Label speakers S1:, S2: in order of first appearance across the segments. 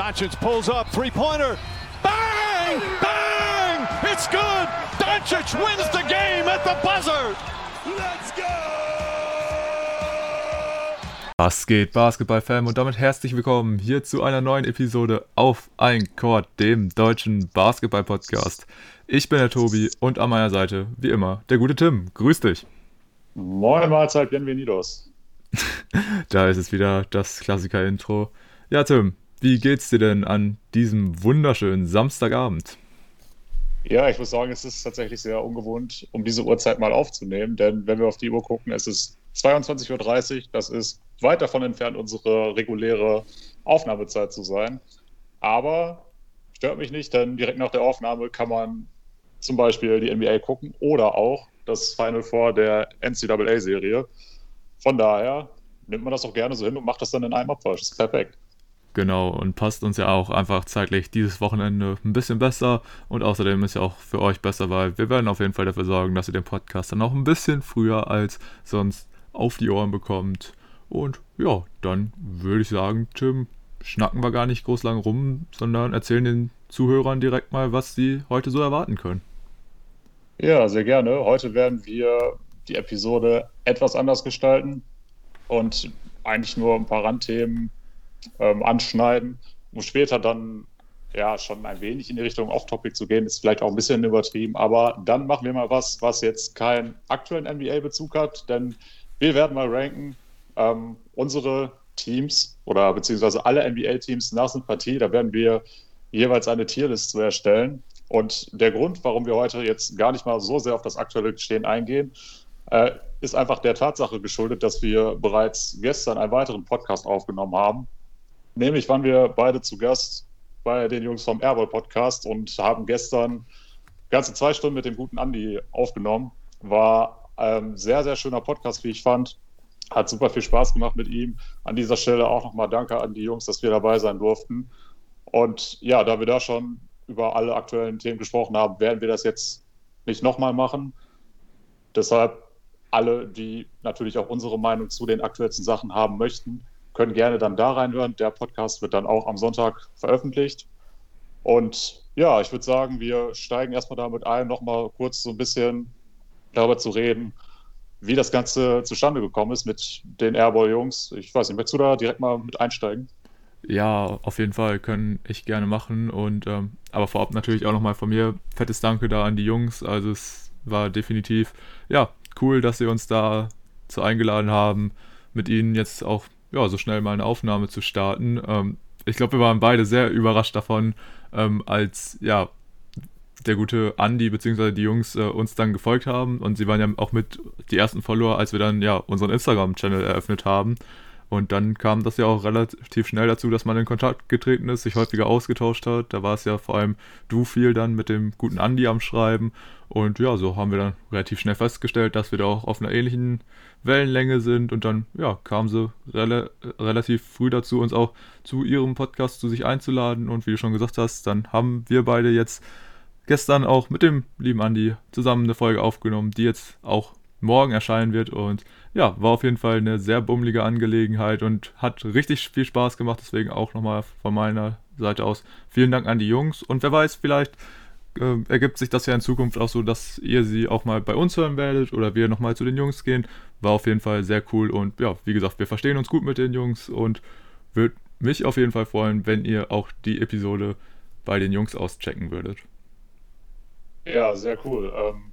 S1: Doncic pulls up, three-pointer. Bang! Bang! It's good! Doncic wins the game at the buzzer! Let's go!
S2: Was geht, Basketball-Fan? Und damit herzlich willkommen hier zu einer neuen Episode auf ein Court, dem deutschen Basketball-Podcast. Ich bin der Tobi und an meiner Seite, wie immer, der gute Tim. Grüß dich.
S3: Moin Mahlzeit, bienvenidos.
S2: da ist es wieder, das Klassiker-Intro. Ja, Tim, wie geht's dir denn an diesem wunderschönen Samstagabend?
S3: Ja, ich muss sagen, es ist tatsächlich sehr ungewohnt, um diese Uhrzeit mal aufzunehmen, denn wenn wir auf die Uhr gucken, es ist 22.30 Uhr, das ist weit davon entfernt, unsere reguläre Aufnahmezeit zu sein. Aber stört mich nicht, denn direkt nach der Aufnahme kann man zum Beispiel die NBA gucken oder auch das Final Four der NCAA-Serie. Von daher nimmt man das auch gerne so hin und macht das dann in einem Abwasch. Das ist perfekt.
S2: Genau, und passt uns ja auch einfach zeitlich dieses Wochenende ein bisschen besser und außerdem ist ja auch für euch besser, weil wir werden auf jeden Fall dafür sorgen, dass ihr den Podcast dann auch ein bisschen früher als sonst auf die Ohren bekommt. Und ja, dann würde ich sagen, Tim, schnacken wir gar nicht groß lang rum, sondern erzählen den Zuhörern direkt mal, was sie heute so erwarten können.
S3: Ja, sehr gerne. Heute werden wir die Episode etwas anders gestalten und eigentlich nur ein paar Randthemen ähm, anschneiden, um später dann ja schon ein wenig in die Richtung Off-Topic zu gehen, ist vielleicht auch ein bisschen übertrieben, aber dann machen wir mal was, was jetzt keinen aktuellen NBA-Bezug hat, denn wir werden mal ranken ähm, unsere Teams oder beziehungsweise alle NBA-Teams nach Sympathie, da werden wir jeweils eine Tierlist zu erstellen. Und der Grund, warum wir heute jetzt gar nicht mal so sehr auf das aktuelle Geschehen eingehen, äh, ist einfach der Tatsache geschuldet, dass wir bereits gestern einen weiteren Podcast aufgenommen haben. Nämlich waren wir beide zu Gast bei den Jungs vom Airball Podcast und haben gestern ganze zwei Stunden mit dem guten Andi aufgenommen. War ein sehr, sehr schöner Podcast, wie ich fand. Hat super viel Spaß gemacht mit ihm. An dieser Stelle auch nochmal Danke an die Jungs, dass wir dabei sein durften. Und ja, da wir da schon über alle aktuellen Themen gesprochen haben, werden wir das jetzt nicht nochmal machen. Deshalb alle, die natürlich auch unsere Meinung zu den aktuellsten Sachen haben möchten, können gerne dann da reinhören. Der Podcast wird dann auch am Sonntag veröffentlicht. Und ja, ich würde sagen, wir steigen erstmal damit ein, nochmal kurz so ein bisschen darüber zu reden, wie das Ganze zustande gekommen ist mit den Airball-Jungs. Ich weiß nicht, möchtest du da direkt mal mit einsteigen?
S2: Ja, auf jeden Fall können ich gerne machen. Und ähm, aber vorab natürlich auch nochmal von mir fettes Danke da an die Jungs. Also es war definitiv ja cool, dass sie uns da so eingeladen haben, mit ihnen jetzt auch ja, so schnell mal eine Aufnahme zu starten. Ähm, ich glaube, wir waren beide sehr überrascht davon, ähm, als ja der gute Andy bzw. die Jungs äh, uns dann gefolgt haben und sie waren ja auch mit die ersten Follower, als wir dann ja unseren Instagram-Channel eröffnet haben. Und dann kam das ja auch relativ schnell dazu, dass man in Kontakt getreten ist, sich häufiger ausgetauscht hat. Da war es ja vor allem du viel dann mit dem guten Andi am Schreiben. Und ja, so haben wir dann relativ schnell festgestellt, dass wir da auch auf einer ähnlichen Wellenlänge sind. Und dann ja, kam sie rel relativ früh dazu, uns auch zu ihrem Podcast zu sich einzuladen. Und wie du schon gesagt hast, dann haben wir beide jetzt gestern auch mit dem lieben Andi zusammen eine Folge aufgenommen, die jetzt auch morgen erscheinen wird. Und ja, war auf jeden Fall eine sehr bummelige Angelegenheit und hat richtig viel Spaß gemacht. Deswegen auch nochmal von meiner Seite aus vielen Dank an die Jungs. Und wer weiß, vielleicht äh, ergibt sich das ja in Zukunft auch so, dass ihr sie auch mal bei uns hören werdet oder wir nochmal zu den Jungs gehen. War auf jeden Fall sehr cool und ja, wie gesagt, wir verstehen uns gut mit den Jungs und würde mich auf jeden Fall freuen, wenn ihr auch die Episode bei den Jungs auschecken würdet.
S3: Ja, sehr cool. Ähm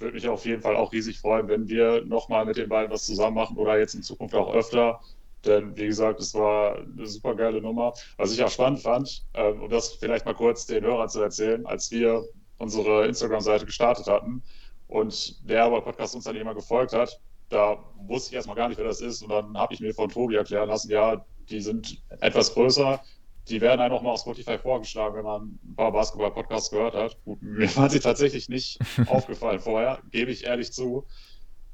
S3: würde mich auf jeden Fall auch riesig freuen, wenn wir nochmal mit den beiden was zusammen machen oder jetzt in Zukunft auch öfter. Denn wie gesagt, es war eine super geile Nummer. Was ich auch spannend fand, ähm, um das vielleicht mal kurz den Hörern zu erzählen, als wir unsere Instagram-Seite gestartet hatten und der aber Podcast uns dann immer gefolgt hat, da wusste ich erstmal gar nicht, wer das ist. Und dann habe ich mir von Tobi erklären lassen, ja, die sind etwas größer, die werden einem auch mal auf Spotify vorgeschlagen, wenn man ein paar Basketball-Podcasts gehört hat. Gut, mir waren sie tatsächlich nicht aufgefallen vorher, gebe ich ehrlich zu.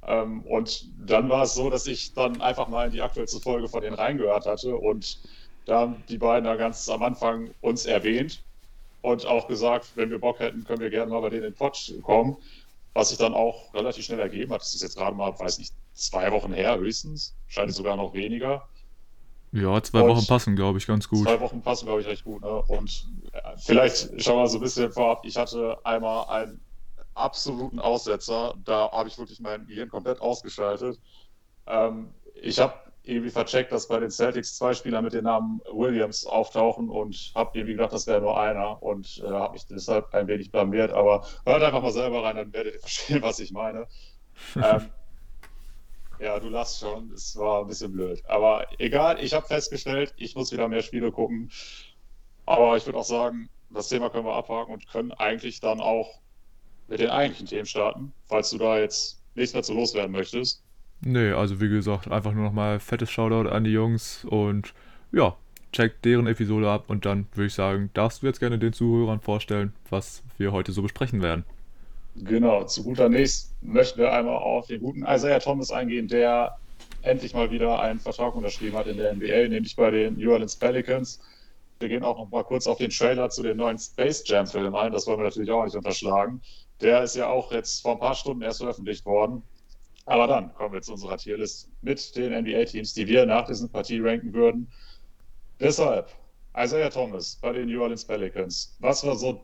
S3: Ähm, und dann war es so, dass ich dann einfach mal in die aktuellste Folge von denen reingehört hatte und da haben die beiden da ganz am Anfang uns erwähnt und auch gesagt, wenn wir Bock hätten, können wir gerne mal bei denen in den Pod kommen. Was sich dann auch relativ schnell ergeben hat. Das ist jetzt gerade mal, weiß nicht, zwei Wochen her höchstens, scheint sogar noch weniger.
S2: Ja, zwei und Wochen passen, glaube ich, ganz gut.
S3: Zwei Wochen passen, glaube ich, recht gut. Ne? Und äh, vielleicht schon mal so ein bisschen vorab. Ich hatte einmal einen absoluten Aussetzer. Da habe ich wirklich mein Gehirn komplett ausgeschaltet. Ähm, ich habe irgendwie vercheckt, dass bei den Celtics zwei Spieler mit dem Namen Williams auftauchen und habe irgendwie gedacht, das wäre nur einer und äh, habe mich deshalb ein wenig blamiert. Aber hört einfach mal selber rein, dann werdet ihr verstehen, was ich meine. ähm, ja, du lachst schon, es war ein bisschen blöd. Aber egal, ich habe festgestellt, ich muss wieder mehr Spiele gucken. Aber ich würde auch sagen, das Thema können wir abhaken und können eigentlich dann auch mit den eigentlichen Themen starten, falls du da jetzt nichts mehr zu loswerden möchtest.
S2: Nee, also wie gesagt, einfach nur nochmal fettes Shoutout an die Jungs und ja, checkt deren Episode ab und dann würde ich sagen, darfst du jetzt gerne den Zuhörern vorstellen, was wir heute so besprechen werden.
S3: Genau, zu guter Letzt möchten wir einmal auf den guten Isaiah Thomas eingehen, der endlich mal wieder einen Vertrag unterschrieben hat in der NBA, nämlich bei den New Orleans Pelicans. Wir gehen auch noch mal kurz auf den Trailer zu dem neuen Space Jam Film ein, das wollen wir natürlich auch nicht unterschlagen. Der ist ja auch jetzt vor ein paar Stunden erst veröffentlicht worden. Aber dann kommen wir zu unserer Tierlist mit den NBA-Teams, die wir nach diesen Partie ranken würden. Deshalb, Isaiah Thomas bei den New Orleans Pelicans. Was war so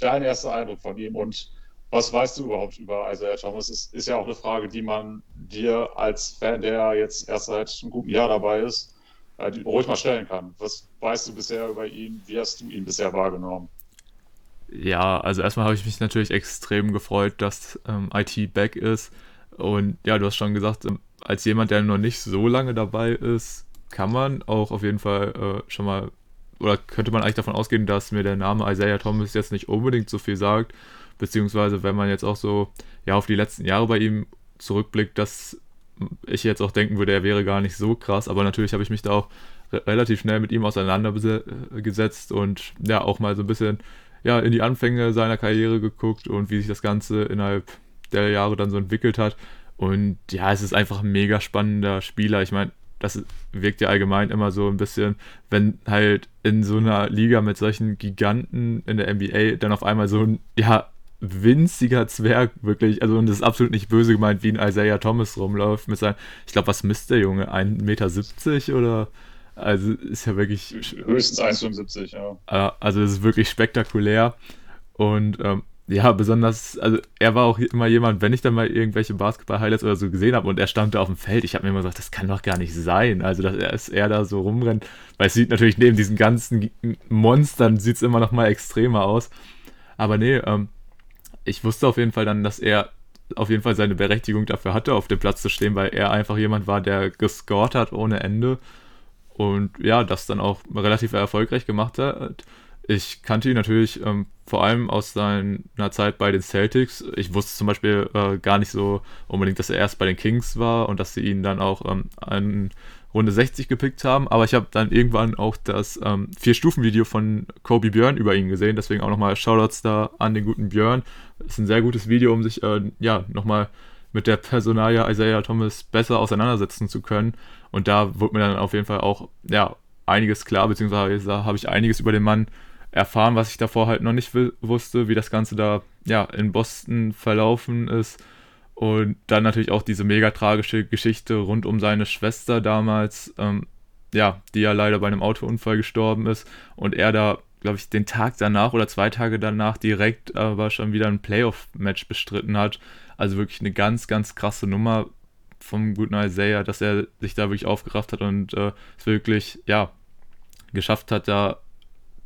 S3: dein erster Eindruck von ihm und was weißt du überhaupt über Isaiah Thomas? Ist, ist ja auch eine Frage, die man dir als Fan, der jetzt erst seit einem guten Jahr dabei ist, äh, ruhig mal stellen kann. Was weißt du bisher über ihn? Wie hast du ihn bisher wahrgenommen?
S2: Ja, also erstmal habe ich mich natürlich extrem gefreut, dass ähm, IT back ist. Und ja, du hast schon gesagt, ähm, als jemand, der noch nicht so lange dabei ist, kann man auch auf jeden Fall äh, schon mal, oder könnte man eigentlich davon ausgehen, dass mir der Name Isaiah Thomas jetzt nicht unbedingt so viel sagt. Beziehungsweise, wenn man jetzt auch so ja, auf die letzten Jahre bei ihm zurückblickt, dass ich jetzt auch denken würde, er wäre gar nicht so krass. Aber natürlich habe ich mich da auch re relativ schnell mit ihm auseinandergesetzt und ja, auch mal so ein bisschen ja, in die Anfänge seiner Karriere geguckt und wie sich das Ganze innerhalb der Jahre dann so entwickelt hat. Und ja, es ist einfach ein mega spannender Spieler. Ich meine, das wirkt ja allgemein immer so ein bisschen, wenn halt in so einer Liga mit solchen Giganten in der NBA dann auf einmal so ein, ja, winziger Zwerg, wirklich, also und das ist absolut nicht böse gemeint, wie ein Isaiah Thomas rumläuft mit seinem, ich glaube, was misst der Junge? 1,70 Meter oder? Also ist ja wirklich.
S3: Höchstens 1,75,
S2: ja. Also es ist wirklich spektakulär. Und ähm, ja, besonders, also er war auch immer jemand, wenn ich dann mal irgendwelche Basketball-Highlights oder so gesehen habe und er stand da auf dem Feld, ich habe mir immer gesagt, das kann doch gar nicht sein. Also, dass er, da so rumrennt, weil es sieht natürlich neben diesen ganzen Monstern, sieht es immer noch mal extremer aus. Aber nee, ähm, ich wusste auf jeden Fall dann, dass er auf jeden Fall seine Berechtigung dafür hatte, auf dem Platz zu stehen, weil er einfach jemand war, der gescored hat ohne Ende. Und ja, das dann auch relativ erfolgreich gemacht hat. Ich kannte ihn natürlich ähm, vor allem aus seiner Zeit bei den Celtics. Ich wusste zum Beispiel äh, gar nicht so unbedingt, dass er erst bei den Kings war und dass sie ihn dann auch ähm, an Runde 60 gepickt haben. Aber ich habe dann irgendwann auch das ähm, Vier-Stufen-Video von Kobe Björn über ihn gesehen. Deswegen auch nochmal Shoutouts da an den guten Björn. Ist ein sehr gutes Video, um sich äh, ja nochmal mit der Personalia Isaiah Thomas besser auseinandersetzen zu können. Und da wurde mir dann auf jeden Fall auch ja, einiges klar, beziehungsweise habe ich einiges über den Mann erfahren, was ich davor halt noch nicht wusste, wie das Ganze da ja in Boston verlaufen ist. Und dann natürlich auch diese mega tragische Geschichte rund um seine Schwester damals, ähm, ja, die ja leider bei einem Autounfall gestorben ist. Und er da, glaube ich, den Tag danach oder zwei Tage danach direkt aber schon wieder ein Playoff-Match bestritten hat. Also wirklich eine ganz, ganz krasse Nummer vom guten Isaiah, dass er sich da wirklich aufgerafft hat und äh, es wirklich, ja, geschafft hat, da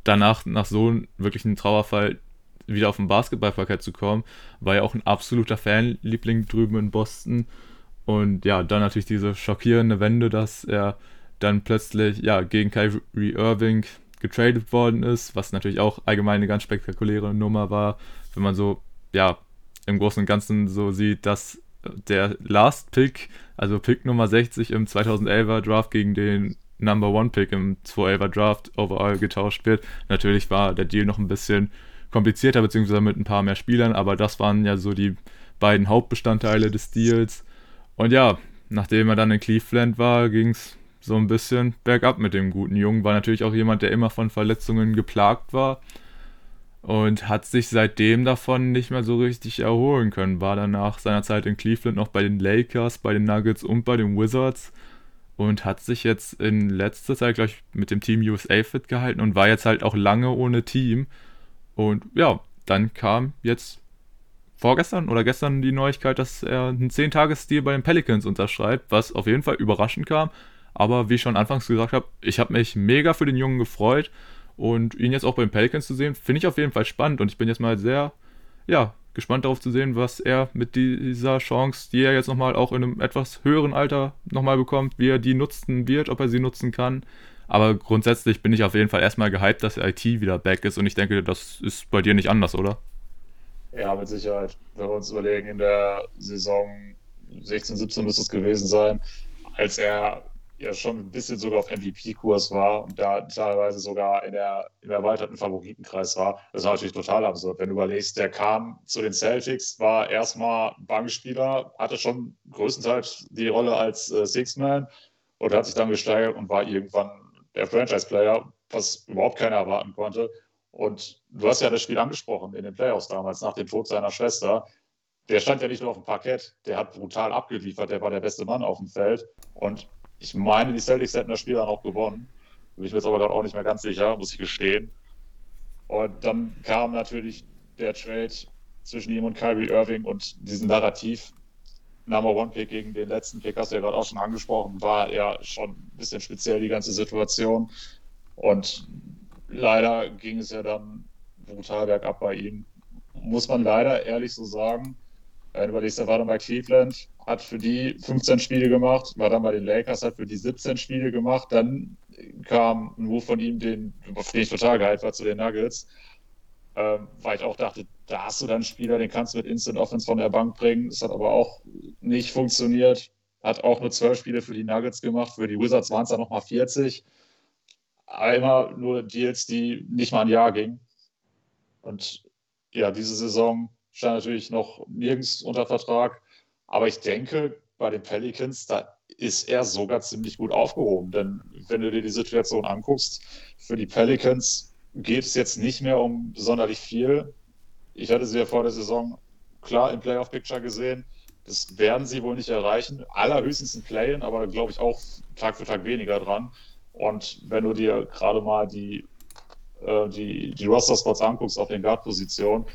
S2: danach, nach so einem wirklichen Trauerfall, wieder auf dem Basketballparkett zu kommen, war ja auch ein absoluter Fanliebling drüben in Boston. Und ja, dann natürlich diese schockierende Wende, dass er dann plötzlich ja, gegen Kyrie Irving getradet worden ist, was natürlich auch allgemein eine ganz spektakuläre Nummer war, wenn man so, ja, im Großen und Ganzen so sieht, dass der Last Pick, also Pick Nummer 60 im 2011er Draft gegen den Number One Pick im 211er Draft overall getauscht wird. Natürlich war der Deal noch ein bisschen komplizierter, beziehungsweise mit ein paar mehr Spielern, aber das waren ja so die beiden Hauptbestandteile des Deals. Und ja, nachdem er dann in Cleveland war, ging es so ein bisschen bergab mit dem guten Jungen. War natürlich auch jemand, der immer von Verletzungen geplagt war und hat sich seitdem davon nicht mehr so richtig erholen können. War dann nach seiner Zeit in Cleveland noch bei den Lakers, bei den Nuggets und bei den Wizards und hat sich jetzt in letzter Zeit, glaube ich, mit dem Team USA fit gehalten und war jetzt halt auch lange ohne Team. Und ja, dann kam jetzt vorgestern oder gestern die Neuigkeit, dass er einen 10-Tages-Deal bei den Pelicans unterschreibt, was auf jeden Fall überraschend kam. Aber wie ich schon anfangs gesagt habe, ich habe mich mega für den Jungen gefreut und ihn jetzt auch bei den Pelicans zu sehen, finde ich auf jeden Fall spannend und ich bin jetzt mal sehr, ja, gespannt darauf zu sehen, was er mit dieser Chance, die er jetzt nochmal auch in einem etwas höheren Alter nochmal bekommt, wie er die nutzen wird, ob er sie nutzen kann. Aber grundsätzlich bin ich auf jeden Fall erstmal gehypt, dass IT wieder back ist und ich denke, das ist bei dir nicht anders, oder?
S3: Ja, mit Sicherheit. Wenn wir uns überlegen, in der Saison 16, 17 müsste es gewesen sein, als er ja schon ein bisschen sogar auf MVP-Kurs war und da teilweise sogar in der, im erweiterten Favoritenkreis war. Das war natürlich total absurd. Wenn du überlegst, der kam zu den Celtics, war erstmal Bankspieler, hatte schon größtenteils die Rolle als äh, Six-Man und hat sich dann gesteigert und war irgendwann der Franchise-Player, was überhaupt keiner erwarten konnte. Und du hast ja das Spiel angesprochen in den Playoffs damals, nach dem Tod seiner Schwester. Der stand ja nicht nur auf dem Parkett, der hat brutal abgeliefert, der war der beste Mann auf dem Feld. Und ich meine, die Celtics hätten das Spiel dann auch gewonnen. Bin ich mir jetzt aber gerade auch nicht mehr ganz sicher, muss ich gestehen. Und dann kam natürlich der Trade zwischen ihm und Kyrie Irving und diesem Narrativ. Number One Pick gegen den letzten Pick, hast du ja gerade auch schon angesprochen, war ja schon ein bisschen speziell die ganze Situation. Und leider ging es ja dann brutal bergab bei ihm. Muss man leider ehrlich so sagen. Wenn du überlegst, er war dann bei Cleveland, hat für die 15 Spiele gemacht, war dann bei den Lakers, hat für die 17 Spiele gemacht. Dann kam ein Move von ihm, den, auf den ich total gehypt war, zu den Nuggets. Ähm, weil ich auch dachte, da hast du dann einen Spieler, den kannst du mit Instant Offense von der Bank bringen. Das hat aber auch nicht funktioniert. Hat auch nur zwölf Spiele für die Nuggets gemacht. Für die Wizards waren es dann nochmal 40. Aber immer nur Deals, die nicht mal ein Jahr gingen. Und ja, diese Saison stand natürlich noch nirgends unter Vertrag. Aber ich denke, bei den Pelicans, da ist er sogar ziemlich gut aufgehoben. Denn wenn du dir die Situation anguckst, für die Pelicans geht es jetzt nicht mehr um sonderlich viel. Ich hatte sie ja vor der Saison klar im Playoff-Picture gesehen. Das werden sie wohl nicht erreichen. Allerhöchstens ein Play-In, aber glaube ich auch Tag für Tag weniger dran. Und wenn du dir gerade mal die, äh, die, die Roster-Spots anguckst auf den Guard-Positionen,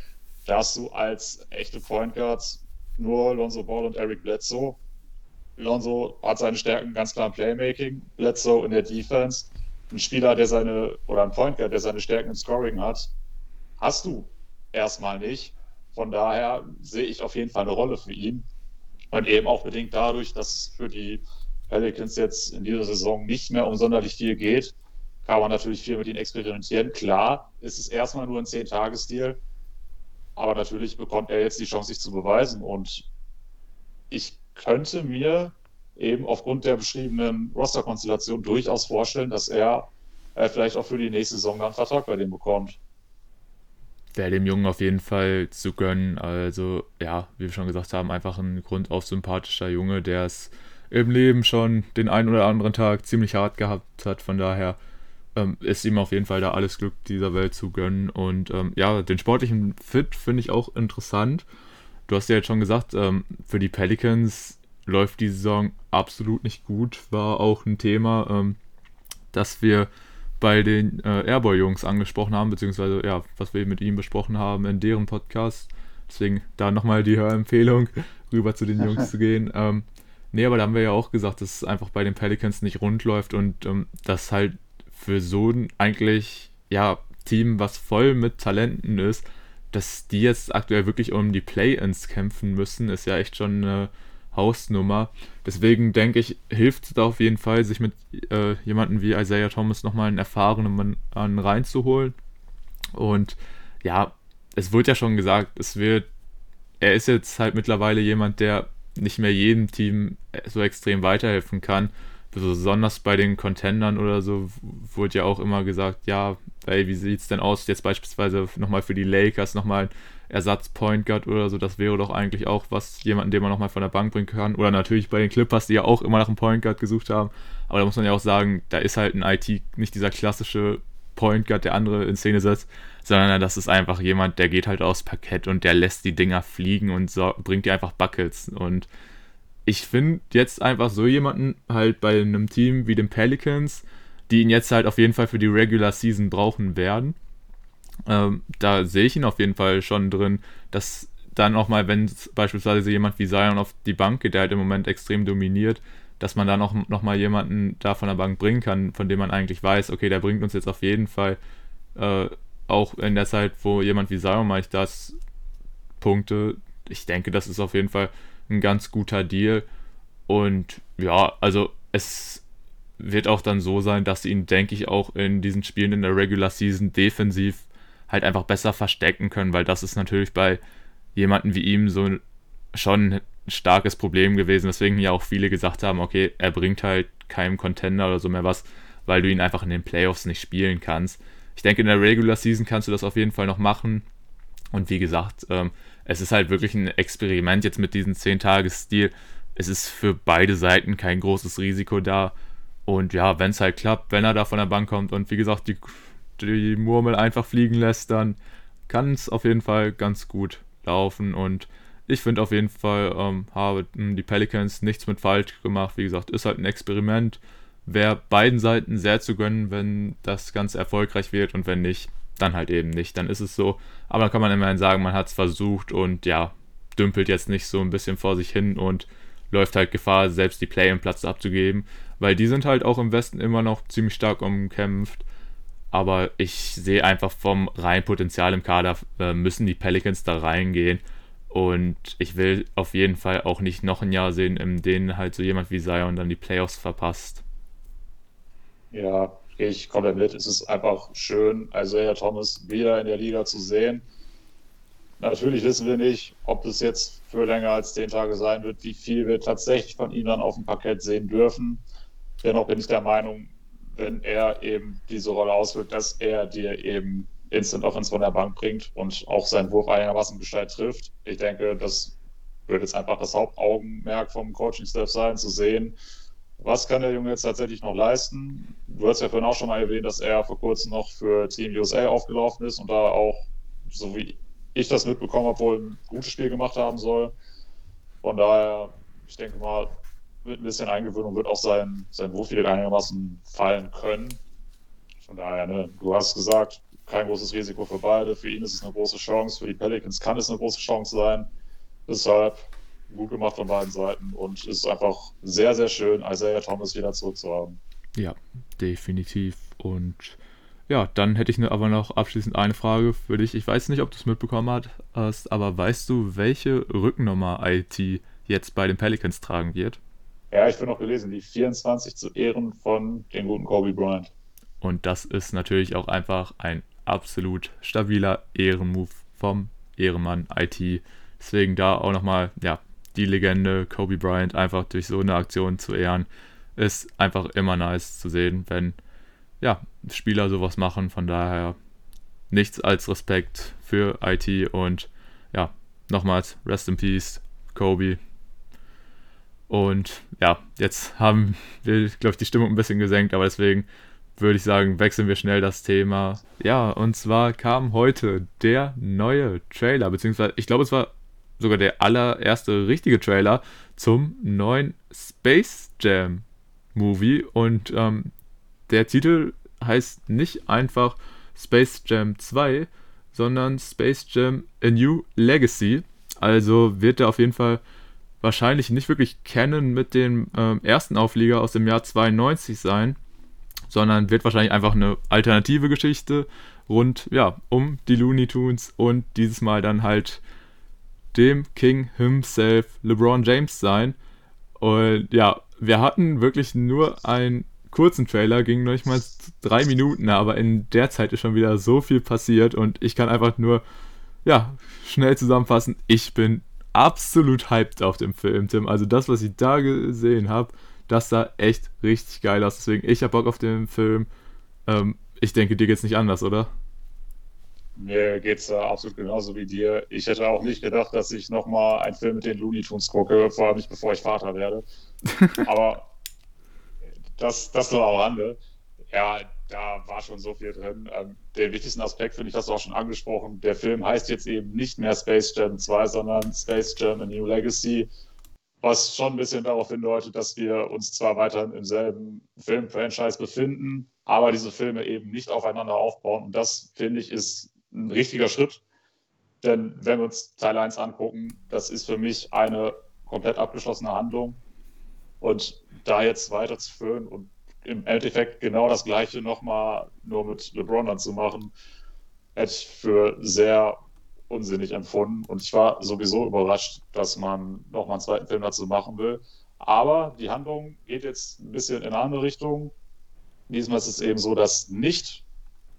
S3: da hast du als echte Point Guards nur Lonzo Ball und Eric Bledsoe. Lonzo hat seine Stärken ganz klar im Playmaking, Bledsoe in der Defense. Ein Spieler, der seine, oder ein Point Guard, der seine Stärken im Scoring hat, hast du erstmal nicht. Von daher sehe ich auf jeden Fall eine Rolle für ihn. Und eben auch bedingt dadurch, dass es für die Pelicans jetzt in dieser Saison nicht mehr um sonderlich viel geht, kann man natürlich viel mit ihnen experimentieren. Klar, ist es erstmal nur ein 10-Tages-Deal, aber natürlich bekommt er jetzt die Chance, sich zu beweisen. Und ich könnte mir eben aufgrund der beschriebenen Roster-Konstellation durchaus vorstellen, dass er äh, vielleicht auch für die nächste Saison einen Vertrag bei dem bekommt.
S2: Wäre dem Jungen auf jeden Fall zu gönnen. Also, ja, wie wir schon gesagt haben, einfach ein grundauf sympathischer Junge, der es im Leben schon den einen oder anderen Tag ziemlich hart gehabt hat. Von daher ähm, ist ihm auf jeden Fall da alles Glück dieser Welt zu gönnen. Und ähm, ja, den sportlichen Fit finde ich auch interessant. Du hast ja jetzt schon gesagt, ähm, für die Pelicans läuft die Saison absolut nicht gut. War auch ein Thema, ähm, das wir bei den äh, Airboy-Jungs angesprochen haben, beziehungsweise ja, was wir mit ihm besprochen haben in deren Podcast. Deswegen da nochmal die Hörempfehlung, rüber zu den Jungs zu gehen. Ähm, nee, aber da haben wir ja auch gesagt, dass es einfach bei den Pelicans nicht rund läuft und ähm, dass halt für so ein eigentlich, ja, Team, was voll mit Talenten ist, dass die jetzt aktuell wirklich um die Play-Ins kämpfen müssen, ist ja echt schon eine Hausnummer. Deswegen denke ich, hilft es da auf jeden Fall, sich mit äh, jemandem wie Isaiah Thomas nochmal einen erfahrenen Mann an reinzuholen. Und ja, es wird ja schon gesagt, es wird, er ist jetzt halt mittlerweile jemand, der nicht mehr jedem Team so extrem weiterhelfen kann besonders bei den Contendern oder so wurde ja auch immer gesagt, ja, ey, wie sieht es denn aus, jetzt beispielsweise nochmal für die Lakers nochmal Ersatz Point Guard oder so, das wäre doch eigentlich auch was, jemanden, den man nochmal von der Bank bringen kann. Oder natürlich bei den Clippers, die ja auch immer nach einem Point Guard gesucht haben. Aber da muss man ja auch sagen, da ist halt ein IT nicht dieser klassische Point Guard, der andere in Szene setzt, sondern das ist einfach jemand, der geht halt aufs Parkett und der lässt die Dinger fliegen und so, bringt dir einfach Buckets. Und ich finde jetzt einfach so jemanden halt bei einem Team wie den Pelicans, die ihn jetzt halt auf jeden Fall für die Regular Season brauchen werden. Ähm, da sehe ich ihn auf jeden Fall schon drin, dass dann auch mal, wenn beispielsweise jemand wie Zion auf die Bank geht, der halt im Moment extrem dominiert, dass man da noch, noch mal jemanden da von der Bank bringen kann, von dem man eigentlich weiß, okay, der bringt uns jetzt auf jeden Fall äh, auch in der Zeit, wo jemand wie Zion mache ich das Punkte. Ich denke, das ist auf jeden Fall ein ganz guter Deal. Und ja, also es wird auch dann so sein, dass sie ihn, denke ich, auch in diesen Spielen in der Regular Season defensiv halt einfach besser verstecken können, weil das ist natürlich bei jemandem wie ihm so schon ein starkes Problem gewesen, weswegen ja auch viele gesagt haben, okay, er bringt halt keinem Contender oder so mehr was, weil du ihn einfach in den Playoffs nicht spielen kannst. Ich denke, in der Regular Season kannst du das auf jeden Fall noch machen. Und wie gesagt, ähm, es ist halt wirklich ein Experiment jetzt mit diesem 10-Tages-Stil. Es ist für beide Seiten kein großes Risiko da. Und ja, wenn es halt klappt, wenn er da von der Bank kommt und wie gesagt die, die Murmel einfach fliegen lässt, dann kann es auf jeden Fall ganz gut laufen. Und ich finde auf jeden Fall, ähm, haben die Pelicans nichts mit falsch gemacht. Wie gesagt, ist halt ein Experiment. Wäre beiden Seiten sehr zu gönnen, wenn das Ganze erfolgreich wird und wenn nicht, dann halt eben nicht. Dann ist es so. Aber dann kann man immerhin sagen, man hat es versucht und ja, dümpelt jetzt nicht so ein bisschen vor sich hin und läuft halt Gefahr, selbst die Play-in-Platz abzugeben, weil die sind halt auch im Westen immer noch ziemlich stark umkämpft. Aber ich sehe einfach vom reinen Potenzial im Kader, äh, müssen die Pelicans da reingehen. Und ich will auf jeden Fall auch nicht noch ein Jahr sehen, in dem halt so jemand wie Zion dann die Playoffs verpasst.
S3: Ja, ich komme mit. Es ist einfach schön, Isaiah Thomas wieder in der Liga zu sehen. Natürlich wissen wir nicht, ob es jetzt für länger als zehn Tage sein wird, wie viel wir tatsächlich von ihm dann auf dem Parkett sehen dürfen. Dennoch bin ich der Meinung, wenn er eben diese Rolle ausführt, dass er dir eben Instant Offense von der Bank bringt und auch seinen Wurf einigermaßen Bescheid trifft. Ich denke, das wird jetzt einfach das Hauptaugenmerk vom Coaching-Staff sein, zu sehen, was kann der Junge jetzt tatsächlich noch leisten? Du hast ja vorhin auch schon mal erwähnt, dass er vor kurzem noch für Team USA aufgelaufen ist und da auch, so wie ich das mitbekommen habe, wohl ein gutes Spiel gemacht haben soll. Von daher, ich denke mal, mit ein bisschen Eingewöhnung wird auch sein, sein Wurf wieder einigermaßen fallen können. Von daher, ne, du hast gesagt, kein großes Risiko für beide. Für ihn ist es eine große Chance, für die Pelicans kann es eine große Chance sein. Deshalb gut gemacht von beiden Seiten und es ist einfach sehr, sehr schön, Isaiah Thomas wieder zurückzuhaben.
S2: Ja, definitiv. Und ja, dann hätte ich aber noch abschließend eine Frage für dich. Ich weiß nicht, ob du es mitbekommen hast, aber weißt du, welche Rückennummer IT jetzt bei den Pelicans tragen wird?
S3: Ja, ich bin noch gelesen, die 24 zu Ehren von dem guten Kobe Bryant.
S2: Und das ist natürlich auch einfach ein absolut stabiler Ehrenmove vom Ehrenmann IT. Deswegen da auch nochmal, ja, die Legende Kobe Bryant einfach durch so eine Aktion zu ehren, ist einfach immer nice zu sehen, wenn ja, Spieler sowas machen. Von daher nichts als Respekt für IT und ja, nochmals Rest in Peace, Kobe. Und ja, jetzt haben wir, glaube ich, die Stimmung ein bisschen gesenkt, aber deswegen würde ich sagen, wechseln wir schnell das Thema. Ja, und zwar kam heute der neue Trailer, beziehungsweise ich glaube, es war sogar der allererste richtige Trailer zum neuen Space Jam Movie. Und ähm, der Titel heißt nicht einfach Space Jam 2, sondern Space Jam A New Legacy. Also wird er auf jeden Fall wahrscheinlich nicht wirklich kennen mit dem ähm, ersten Auflieger aus dem Jahr 92 sein, sondern wird wahrscheinlich einfach eine alternative Geschichte rund ja um die Looney Tunes und dieses Mal dann halt dem King himself, LeBron James, sein. Und ja, wir hatten wirklich nur einen kurzen Trailer, ging noch nicht mal drei Minuten, aber in der Zeit ist schon wieder so viel passiert und ich kann einfach nur, ja, schnell zusammenfassen, ich bin absolut hyped auf dem Film, Tim. Also das, was ich da gesehen habe, das sah echt richtig geil aus. Deswegen, ich habe Bock auf den Film. Ähm, ich denke, dir geht's nicht anders, oder?
S3: Mir geht es absolut genauso wie dir. Ich hätte auch nicht gedacht, dass ich nochmal einen Film mit den Looney Tunes gucke, vor allem nicht bevor ich Vater werde. Aber das, das nur am Rande. Ja, da war schon so viel drin. Ähm, den wichtigsten Aspekt finde ich, hast du auch schon angesprochen. Der Film heißt jetzt eben nicht mehr Space Jam 2, sondern Space Jam A New Legacy. was schon ein bisschen darauf hindeutet, dass wir uns zwar weiterhin im selben Film-Franchise befinden, aber diese Filme eben nicht aufeinander aufbauen. Und das, finde ich, ist ein richtiger Schritt. Denn wenn wir uns Teil 1 angucken, das ist für mich eine komplett abgeschlossene Handlung. Und da jetzt weiterzuführen und im Endeffekt genau das Gleiche nochmal nur mit LeBron dann zu machen, hätte ich für sehr unsinnig empfunden. Und ich war sowieso überrascht, dass man nochmal einen zweiten Film dazu machen will. Aber die Handlung geht jetzt ein bisschen in eine andere Richtung. Diesmal ist es eben so, dass nicht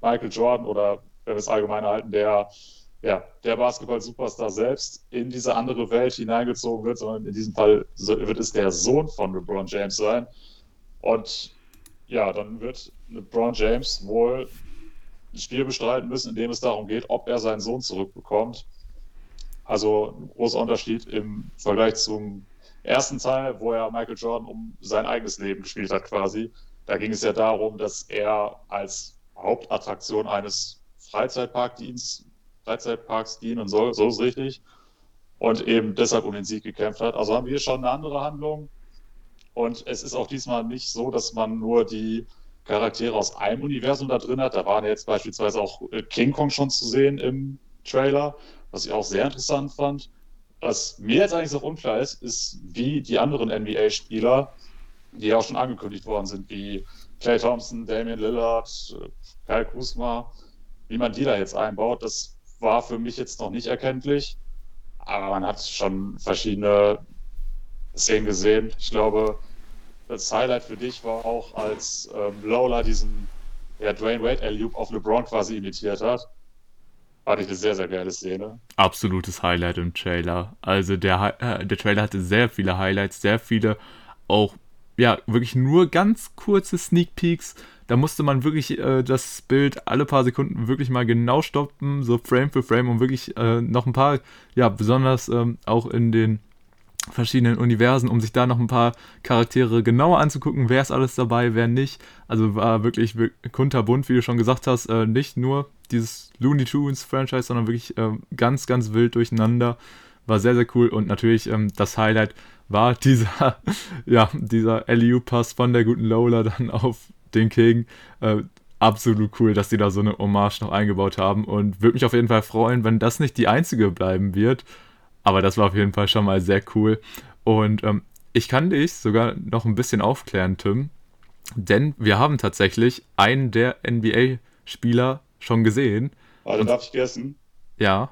S3: Michael Jordan oder, wenn wir es allgemein halten, der, ja, der Basketball-Superstar selbst in diese andere Welt hineingezogen wird, sondern in diesem Fall wird es der Sohn von LeBron James sein. Und ja, dann wird LeBron James wohl ein Spiel bestreiten müssen, in dem es darum geht, ob er seinen Sohn zurückbekommt. Also ein großer Unterschied im Vergleich zum ersten Teil, wo er Michael Jordan um sein eigenes Leben gespielt hat quasi. Da ging es ja darum, dass er als Hauptattraktion eines Freizeitparkdienst, Freizeitparks dienen soll, so ist richtig, und eben deshalb um den Sieg gekämpft hat. Also haben wir schon eine andere Handlung. Und es ist auch diesmal nicht so, dass man nur die Charaktere aus einem Universum da drin hat. Da waren jetzt beispielsweise auch äh, King Kong schon zu sehen im Trailer, was ich auch sehr interessant fand. Was mir jetzt eigentlich noch unklar ist, ist, wie die anderen NBA-Spieler, die ja auch schon angekündigt worden sind, wie Clay Thompson, Damian Lillard, äh, Kyle Kuzma, wie man die da jetzt einbaut, das war für mich jetzt noch nicht erkenntlich. Aber man hat schon verschiedene Szenen gesehen. Ich glaube, das Highlight für dich war auch, als ähm, Lola diesen ja, Dwayne Wade Alley-Oop auf LeBron quasi imitiert hat. Fand ich eine sehr, sehr geile Szene.
S2: Absolutes Highlight im Trailer. Also der, äh, der Trailer hatte sehr viele Highlights, sehr viele auch, ja, wirklich nur ganz kurze Sneak Peeks. Da musste man wirklich äh, das Bild alle paar Sekunden wirklich mal genau stoppen, so Frame für Frame, um wirklich äh, noch ein paar, ja, besonders ähm, auch in den verschiedenen Universen, um sich da noch ein paar Charaktere genauer anzugucken, wer ist alles dabei, wer nicht. Also war wirklich kunterbunt, wie du schon gesagt hast, äh, nicht nur dieses Looney Tunes Franchise, sondern wirklich äh, ganz, ganz wild durcheinander. War sehr, sehr cool und natürlich ähm, das Highlight war dieser, ja, dieser LU-Pass von der guten Lola dann auf den King. Äh, absolut cool, dass die da so eine Hommage noch eingebaut haben und würde mich auf jeden Fall freuen, wenn das nicht die einzige bleiben wird. Aber das war auf jeden Fall schon mal sehr cool. Und ähm, ich kann dich sogar noch ein bisschen aufklären, Tim. Denn wir haben tatsächlich einen der NBA-Spieler schon gesehen.
S3: Warte, darf ich guessen?
S2: Ja.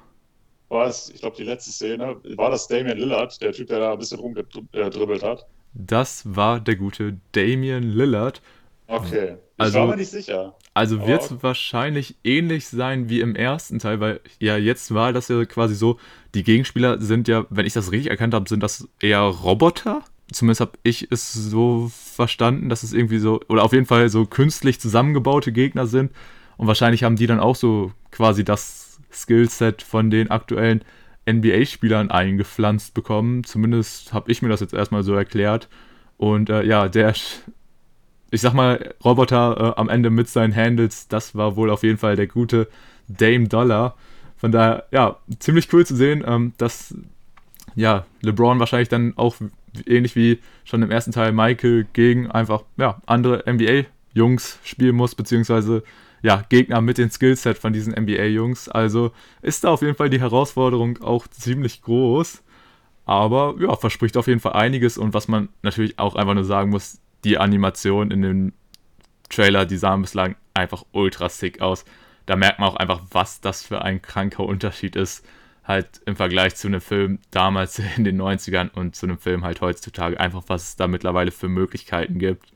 S3: War es, ich glaube, die letzte Szene, war das Damian Lillard, der Typ, der da ein bisschen rumgedribbelt hat?
S2: Das war der gute Damian Lillard.
S3: Okay. Ich also, war mir nicht sicher.
S2: Also wird es wahrscheinlich ähnlich sein wie im ersten Teil, weil ja jetzt war das ja quasi so, die Gegenspieler sind ja, wenn ich das richtig erkannt habe, sind das eher Roboter. Zumindest habe ich es so verstanden, dass es irgendwie so, oder auf jeden Fall so künstlich zusammengebaute Gegner sind. Und wahrscheinlich haben die dann auch so quasi das Skillset von den aktuellen NBA-Spielern eingepflanzt bekommen. Zumindest habe ich mir das jetzt erstmal so erklärt. Und äh, ja, der ich sag mal, Roboter äh, am Ende mit seinen Handles, das war wohl auf jeden Fall der gute Dame Dollar. Von daher, ja, ziemlich cool zu sehen, ähm, dass ja, LeBron wahrscheinlich dann auch ähnlich wie schon im ersten Teil Michael gegen einfach ja, andere NBA-Jungs spielen muss, beziehungsweise ja, Gegner mit dem Skillset von diesen NBA-Jungs. Also ist da auf jeden Fall die Herausforderung auch ziemlich groß. Aber ja, verspricht auf jeden Fall einiges und was man natürlich auch einfach nur sagen muss, die Animation in dem Trailer, die sahen bislang einfach ultra sick aus. Da merkt man auch einfach, was das für ein kranker Unterschied ist. Halt im Vergleich zu einem Film damals in den 90ern und zu einem Film halt heutzutage. Einfach, was es da mittlerweile für Möglichkeiten gibt,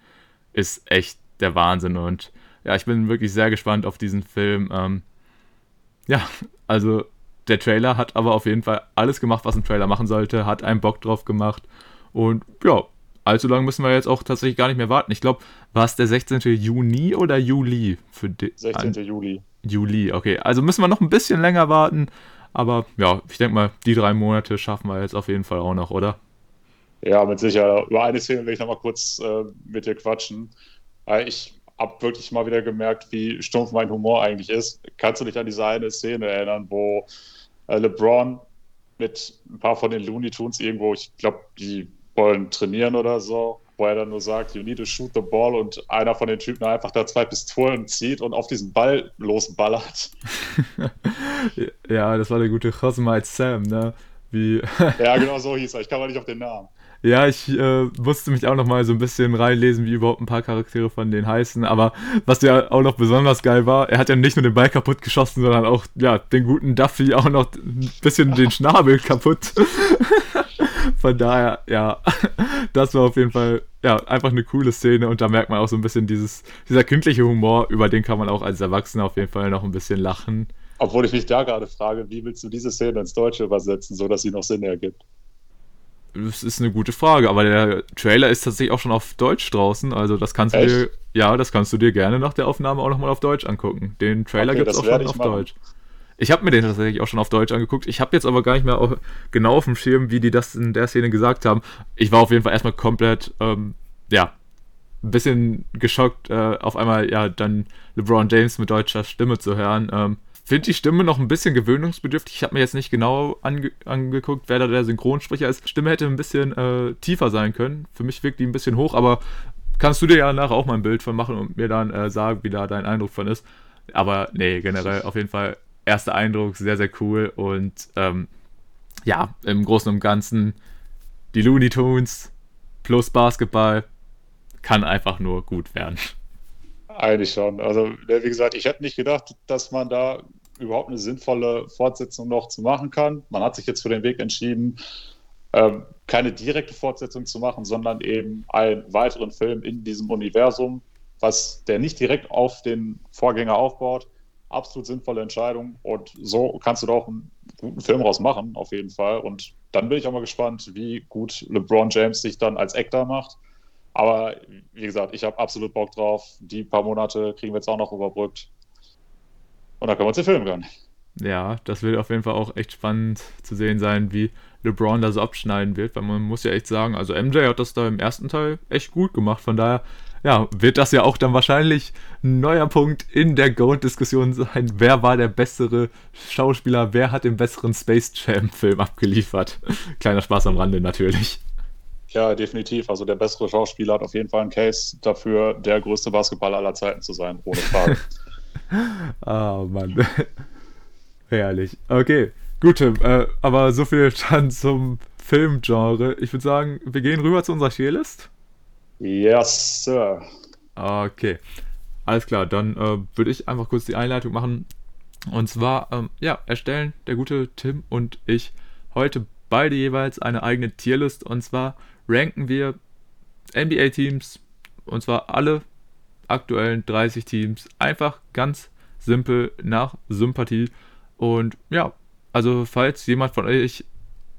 S2: ist echt der Wahnsinn. Und ja, ich bin wirklich sehr gespannt auf diesen Film. Ähm, ja, also der Trailer hat aber auf jeden Fall alles gemacht, was ein Trailer machen sollte, hat einen Bock drauf gemacht. Und ja, allzu lange müssen wir jetzt auch tatsächlich gar nicht mehr warten. Ich glaube, war es der 16. Juni oder Juli? Für
S3: 16. Juli.
S2: Juli, okay. Also müssen wir noch ein bisschen länger warten. Aber ja, ich denke mal, die drei Monate schaffen wir jetzt auf jeden Fall auch noch, oder?
S3: Ja, mit Sicherheit. Über eine Szene will ich noch mal kurz äh, mit dir quatschen. Ich habe wirklich mal wieder gemerkt, wie stumpf mein Humor eigentlich ist. Kannst du dich an diese eine Szene erinnern, wo äh, LeBron mit ein paar von den Looney Tunes irgendwo, ich glaube, die wollen trainieren oder so, wo er dann nur sagt, you need to shoot the ball und einer von den Typen einfach da zwei Pistolen zieht und auf diesen Ball losballert.
S2: ja, das war der gute Cosmite Sam, ne? Wie
S3: ja, genau so hieß er. Ich kam mal nicht auf den Namen.
S2: Ja, ich äh, musste mich auch noch mal so ein bisschen reinlesen, wie überhaupt ein paar Charaktere von denen heißen. Aber was ja auch noch besonders geil war, er hat ja nicht nur den Ball kaputt geschossen, sondern auch ja, den guten Duffy auch noch ein bisschen den Schnabel kaputt. Von daher, ja, das war auf jeden Fall ja, einfach eine coole Szene und da merkt man auch so ein bisschen dieses, dieser kindliche Humor, über den kann man auch als Erwachsener auf jeden Fall noch ein bisschen lachen.
S3: Obwohl ich mich da gerade frage, wie willst du diese Szene ins Deutsche übersetzen, sodass sie noch Sinn ergibt?
S2: Das ist eine gute Frage, aber der Trailer ist tatsächlich auch schon auf Deutsch draußen, also das kannst du Echt? dir, ja, das kannst du dir gerne nach der Aufnahme auch nochmal auf Deutsch angucken. Den Trailer okay, gibt es auch schon auf machen. Deutsch. Ich habe mir den tatsächlich auch schon auf Deutsch angeguckt. Ich habe jetzt aber gar nicht mehr auf, genau auf dem Schirm, wie die das in der Szene gesagt haben. Ich war auf jeden Fall erstmal komplett, ähm, ja, ein bisschen geschockt, äh, auf einmal ja dann LeBron James mit deutscher Stimme zu hören. Ähm, finde die Stimme noch ein bisschen gewöhnungsbedürftig. Ich habe mir jetzt nicht genau ange angeguckt, wer da der Synchronsprecher ist. Stimme hätte ein bisschen äh, tiefer sein können. Für mich wirkt die ein bisschen hoch, aber kannst du dir ja nachher auch mal ein Bild von machen und mir dann äh, sagen, wie da dein Eindruck von ist. Aber nee, generell auf jeden Fall erster Eindruck sehr, sehr cool und ähm, ja, im Großen und Ganzen die Looney Tunes plus Basketball kann einfach nur gut werden.
S3: Eigentlich schon. Also, wie gesagt, ich hätte nicht gedacht, dass man da überhaupt eine sinnvolle Fortsetzung noch zu machen kann. Man hat sich jetzt für den Weg entschieden, ähm, keine direkte Fortsetzung zu machen, sondern eben einen weiteren Film in diesem Universum, was der nicht direkt auf den Vorgänger aufbaut. Absolut sinnvolle Entscheidung und so kannst du da auch einen guten Film raus machen, auf jeden Fall. Und dann bin ich auch mal gespannt, wie gut LeBron James sich dann als Actor macht. Aber wie gesagt, ich habe absolut Bock drauf. Die paar Monate kriegen wir jetzt auch noch überbrückt. Und dann können wir uns den Film gönnen.
S2: Ja, das wird auf jeden Fall auch echt spannend zu sehen sein, wie LeBron da so abschneiden wird, weil man muss ja echt sagen, also MJ hat das da im ersten Teil echt gut gemacht, von daher, ja, wird das ja auch dann wahrscheinlich ein neuer Punkt in der Goat-Diskussion sein, wer war der bessere Schauspieler, wer hat den besseren Space Jam-Film abgeliefert. Kleiner Spaß am Rande natürlich.
S3: Ja, definitiv. Also der bessere Schauspieler hat auf jeden Fall einen Case dafür, der größte Basketballer aller Zeiten zu sein, ohne Frage.
S2: oh Mann. Herrlich. Okay, gut, äh, aber so viel dann zum Filmgenre. Ich würde sagen, wir gehen rüber zu unserer Tierlist.
S3: Yes, Sir.
S2: Okay, alles klar. Dann äh, würde ich einfach kurz die Einleitung machen. Und zwar, ähm, ja, erstellen der gute Tim und ich heute beide jeweils eine eigene Tierlist. Und zwar ranken wir NBA-Teams, und zwar alle aktuellen 30 Teams, einfach ganz simpel nach Sympathie. Und ja, also falls jemand von euch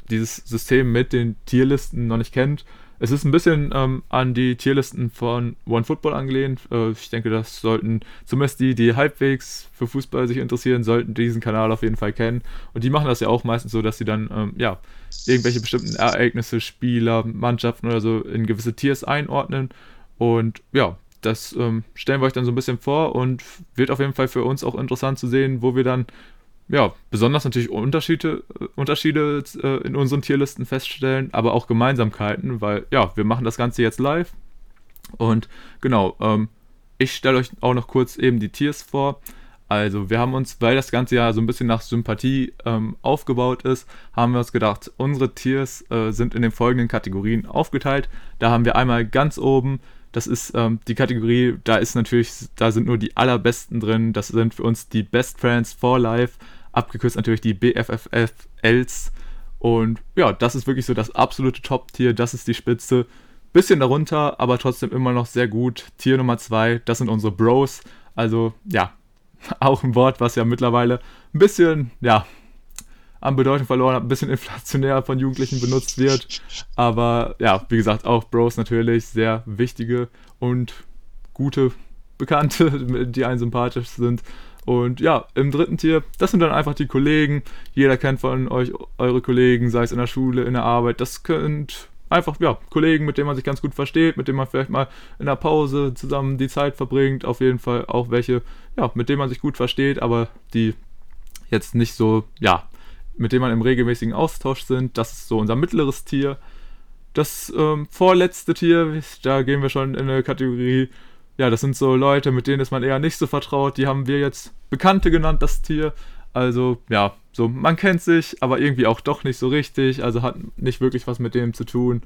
S2: dieses System mit den Tierlisten noch nicht kennt, es ist ein bisschen ähm, an die Tierlisten von OneFootball angelehnt. Äh, ich denke, das sollten zumindest die, die halbwegs für Fußball sich interessieren, sollten diesen Kanal auf jeden Fall kennen. Und die machen das ja auch meistens so, dass sie dann ähm, ja irgendwelche bestimmten Ereignisse, Spieler, Mannschaften oder so in gewisse Tiers einordnen. Und ja, das ähm, stellen wir euch dann so ein bisschen vor und wird auf jeden Fall für uns auch interessant zu sehen, wo wir dann ja, besonders natürlich Unterschiede, äh, Unterschiede äh, in unseren Tierlisten feststellen, aber auch Gemeinsamkeiten, weil ja, wir machen das Ganze jetzt live. Und genau, ähm, ich stelle euch auch noch kurz eben die Tiers vor. Also wir haben uns, weil das Ganze ja so ein bisschen nach Sympathie ähm, aufgebaut ist, haben wir uns gedacht, unsere Tiers äh, sind in den folgenden Kategorien aufgeteilt. Da haben wir einmal ganz oben, das ist ähm, die Kategorie, da ist natürlich, da sind nur die allerbesten drin. Das sind für uns die Best Friends for Life abgekürzt natürlich die BFFLs. Und ja, das ist wirklich so das absolute Top-Tier, das ist die Spitze. Bisschen darunter, aber trotzdem immer noch sehr gut. Tier Nummer 2, das sind unsere Bros. Also ja, auch ein Wort, was ja mittlerweile ein bisschen, ja, an Bedeutung verloren hat, ein bisschen inflationär von Jugendlichen benutzt wird. Aber ja, wie gesagt, auch Bros natürlich sehr wichtige und gute Bekannte, die einen sympathisch sind. Und ja, im dritten Tier, das sind dann einfach die Kollegen. Jeder kennt von euch eure Kollegen, sei es in der Schule, in der Arbeit. Das könnt einfach, ja, Kollegen, mit denen man sich ganz gut versteht, mit denen man vielleicht mal in der Pause zusammen die Zeit verbringt. Auf jeden Fall auch welche, ja, mit denen man sich gut versteht, aber die jetzt nicht so, ja, mit denen man im regelmäßigen Austausch sind. Das ist so unser mittleres Tier. das ähm, vorletzte Tier, da gehen wir schon in eine Kategorie, ja, das sind so Leute, mit denen ist man eher nicht so vertraut. Die haben wir jetzt Bekannte genannt, das Tier. Also, ja, so, man kennt sich, aber irgendwie auch doch nicht so richtig. Also hat nicht wirklich was mit dem zu tun.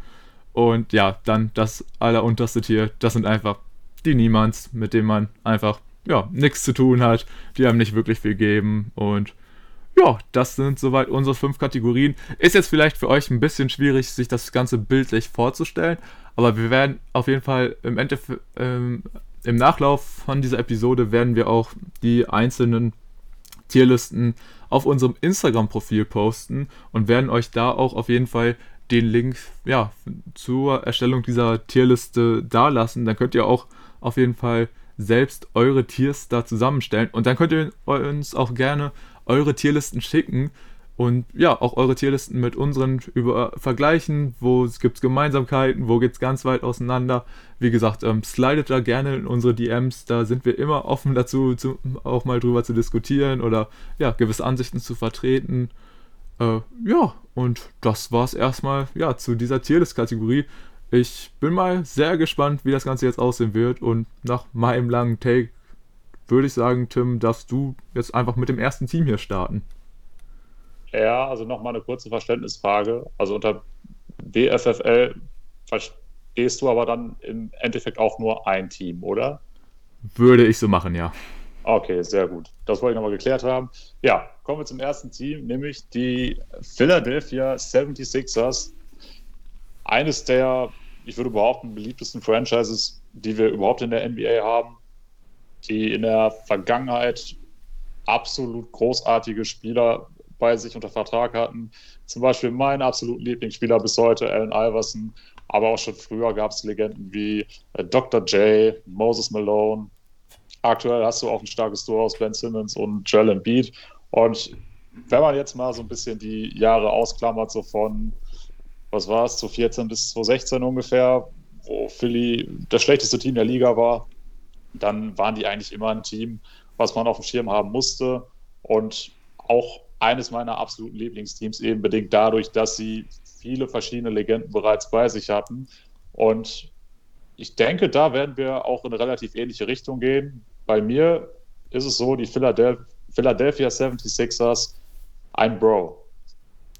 S2: Und ja, dann das allerunterste Tier, das sind einfach die Niemands, mit denen man einfach, ja, nichts zu tun hat, die einem nicht wirklich viel geben. Und ja, das sind soweit unsere fünf Kategorien. Ist jetzt vielleicht für euch ein bisschen schwierig, sich das Ganze bildlich vorzustellen, aber wir werden auf jeden Fall im Endeffekt, ähm, im Nachlauf von dieser Episode werden wir auch die einzelnen Tierlisten auf unserem Instagram-Profil posten und werden euch da auch auf jeden Fall den Link ja, zur Erstellung dieser Tierliste dalassen. Dann könnt ihr auch auf jeden Fall selbst eure Tiers da zusammenstellen und dann könnt ihr uns auch gerne eure Tierlisten schicken und ja, auch eure Tierlisten mit unseren über vergleichen, wo gibt es Gemeinsamkeiten, wo geht es ganz weit auseinander. Wie gesagt, ähm, slidet da gerne in unsere DMs, da sind wir immer offen dazu, zu, auch mal drüber zu diskutieren oder ja, gewisse Ansichten zu vertreten. Äh, ja, und das war es erstmal ja, zu dieser Tierlist-Kategorie. Ich bin mal sehr gespannt, wie das Ganze jetzt aussehen wird und nach meinem langen Take würde ich sagen, Tim, darfst du jetzt einfach mit dem ersten Team hier starten.
S3: Ja, also nochmal eine kurze Verständnisfrage. Also unter BFFL verstehst du aber dann im Endeffekt auch nur ein Team, oder?
S2: Würde ich so machen, ja.
S3: Okay, sehr gut. Das wollte ich nochmal geklärt haben. Ja, kommen wir zum ersten Team, nämlich die Philadelphia 76ers. Eines der, ich würde behaupten, beliebtesten Franchises, die wir überhaupt in der NBA haben die in der Vergangenheit absolut großartige Spieler bei sich unter Vertrag hatten. Zum Beispiel mein absolut Lieblingsspieler bis heute, Allen Iverson. Aber auch schon früher gab es Legenden wie äh, Dr. J, Moses Malone. Aktuell hast du auch ein starkes Duo aus Ben Simmons und Joel Embiid. Und wenn man jetzt mal so ein bisschen die Jahre ausklammert, so von, was war es, 2014 bis 2016 ungefähr, wo Philly das schlechteste Team der Liga war, dann waren die eigentlich immer ein Team, was man auf dem Schirm haben musste. Und auch eines meiner absoluten Lieblingsteams, eben bedingt dadurch, dass sie viele verschiedene Legenden bereits bei sich hatten. Und ich denke, da werden wir auch in eine relativ ähnliche Richtung gehen. Bei mir ist es so, die Philadelphia, Philadelphia 76ers, ein Bro.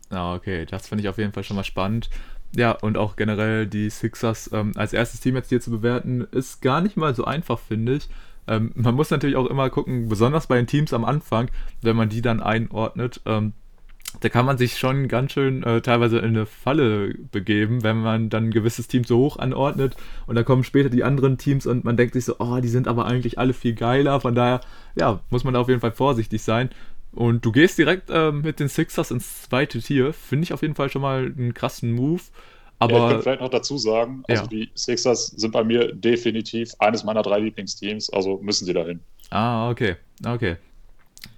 S2: Ah, okay, das finde ich auf jeden Fall schon mal spannend. Ja, und auch generell die Sixers ähm, als erstes Team jetzt hier zu bewerten, ist gar nicht mal so einfach, finde ich. Ähm, man muss natürlich auch immer gucken, besonders bei den Teams am Anfang, wenn man die dann einordnet, ähm, da kann man sich schon ganz schön äh, teilweise in eine Falle begeben, wenn man dann ein gewisses Team so hoch anordnet und dann kommen später die anderen Teams und man denkt sich so, oh, die sind aber eigentlich alle viel geiler. Von daher, ja, muss man da auf jeden Fall vorsichtig sein. Und du gehst direkt äh, mit den Sixers ins zweite Tier. Finde ich auf jeden Fall schon mal einen krassen Move. Aber ja,
S3: ich könnte vielleicht noch dazu sagen, also ja. die Sixers sind bei mir definitiv eines meiner drei Lieblingsteams, also müssen sie dahin.
S2: Ah, okay. Okay.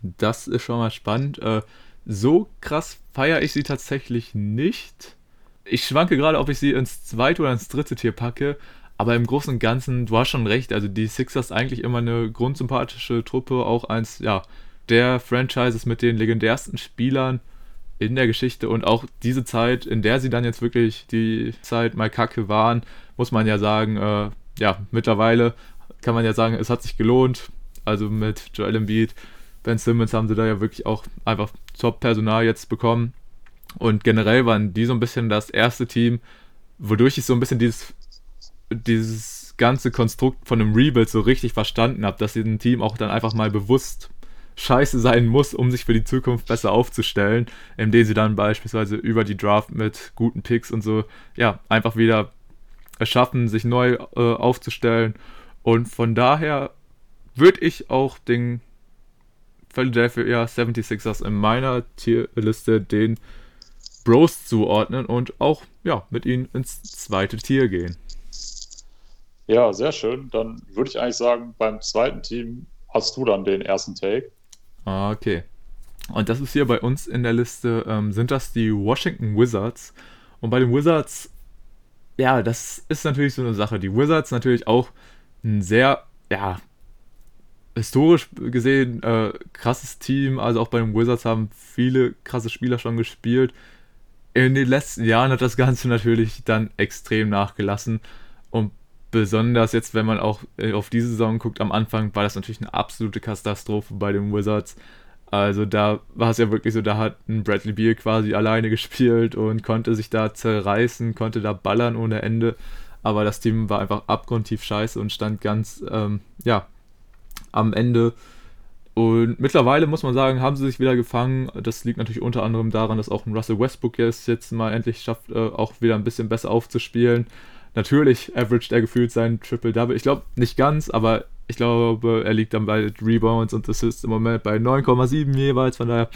S2: Das ist schon mal spannend. Äh, so krass feiere ich sie tatsächlich nicht. Ich schwanke gerade, ob ich sie ins zweite oder ins dritte Tier packe. Aber im Großen und Ganzen, du hast schon recht, also die Sixers eigentlich immer eine grundsympathische Truppe, auch eins, ja, der Franchises mit den legendärsten Spielern in der Geschichte und auch diese Zeit, in der sie dann jetzt wirklich die Zeit mal kacke waren, muss man ja sagen, äh, ja, mittlerweile kann man ja sagen, es hat sich gelohnt. Also mit Joel Embiid, Ben Simmons haben sie da ja wirklich auch einfach Top-Personal jetzt bekommen. Und generell waren die so ein bisschen das erste Team, wodurch ich so ein bisschen dieses, dieses ganze Konstrukt von einem Rebuild so richtig verstanden habe, dass sie ein Team auch dann einfach mal bewusst scheiße sein muss, um sich für die Zukunft besser aufzustellen, indem sie dann beispielsweise über die Draft mit guten Picks und so, ja, einfach wieder erschaffen, sich neu äh, aufzustellen. Und von daher würde ich auch den Philadelphia 76ers in meiner Tierliste den Bros zuordnen und auch ja, mit ihnen ins zweite Tier gehen.
S3: Ja, sehr schön. Dann würde ich eigentlich sagen, beim zweiten Team hast du dann den ersten Take.
S2: Ah, okay. Und das ist hier bei uns in der Liste, ähm, sind das die Washington Wizards. Und bei den Wizards, ja, das ist natürlich so eine Sache. Die Wizards natürlich auch ein sehr, ja, historisch gesehen äh, krasses Team. Also auch bei den Wizards haben viele krasse Spieler schon gespielt. in den letzten Jahren hat das Ganze natürlich dann extrem nachgelassen. Und besonders jetzt, wenn man auch äh, auf diese Saison guckt, am Anfang war das natürlich eine absolute Katastrophe bei den Wizards. Also da war es ja wirklich so, da hat ein Bradley Beal quasi alleine gespielt und konnte sich da zerreißen, konnte da ballern ohne Ende. Aber das Team war einfach abgrundtief scheiße und stand ganz, ähm, ja, am Ende. Und mittlerweile muss man sagen, haben sie sich wieder gefangen. Das liegt natürlich unter anderem daran, dass auch ein Russell Westbrook jetzt, jetzt mal endlich schafft, äh, auch wieder ein bisschen besser aufzuspielen. Natürlich averaged er gefühlt sein Triple-Double. Ich glaube nicht ganz, aber ich glaube, er liegt dann bei Rebounds und Assists im Moment bei 9,7 jeweils. Von daher,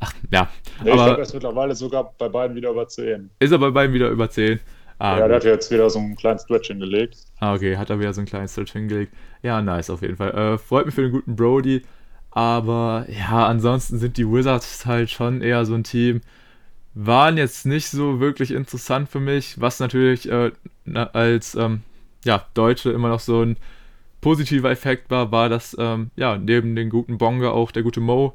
S2: ach ja.
S3: Nee, aber ich glaube, er ist mittlerweile sogar bei beiden wieder über 10.
S2: Ist er bei beiden wieder über 10?
S3: Ah, ja, der hat jetzt wieder so einen kleinen Stretch hingelegt.
S2: Ah, okay, hat er wieder so einen kleinen Stretch hingelegt. Ja, nice auf jeden Fall. Äh, freut mich für den guten Brody. Aber ja, ansonsten sind die Wizards halt schon eher so ein Team. Waren jetzt nicht so wirklich interessant für mich, was natürlich äh, als ähm, ja, Deutsche immer noch so ein positiver Effekt war, war, dass ähm, ja, neben den guten Bonga auch der gute Mo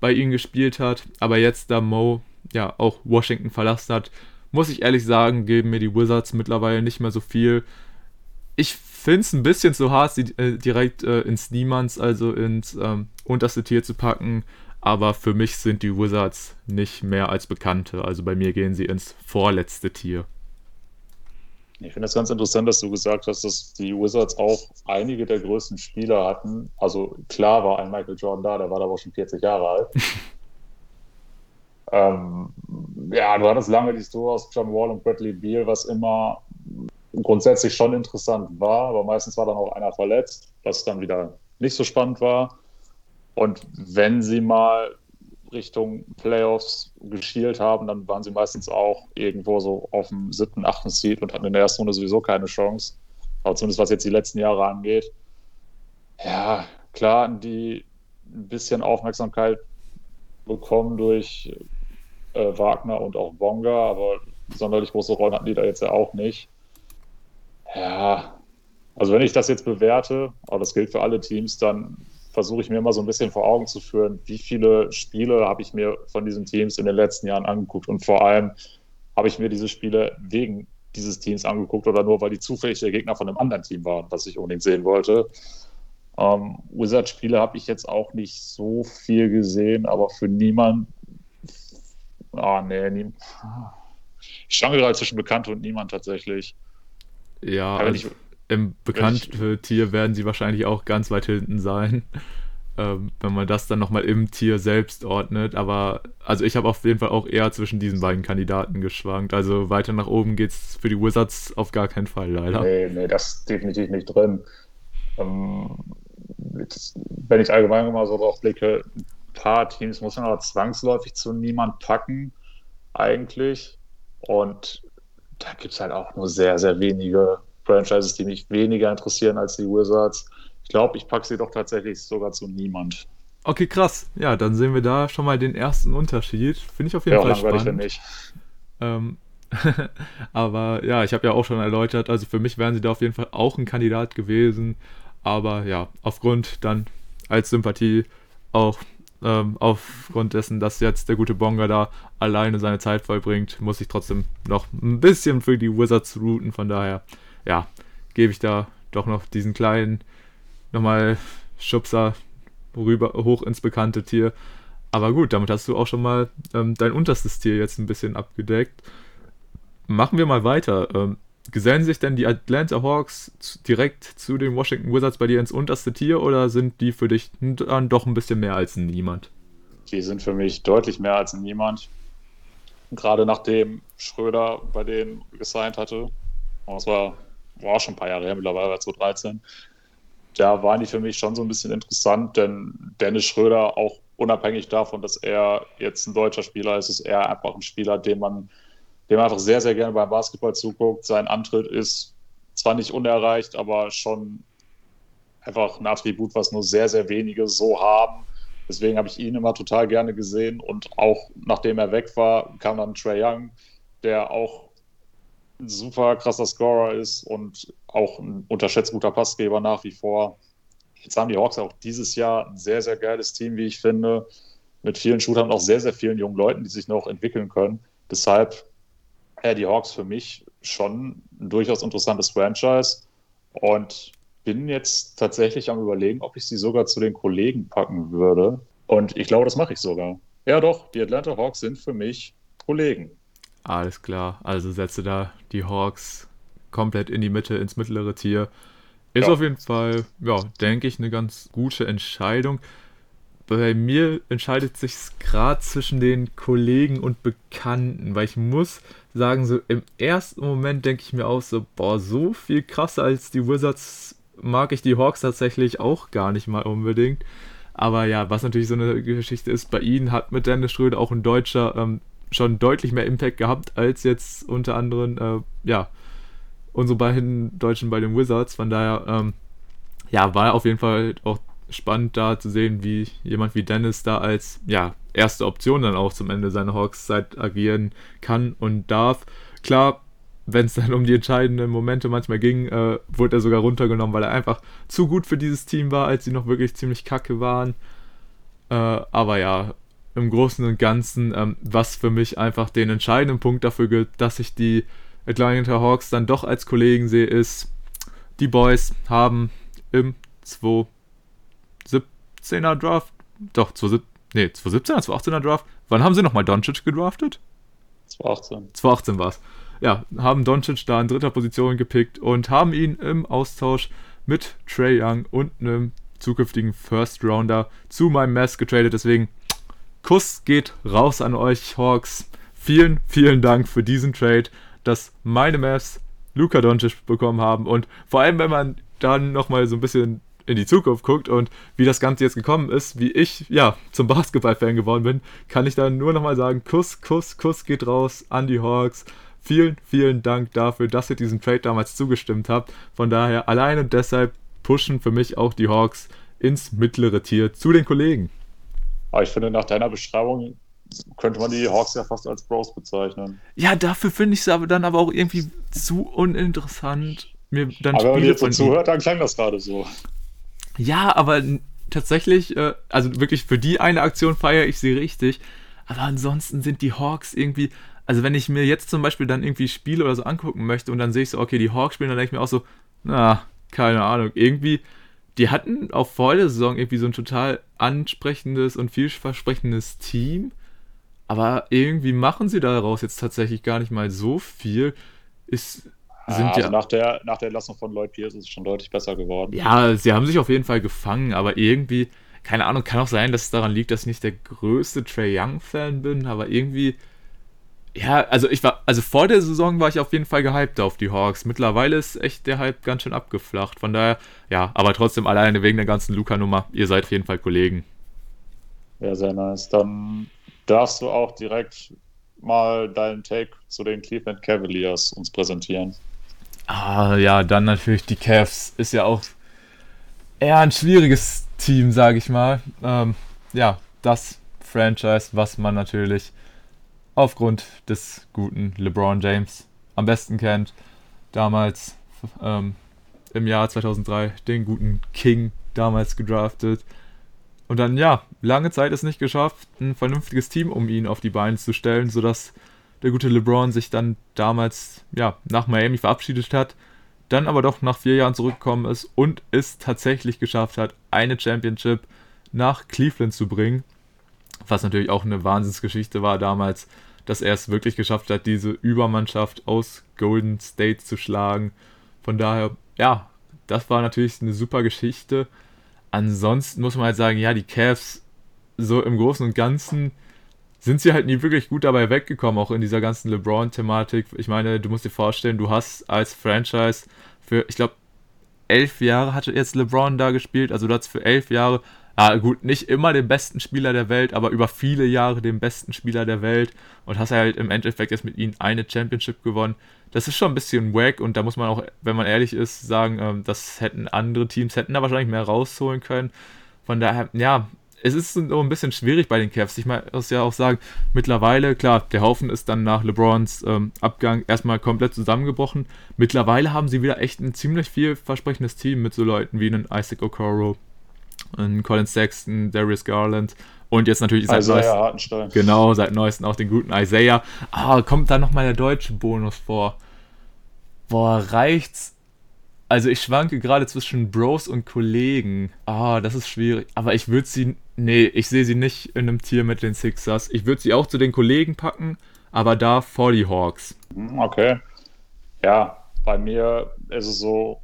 S2: bei ihnen gespielt hat. Aber jetzt, da Mo ja auch Washington verlassen hat, muss ich ehrlich sagen, geben mir die Wizards mittlerweile nicht mehr so viel. Ich finde es ein bisschen zu hart, sie äh, direkt äh, ins Niemands, also ins ähm, unterste Tier zu packen. Aber für mich sind die Wizards nicht mehr als Bekannte. Also bei mir gehen sie ins vorletzte Tier.
S3: Ich finde es ganz interessant, dass du gesagt hast, dass die Wizards auch einige der größten Spieler hatten. Also klar war ein Michael Jordan da, der war aber schon 40 Jahre alt. ähm, ja, du hattest lange die Story aus John Wall und Bradley Beal, was immer grundsätzlich schon interessant war, aber meistens war dann auch einer verletzt, was dann wieder nicht so spannend war. Und wenn sie mal Richtung Playoffs geschielt haben, dann waren sie meistens auch irgendwo so auf dem siebten, achten Seed und hatten in der ersten Runde sowieso keine Chance. Aber zumindest was jetzt die letzten Jahre angeht. Ja, klar, die ein bisschen Aufmerksamkeit bekommen durch äh, Wagner und auch Bonga, aber sonderlich große Rollen hatten die da jetzt ja auch nicht. Ja, also wenn ich das jetzt bewerte, aber das gilt für alle Teams, dann versuche ich mir immer so ein bisschen vor Augen zu führen, wie viele Spiele habe ich mir von diesen Teams in den letzten Jahren angeguckt und vor allem habe ich mir diese Spiele wegen dieses Teams angeguckt oder nur, weil die zufällig der Gegner von einem anderen Team waren, was ich unbedingt sehen wollte. Ähm, Wizard-Spiele habe ich jetzt auch nicht so viel gesehen, aber für niemand. Ah, nee, nie, ich schwanke gerade zwischen Bekannte und niemand tatsächlich.
S2: Ja, also ich, im Bekannte-Tier werden sie wahrscheinlich auch ganz weit hinten sein, ähm, wenn man das dann nochmal im Tier selbst ordnet. Aber also ich habe auf jeden Fall auch eher zwischen diesen beiden Kandidaten geschwankt. Also weiter nach oben geht es für die Wizards auf gar keinen Fall, leider.
S3: Nee, nee, das ist definitiv nicht drin. Ähm, wenn ich allgemein mal so drauf blicke, ein paar Teams muss man aber zwangsläufig zu niemand packen, eigentlich. Und da gibt es halt auch nur sehr, sehr wenige Franchises, die mich weniger interessieren als die Wizards. Ich glaube, ich packe sie doch tatsächlich sogar zu niemand.
S2: Okay, krass. Ja, dann sehen wir da schon mal den ersten Unterschied. Finde ich auf jeden ja, Fall spannend. Nicht. Ähm, aber ja, ich habe ja auch schon erläutert, also für mich wären sie da auf jeden Fall auch ein Kandidat gewesen. Aber ja, aufgrund dann als Sympathie auch ähm, aufgrund dessen, dass jetzt der gute Bonga da alleine seine Zeit vollbringt, muss ich trotzdem noch ein bisschen für die Wizards routen. Von daher, ja, gebe ich da doch noch diesen kleinen, nochmal Schubser rüber, hoch ins bekannte Tier. Aber gut, damit hast du auch schon mal ähm, dein unterstes Tier jetzt ein bisschen abgedeckt. Machen wir mal weiter. Ähm, gesellen sich denn die Atlanta Hawks direkt zu den Washington Wizards bei dir ins unterste Tier oder sind die für dich dann doch ein bisschen mehr als niemand?
S3: Die sind für mich deutlich mehr als niemand. Gerade nachdem Schröder bei denen gesigned hatte, das war, war schon ein paar Jahre her, mittlerweile 2013, da waren die für mich schon so ein bisschen interessant, denn Dennis Schröder, auch unabhängig davon, dass er jetzt ein deutscher Spieler ist, ist er einfach ein Spieler, den man dem einfach sehr, sehr gerne beim Basketball zuguckt. Sein Antritt ist zwar nicht unerreicht, aber schon einfach ein Attribut, was nur sehr, sehr wenige so haben. Deswegen habe ich ihn immer total gerne gesehen und auch nachdem er weg war, kam dann Trey Young, der auch ein super krasser Scorer ist und auch ein unterschätzt guter Passgeber nach wie vor. Jetzt haben die Hawks auch dieses Jahr ein sehr, sehr geiles Team, wie ich finde, mit vielen Shootern und auch sehr, sehr vielen jungen Leuten, die sich noch entwickeln können. Deshalb ja, die Hawks für mich schon ein durchaus interessantes Franchise und bin jetzt tatsächlich am Überlegen, ob ich sie sogar zu den Kollegen packen würde. Und ich glaube, das mache ich sogar. Ja, doch, die Atlanta Hawks sind für mich Kollegen.
S2: Alles klar, also setze da die Hawks komplett in die Mitte, ins mittlere Tier. Ist ja. auf jeden Fall, ja, denke ich, eine ganz gute Entscheidung. Bei mir entscheidet sich gerade zwischen den Kollegen und Bekannten, weil ich muss sagen, so im ersten Moment denke ich mir auch so, boah, so viel krasser als die Wizards mag ich die Hawks tatsächlich auch gar nicht mal unbedingt. Aber ja, was natürlich so eine Geschichte ist, bei ihnen hat mit Dennis Schröder auch ein Deutscher ähm, schon deutlich mehr Impact gehabt als jetzt unter anderem, äh, ja, unsere beiden Deutschen bei den Wizards. Von daher, ähm, ja, war auf jeden Fall auch spannend da zu sehen, wie jemand wie Dennis da als, ja, erste Option dann auch zum Ende seiner Hawks-Zeit agieren kann und darf. Klar, wenn es dann um die entscheidenden Momente manchmal ging, äh, wurde er sogar runtergenommen, weil er einfach zu gut für dieses Team war, als sie noch wirklich ziemlich kacke waren. Äh, aber ja, im Großen und Ganzen, ähm, was für mich einfach den entscheidenden Punkt dafür gilt, dass ich die Atlanta Hawks dann doch als Kollegen sehe, ist, die Boys haben im 2017er Draft, doch, 2017, nee, 2017er, 2018er Draft, wann haben sie nochmal Doncic gedraftet?
S3: 2018.
S2: 2018 war es. Ja, haben Doncic da in dritter Position gepickt und haben ihn im Austausch mit Trey Young und einem zukünftigen First Rounder zu meinem Mess getradet. Deswegen Kuss geht raus an euch, Hawks. Vielen, vielen Dank für diesen Trade, dass meine Mavs Luka Doncic bekommen haben. Und vor allem, wenn man dann nochmal so ein bisschen in die Zukunft guckt und wie das Ganze jetzt gekommen ist, wie ich ja zum Basketball-Fan geworden bin, kann ich dann nur nochmal sagen: Kuss, Kuss, Kuss geht raus an die Hawks. Vielen, vielen Dank dafür, dass ihr diesen Trade damals zugestimmt habt. Von daher alleine deshalb pushen für mich auch die Hawks ins mittlere Tier zu den Kollegen.
S3: Aber ich finde, nach deiner Beschreibung könnte man die Hawks ja fast als Bros bezeichnen.
S2: Ja, dafür finde ich es aber dann aber auch irgendwie zu uninteressant, mir dann
S3: aber wenn man jetzt so zuhört, dann klang das gerade so.
S2: Ja, aber tatsächlich, äh, also wirklich für die eine Aktion feiere ich sie richtig. Aber ansonsten sind die Hawks irgendwie, also wenn ich mir jetzt zum Beispiel dann irgendwie Spiele oder so angucken möchte und dann sehe ich so, okay, die Hawks spielen, dann denke ich mir auch so, na, keine Ahnung, irgendwie die hatten auch vor der Saison irgendwie so ein total ansprechendes und vielversprechendes Team. Aber irgendwie machen sie daraus jetzt tatsächlich gar nicht mal so viel. Ist,
S3: sind ja, also ja nach der, nach der Entlassung von Lloyd Pierce ist es schon deutlich besser geworden.
S2: Ja, sie haben sich auf jeden Fall gefangen, aber irgendwie, keine Ahnung, kann auch sein, dass es daran liegt, dass ich nicht der größte Trey Young-Fan bin, aber irgendwie ja, also ich war, also vor der Saison war ich auf jeden Fall gehypt auf die Hawks. Mittlerweile ist echt der Hype ganz schön abgeflacht. Von daher, ja, aber trotzdem alleine wegen der ganzen Luca-Nummer, ihr seid auf jeden Fall Kollegen.
S3: Ja, sehr nice. Dann darfst du auch direkt mal deinen Take zu den Cleveland Cavaliers uns präsentieren.
S2: Ah, ja, dann natürlich die Cavs. Ist ja auch eher ein schwieriges Team, sage ich mal. Ähm, ja, das Franchise, was man natürlich aufgrund des guten LeBron James am besten kennt. Damals ähm, im Jahr 2003 den guten King damals gedraftet. Und dann, ja, lange Zeit es nicht geschafft, ein vernünftiges Team um ihn auf die Beine zu stellen, sodass der gute LeBron sich dann damals, ja, nach Miami verabschiedet hat, dann aber doch nach vier Jahren zurückgekommen ist und es tatsächlich geschafft hat, eine Championship nach Cleveland zu bringen. Was natürlich auch eine Wahnsinnsgeschichte war damals dass er es wirklich geschafft hat, diese Übermannschaft aus Golden State zu schlagen. Von daher, ja, das war natürlich eine super Geschichte. Ansonsten muss man halt sagen, ja, die Cavs so im Großen und Ganzen sind sie halt nie wirklich gut dabei weggekommen, auch in dieser ganzen LeBron-Thematik. Ich meine, du musst dir vorstellen, du hast als Franchise für, ich glaube, elf Jahre hatte jetzt LeBron da gespielt, also du hast für elf Jahre ja, gut, nicht immer den besten Spieler der Welt, aber über viele Jahre den besten Spieler der Welt und hast halt im Endeffekt jetzt mit ihnen eine Championship gewonnen. Das ist schon ein bisschen wack und da muss man auch, wenn man ehrlich ist, sagen, ähm, das hätten andere Teams, hätten da wahrscheinlich mehr rausholen können. Von daher, ja, es ist so ein bisschen schwierig bei den Cavs. Ich muss ja auch sagen, mittlerweile, klar, der Haufen ist dann nach LeBrons ähm, Abgang erstmal komplett zusammengebrochen. Mittlerweile haben sie wieder echt ein ziemlich vielversprechendes Team mit so Leuten wie einen Isaac Okoro, Colin Sexton, Darius Garland Und jetzt natürlich
S3: seit neuestem,
S2: genau, seit neuestem auch den guten Isaiah. Ah, kommt da nochmal der deutsche Bonus vor. Boah, reicht's? Also ich schwanke gerade zwischen Bros und Kollegen. Ah, das ist schwierig. Aber ich würde sie. Nee, ich sehe sie nicht in einem Tier mit den Sixers. Ich würde sie auch zu den Kollegen packen, aber da vor die Hawks.
S3: Hm, okay. Ja, bei mir ist es so,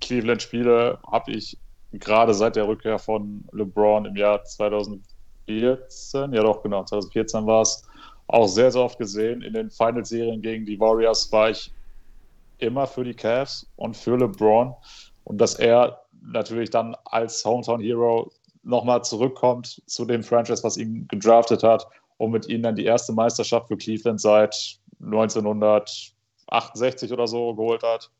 S3: Cleveland-Spiele habe ich gerade seit der Rückkehr von LeBron im Jahr 2014, ja doch, genau, 2014 war es, auch sehr, sehr oft gesehen. In den Final-Serien gegen die Warriors war ich immer für die Cavs und für LeBron. Und dass er natürlich dann als Hometown Hero nochmal zurückkommt zu dem Franchise, was ihn gedraftet hat und mit ihnen dann die erste Meisterschaft für Cleveland seit 1968 oder so geholt hat.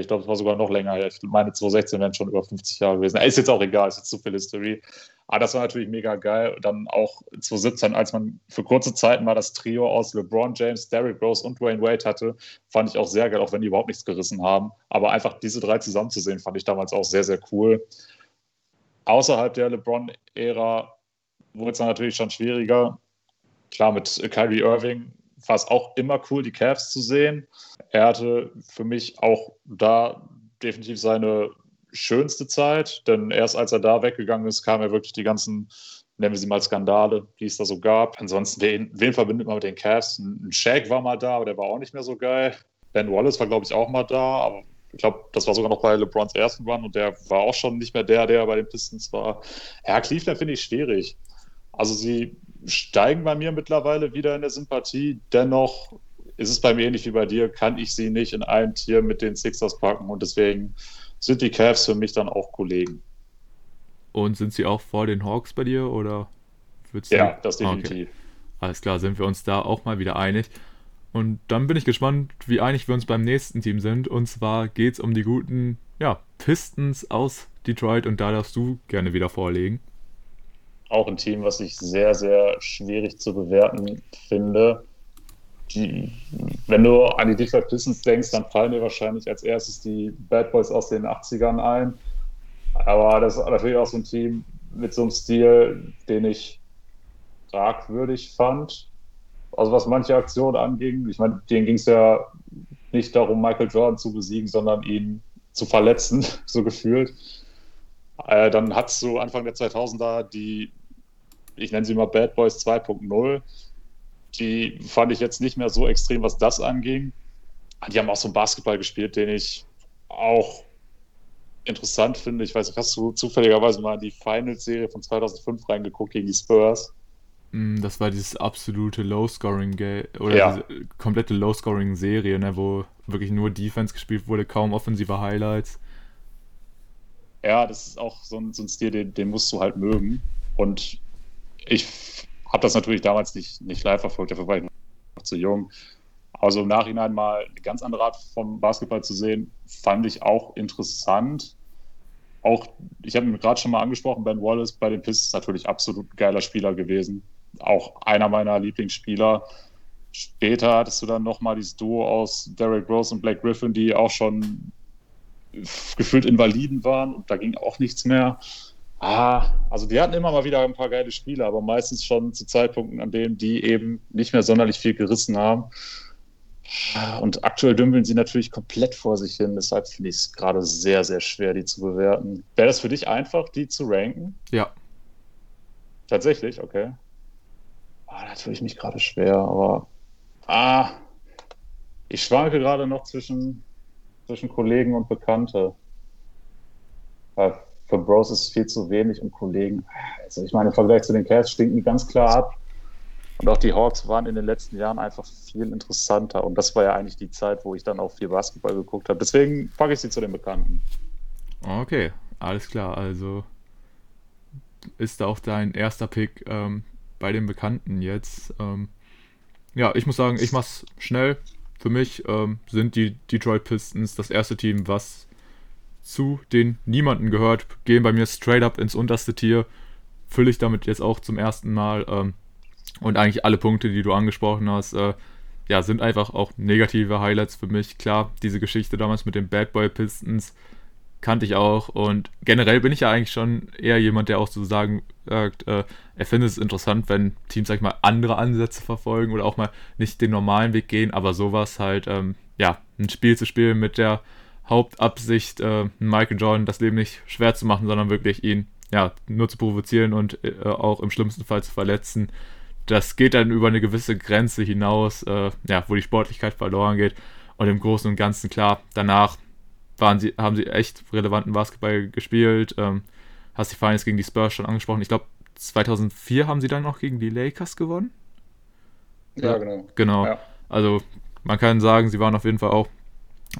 S3: Ich glaube, es war sogar noch länger her. Ich meine, 2016 wären schon über 50 Jahre gewesen. Ist jetzt auch egal, ist jetzt zu viel History. Aber das war natürlich mega geil. Dann auch 2017, als man für kurze Zeit mal das Trio aus LeBron James, Derrick Rose und Dwayne Wade hatte, fand ich auch sehr geil, auch wenn die überhaupt nichts gerissen haben. Aber einfach diese drei zusammenzusehen, fand ich damals auch sehr, sehr cool. Außerhalb der LeBron-Ära wurde es dann natürlich schon schwieriger. Klar, mit Kyrie Irving war es auch immer cool, die Cavs zu sehen. Er hatte für mich auch da definitiv seine schönste Zeit, denn erst als er da weggegangen ist, kamen ja wirklich die ganzen, nennen wir sie mal Skandale, die es da so gab. Ansonsten, wen, wen verbindet man mit den Cavs? Ein Shaq war mal da, aber der war auch nicht mehr so geil. Ben Wallace war, glaube ich, auch mal da, aber ich glaube, das war sogar noch bei LeBrons ersten Run und der war auch schon nicht mehr der, der bei den Pistons war. Ja, Cleveland finde ich schwierig. Also sie steigen bei mir mittlerweile wieder in der Sympathie. Dennoch ist es bei mir ähnlich wie bei dir, kann ich sie nicht in einem Tier mit den Sixers packen und deswegen sind die Cavs für mich dann auch Kollegen.
S2: Und sind sie auch vor den Hawks bei dir oder?
S3: Ja, das definitiv. Okay.
S2: Alles klar, sind wir uns da auch mal wieder einig. Und dann bin ich gespannt, wie einig wir uns beim nächsten Team sind. Und zwar geht es um die guten ja, Pistons aus Detroit und da darfst du gerne wieder vorlegen.
S3: Auch ein Team, was ich sehr, sehr schwierig zu bewerten finde. Die, wenn du an die Detroit Pistons denkst, dann fallen dir wahrscheinlich als erstes die Bad Boys aus den 80ern ein. Aber das ist natürlich auch so ein Team mit so einem Stil, den ich fragwürdig fand. Also was manche Aktionen anging, ich meine, denen ging es ja nicht darum, Michael Jordan zu besiegen, sondern ihn zu verletzen, so gefühlt. Äh, dann hattest du Anfang der 2000er die, ich nenne sie mal Bad Boys 2.0. Die fand ich jetzt nicht mehr so extrem, was das anging. Die haben auch so einen Basketball gespielt, den ich auch interessant finde. Ich weiß nicht, hast du zufälligerweise mal die Finals-Serie von 2005 reingeguckt gegen die Spurs?
S2: Mm, das war dieses absolute Low-Scoring oder ja. diese komplette Low-Scoring-Serie, ne, wo wirklich nur Defense gespielt wurde, kaum offensive Highlights.
S3: Ja, das ist auch so ein, so ein Stil, den, den, musst du halt mögen. Und ich habe das natürlich damals nicht, nicht live verfolgt, dafür war ich noch zu jung. Also im Nachhinein mal eine ganz andere Art vom Basketball zu sehen, fand ich auch interessant. Auch, ich habe ihn gerade schon mal angesprochen, Ben Wallace bei den Pistons natürlich absolut geiler Spieler gewesen. Auch einer meiner Lieblingsspieler. Später hattest du dann nochmal dieses Duo aus Derek Rose und Blake Griffin, die auch schon gefühlt Invaliden waren und da ging auch nichts mehr. Ah, also die hatten immer mal wieder ein paar geile Spiele, aber meistens schon zu Zeitpunkten, an denen die eben nicht mehr sonderlich viel gerissen haben. Und aktuell dümpeln sie natürlich komplett vor sich hin, deshalb finde ich es gerade sehr, sehr schwer, die zu bewerten. Wäre das für dich einfach, die zu ranken?
S2: Ja.
S3: Tatsächlich, okay. Ah, da tue ich mich gerade schwer, aber ah, ich schwanke gerade noch zwischen zwischen Kollegen und Bekannte. Für Bros ist es viel zu wenig und Kollegen. Also ich meine, im Vergleich zu den Cavs stinken die ganz klar ab. Und auch die Hawks waren in den letzten Jahren einfach viel interessanter. Und das war ja eigentlich die Zeit, wo ich dann auch viel Basketball geguckt habe. Deswegen packe ich sie zu den Bekannten.
S2: Okay, alles klar. Also ist auch dein erster Pick ähm, bei den Bekannten jetzt. Ähm, ja, ich muss sagen, ich mach's schnell für mich ähm, sind die Detroit Pistons das erste Team, was zu den niemanden gehört, gehen bei mir straight up ins unterste Tier. Fülle ich damit jetzt auch zum ersten Mal. Ähm, und eigentlich alle Punkte, die du angesprochen hast, äh, ja, sind einfach auch negative Highlights für mich. Klar, diese Geschichte damals mit den Bad Boy Pistons, kannte ich auch. Und generell bin ich ja eigentlich schon eher jemand, der auch so sagen sagt, äh, er findet es interessant, wenn Teams, sag ich mal, andere Ansätze verfolgen oder auch mal nicht den normalen Weg gehen, aber sowas halt, ähm, ja, ein Spiel zu spielen mit der Hauptabsicht, äh, Michael Jordan das Leben nicht schwer zu machen, sondern wirklich ihn, ja, nur zu provozieren und äh, auch im schlimmsten Fall zu verletzen. Das geht dann über eine gewisse Grenze hinaus, äh, ja, wo die Sportlichkeit verloren geht. Und im Großen und Ganzen, klar, danach waren sie, haben sie echt relevanten Basketball gespielt. Ähm, hast die Finals gegen die Spurs schon angesprochen. Ich glaube, 2004 haben sie dann noch gegen die Lakers gewonnen.
S3: Ja, genau.
S2: Genau.
S3: Ja.
S2: Also man kann sagen, sie waren auf jeden Fall auch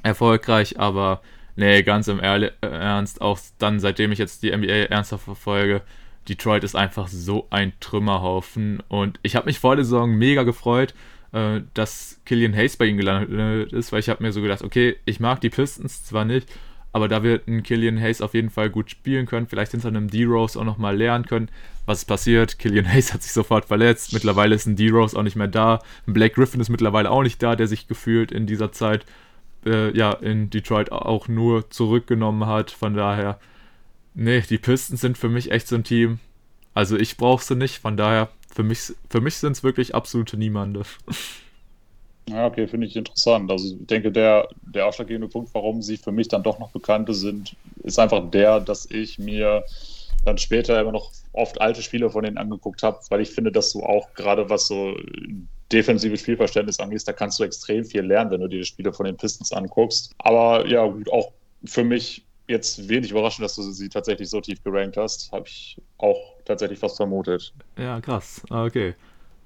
S2: erfolgreich, aber nee, ganz im äh, Ernst, auch dann, seitdem ich jetzt die NBA ernsthaft verfolge, Detroit ist einfach so ein Trümmerhaufen und ich habe mich vor der Saison mega gefreut, äh, dass Killian Hayes bei ihnen gelandet ist, weil ich habe mir so gedacht, okay, ich mag die Pistons zwar nicht, aber da wird ein Killian Hayes auf jeden Fall gut spielen können, vielleicht hinter einem D-Rose auch nochmal lernen können, was ist passiert. Killian Hayes hat sich sofort verletzt, mittlerweile ist ein D-Rose auch nicht mehr da, ein Blake Griffin ist mittlerweile auch nicht da, der sich gefühlt in dieser Zeit äh, ja, in Detroit auch nur zurückgenommen hat, von daher, nee, die Pistons sind für mich echt so ein Team, also ich brauche sie nicht, von daher, für mich, für mich sind es wirklich absolute Niemande.
S3: Ja, okay, finde ich interessant. Also ich denke, der, der ausschlaggebende Punkt, warum sie für mich dann doch noch Bekannte sind, ist einfach der, dass ich mir dann später immer noch oft alte Spiele von denen angeguckt habe, weil ich finde, dass du auch gerade was so defensives Spielverständnis angeht, da kannst du extrem viel lernen, wenn du dir die Spiele von den Pistons anguckst. Aber ja, gut, auch für mich jetzt wenig überraschend, dass du sie tatsächlich so tief gerankt hast. Habe ich auch tatsächlich fast vermutet.
S2: Ja, krass. Ah, Okay.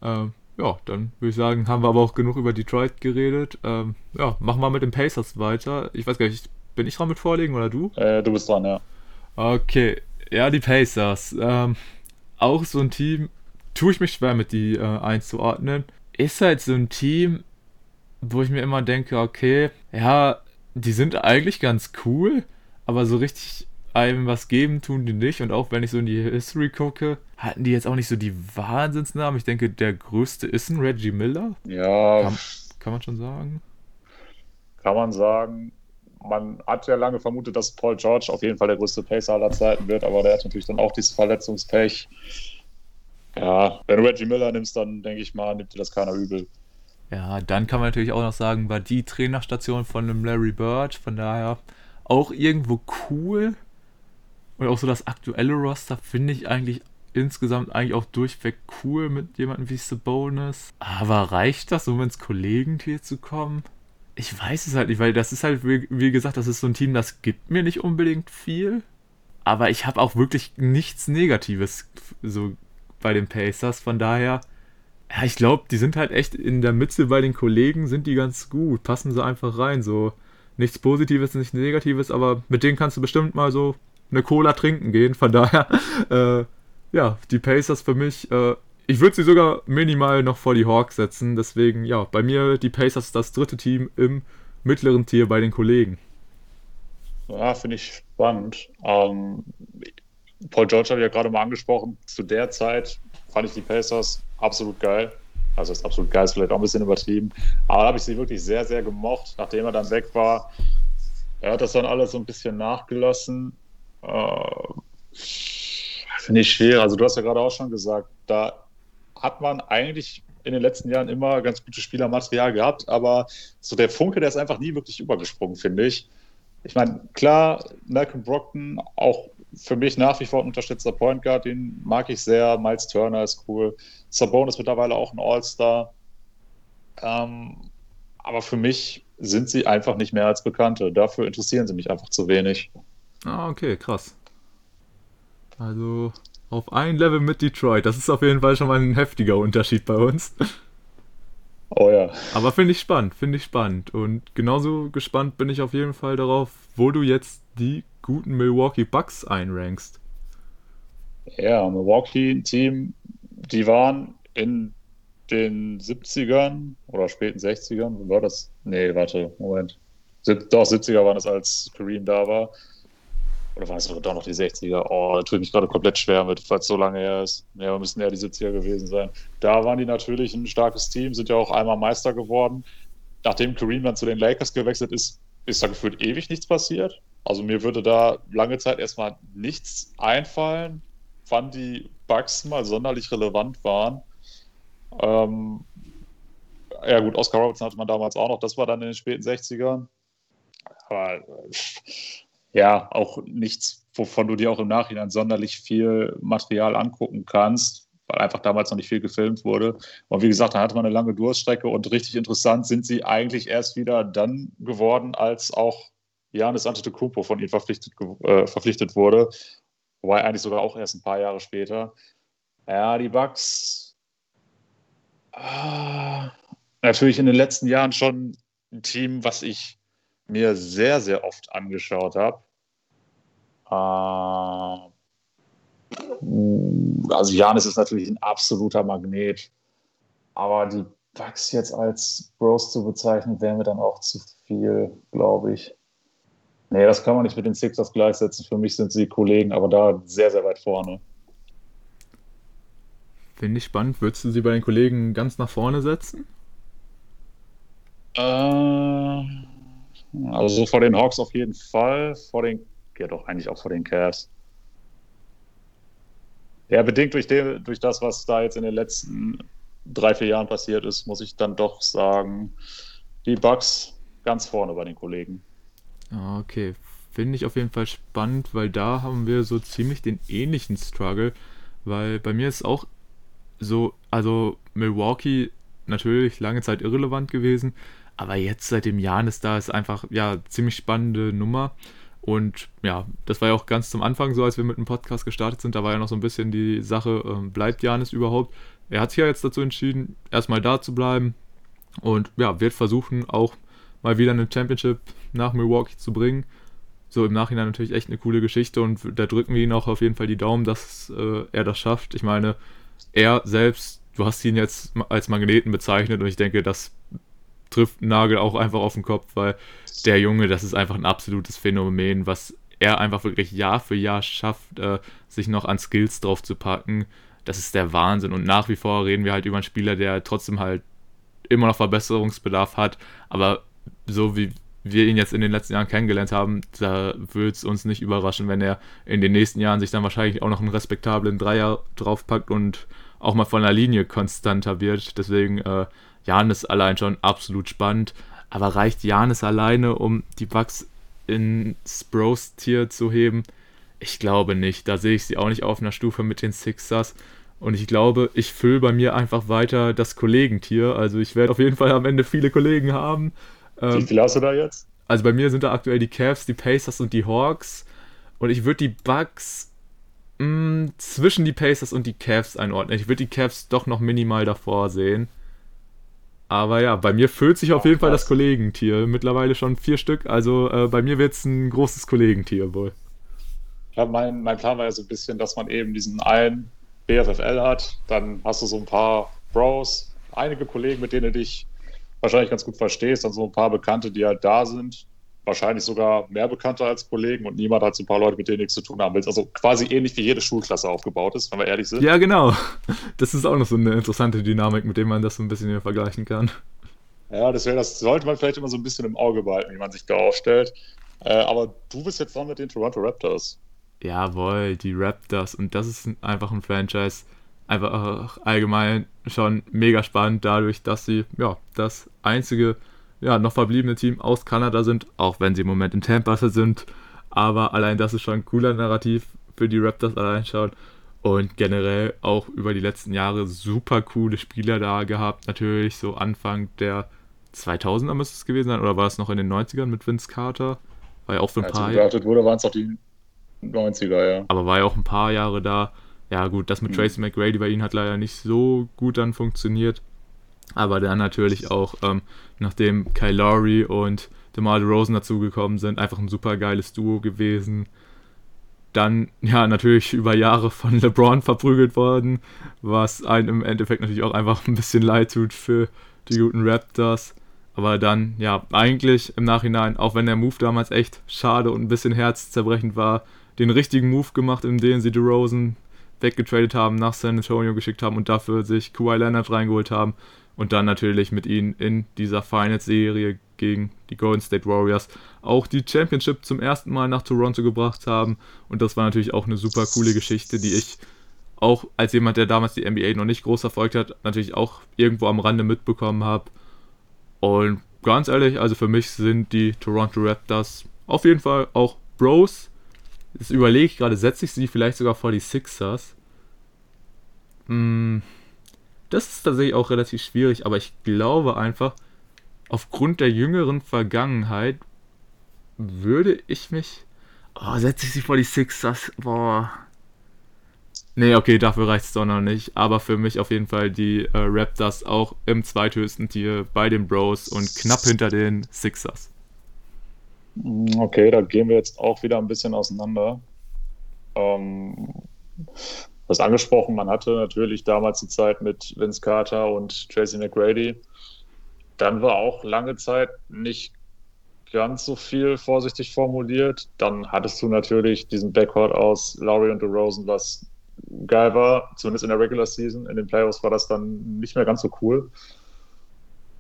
S2: Ähm, ja, dann würde ich sagen, haben wir aber auch genug über Detroit geredet. Ähm, ja, machen wir mit den Pacers weiter. Ich weiß gar nicht, bin ich dran mit vorlegen oder du?
S3: Äh, du bist dran, ja.
S2: Okay, ja, die Pacers. Ähm, auch so ein Team, tue ich mich schwer mit die äh, einzuordnen. Ist halt so ein Team, wo ich mir immer denke, okay, ja, die sind eigentlich ganz cool, aber so richtig einem was geben tun die nicht. Und auch wenn ich so in die History gucke, hatten die jetzt auch nicht so die Wahnsinnsnamen. Ich denke, der größte ist ein Reggie Miller.
S3: Ja,
S2: Kann, kann man schon sagen.
S3: kann man sagen. Man hat ja lange vermutet, dass Paul George auf jeden Fall der größte Pacer aller Zeiten wird, aber der hat natürlich dann auch dieses Verletzungspech. Ja, wenn du Reggie Miller nimmst, dann denke ich mal, nimmt dir das keiner übel.
S2: Ja, dann kann man natürlich auch noch sagen, war die Trainerstation von dem Larry Bird, von daher auch irgendwo cool. Und auch so das aktuelle Roster finde ich eigentlich insgesamt eigentlich auch durchweg cool mit jemandem wie Sabonis. Aber reicht das, um ins Kollegentier zu kommen? Ich weiß es halt nicht, weil das ist halt, wie gesagt, das ist so ein Team, das gibt mir nicht unbedingt viel. Aber ich habe auch wirklich nichts Negatives so bei den Pacers, von daher. Ja, ich glaube, die sind halt echt in der Mitte bei den Kollegen, sind die ganz gut. Passen sie einfach rein. So nichts Positives, nichts Negatives, aber mit denen kannst du bestimmt mal so eine Cola trinken gehen. Von daher, äh, ja, die Pacers für mich, äh, ich würde sie sogar minimal noch vor die Hawks setzen. Deswegen, ja, bei mir die Pacers das dritte Team im mittleren Tier bei den Kollegen.
S3: Ja, finde ich spannend. Ähm, Paul George habe ich ja gerade mal angesprochen. Zu der Zeit fand ich die Pacers absolut geil. Also ist absolut geil, ist vielleicht auch ein bisschen übertrieben. Aber da habe ich sie wirklich sehr, sehr gemocht. Nachdem er dann weg war, er hat das dann alles so ein bisschen nachgelassen. Äh, Finde ich schwer. Also du hast ja gerade auch schon gesagt, da hat man eigentlich in den letzten Jahren immer ganz gutes Spielermaterial gehabt, aber so der Funke, der ist einfach nie wirklich übergesprungen, finde ich. Ich meine, klar, Malcolm Brockton, auch für mich nach wie vor ein unterstützter Point Guard, den mag ich sehr. Miles Turner ist cool. Sabonis ist mittlerweile auch ein All-Star. Ähm, aber für mich sind sie einfach nicht mehr als Bekannte. Dafür interessieren sie mich einfach zu wenig.
S2: Ah, okay, krass. Also auf ein Level mit Detroit. Das ist auf jeden Fall schon mal ein heftiger Unterschied bei uns.
S3: Oh ja.
S2: Aber finde ich spannend, finde ich spannend. Und genauso gespannt bin ich auf jeden Fall darauf, wo du jetzt die guten Milwaukee Bucks einrankst.
S3: Ja, Milwaukee-Team, die waren in den 70ern oder späten 60ern, wo war das? Nee, warte, Moment. Doch, 70er waren es, als Kareem da war. Oder waren es doch noch die 60er? Oh, da tue ich mich gerade komplett schwer mit, falls es so lange her ist. Ja, müssen eher die 70er gewesen sein. Da waren die natürlich ein starkes Team, sind ja auch einmal Meister geworden. Nachdem Kareem dann zu den Lakers gewechselt ist, ist da gefühlt ewig nichts passiert. Also mir würde da lange Zeit erstmal nichts einfallen, wann die Bugs mal sonderlich relevant waren. Ähm, ja gut, Oscar Robertson hatte man damals auch noch, das war dann in den späten 60ern. Aber äh, ja, auch nichts, wovon du dir auch im Nachhinein sonderlich viel Material angucken kannst, weil einfach damals noch nicht viel gefilmt wurde. Und wie gesagt, da hatte man eine lange Durststrecke und richtig interessant sind sie eigentlich erst wieder dann geworden, als auch Janis Antetokounmpo von ihnen verpflichtet, äh, verpflichtet wurde. Wobei eigentlich sogar auch erst ein paar Jahre später. Ja, die Bucks. Ah, natürlich in den letzten Jahren schon ein Team, was ich mir sehr, sehr oft angeschaut habe. Äh, also Janis ist natürlich ein absoluter Magnet. Aber die Bugs jetzt als Bros zu bezeichnen, wäre mir dann auch zu viel, glaube ich. Nee, das kann man nicht mit den Sixers gleichsetzen. Für mich sind sie Kollegen, aber da sehr, sehr weit vorne.
S2: Finde ich spannend. Würdest du sie bei den Kollegen ganz nach vorne setzen?
S3: Äh, also so vor den Hawks auf jeden Fall. Vor den, ja doch, eigentlich auch vor den Cavs. Ja, bedingt durch, den, durch das, was da jetzt in den letzten drei, vier Jahren passiert ist, muss ich dann doch sagen, die Bucks ganz vorne bei den Kollegen.
S2: Okay. Finde ich auf jeden Fall spannend, weil da haben wir so ziemlich den ähnlichen Struggle, weil bei mir ist auch so, also Milwaukee natürlich lange Zeit irrelevant gewesen, aber jetzt seit dem Jahr ist da ist einfach ja ziemlich spannende Nummer und ja, das war ja auch ganz zum Anfang so, als wir mit dem Podcast gestartet sind, da war ja noch so ein bisschen die Sache, äh, bleibt Janis überhaupt? Er hat sich ja jetzt dazu entschieden, erstmal da zu bleiben und ja, wird versuchen auch mal wieder eine Championship nach Milwaukee zu bringen. So im Nachhinein natürlich echt eine coole Geschichte und da drücken wir ihn auch auf jeden Fall die Daumen, dass äh, er das schafft. Ich meine, er selbst, du hast ihn jetzt als Magneten bezeichnet und ich denke, das trifft Nagel auch einfach auf den Kopf, weil der Junge, das ist einfach ein absolutes Phänomen, was er einfach wirklich Jahr für Jahr schafft, äh, sich noch an Skills drauf zu packen. Das ist der Wahnsinn. Und nach wie vor reden wir halt über einen Spieler, der trotzdem halt immer noch Verbesserungsbedarf hat, aber so wie wir ihn jetzt in den letzten Jahren kennengelernt haben, da würde es uns nicht überraschen, wenn er in den nächsten Jahren sich dann wahrscheinlich auch noch einen respektablen Dreier draufpackt und auch mal von der Linie konstanter wird. Deswegen, äh, Janis allein schon absolut spannend. Aber reicht Janis alleine, um die Bugs ins Bros-Tier zu heben? Ich glaube nicht. Da sehe ich sie auch nicht auf einer Stufe mit den Sixers. Und ich glaube, ich fülle bei mir einfach weiter das Kollegentier. Also ich werde auf jeden Fall am Ende viele Kollegen haben.
S3: Ähm, Wie viel hast du da jetzt?
S2: Also bei mir sind da aktuell die Cavs, die Pacers und die Hawks. Und ich würde die Bucks mh, mm, zwischen die Pacers und die Cavs einordnen. Ich würde die Cavs doch noch minimal davor sehen. Aber ja, bei mir füllt sich auf oh, jeden Fall das Kollegentier. Mittlerweile schon vier Stück. Also äh, bei mir wird es ein großes Kollegentier wohl.
S3: Ja, mein, mein Plan war ja so ein bisschen, dass man eben diesen einen BFFL hat. Dann hast du so ein paar Bros, einige Kollegen, mit denen du dich wahrscheinlich ganz gut verstehst, dann so ein paar Bekannte, die halt da sind, wahrscheinlich sogar mehr Bekannte als Kollegen und niemand hat so ein paar Leute, mit denen nichts zu tun haben willst. Also quasi ähnlich wie jede Schulklasse aufgebaut ist, wenn wir ehrlich sind.
S2: Ja, genau. Das ist auch noch so eine interessante Dynamik, mit der man das so ein bisschen vergleichen kann.
S3: Ja, deswegen, das sollte man vielleicht immer so ein bisschen im Auge behalten, wie man sich da aufstellt. Äh, aber du bist jetzt dran mit den Toronto Raptors.
S2: Jawohl, die Raptors. Und das ist einfach ein Franchise, einfach allgemein schon mega spannend, dadurch, dass sie ja das einzige ja, noch verbliebene Team aus Kanada sind, auch wenn sie im Moment in Tampa sind. Aber allein das ist schon ein cooler Narrativ für die Raptors allein schauen. Und generell auch über die letzten Jahre super coole Spieler da gehabt. Natürlich so Anfang der 2000er müsste es gewesen sein. Oder war es noch in den 90ern mit Vince Carter? War ja auch für ein Als paar
S3: Jahre. wurde, waren es auch die 90er, ja.
S2: Aber war ja auch ein paar Jahre da. Ja, gut, das mit mhm. Tracy McGrady bei ihnen hat leider nicht so gut dann funktioniert. Aber dann natürlich auch, ähm, nachdem Kyle Lowry und DeMar DeRozan dazugekommen sind, einfach ein super geiles Duo gewesen. Dann, ja, natürlich über Jahre von LeBron verprügelt worden, was einem im Endeffekt natürlich auch einfach ein bisschen leid tut für die guten Raptors. Aber dann, ja, eigentlich im Nachhinein, auch wenn der Move damals echt schade und ein bisschen herzzerbrechend war, den richtigen Move gemacht, in dem sie DeRozan weggetradet haben, nach San Antonio geschickt haben und dafür sich Kawhi Leonard reingeholt haben. und dann natürlich mit ihnen in dieser Finals-Serie gegen die Golden State Warriors auch die Championship zum ersten Mal nach Toronto gebracht haben. Und das war natürlich auch eine super coole Geschichte, die ich auch als jemand, der damals die NBA noch nicht groß verfolgt hat, natürlich auch irgendwo am Rande mitbekommen habe. Und ganz ehrlich, also für mich sind die Toronto Raptors auf jeden Fall auch Bros. Jetzt überlege ich gerade, setze ich sie vielleicht sogar vor die Sixers? Hm, das ist tatsächlich auch relativ schwierig, aber ich glaube einfach, aufgrund der jüngeren Vergangenheit würde ich mich. Oh, setze ich sie vor die Sixers? Boah. Nee, okay, dafür reicht es doch noch nicht. Aber für mich auf jeden Fall die äh, Raptors auch im zweithöchsten Tier bei den Bros und knapp hinter den Sixers.
S3: Okay, da gehen wir jetzt auch wieder ein bisschen auseinander. Ähm, das angesprochen, man hatte natürlich damals die Zeit mit Vince Carter und Tracy McGrady. Dann war auch lange Zeit nicht ganz so viel vorsichtig formuliert. Dann hattest du natürlich diesen Backcourt aus Lowry und DeRozan, was geil war, zumindest in der Regular Season. In den Playoffs war das dann nicht mehr ganz so cool.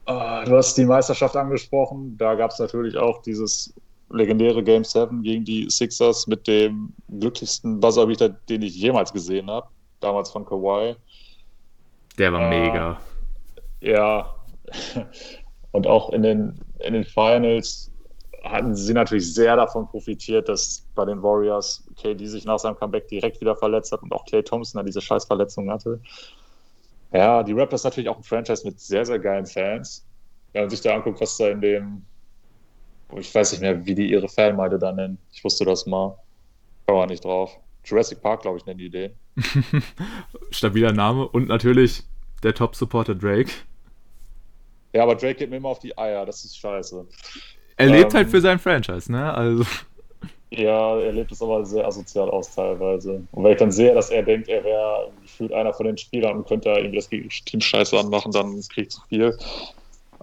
S3: Uh, du hast die Meisterschaft angesprochen. Da gab es natürlich auch dieses legendäre Game 7 gegen die Sixers mit dem glücklichsten Buzzerbeater, den ich jemals gesehen habe. Damals von Kawhi.
S2: Der war uh, mega.
S3: Ja. Und auch in den, in den Finals hatten sie natürlich sehr davon profitiert, dass bei den Warriors KD sich nach seinem Comeback direkt wieder verletzt hat und auch Clay Thompson dann diese Scheißverletzung hatte. Ja, die Raptors natürlich auch ein Franchise mit sehr, sehr geilen Fans. Wenn man sich da anguckt, was da in dem, ich weiß nicht mehr, wie die ihre Fanmeide da nennen. Ich wusste das mal. Kann man nicht drauf. Jurassic Park, glaube ich, nennen die Idee.
S2: Stabiler Name und natürlich der Top-Supporter Drake.
S3: Ja, aber Drake geht mir immer auf die Eier, das ist scheiße.
S2: Er lebt halt ähm, halt für sein Franchise, ne? Also.
S3: Ja, er lebt es aber sehr asozial aus teilweise. Und wenn ich dann sehe, dass er denkt, er wäre gefühlt einer von den Spielern und könnte ihm das Team scheiße anmachen, dann kriege ich zu viel.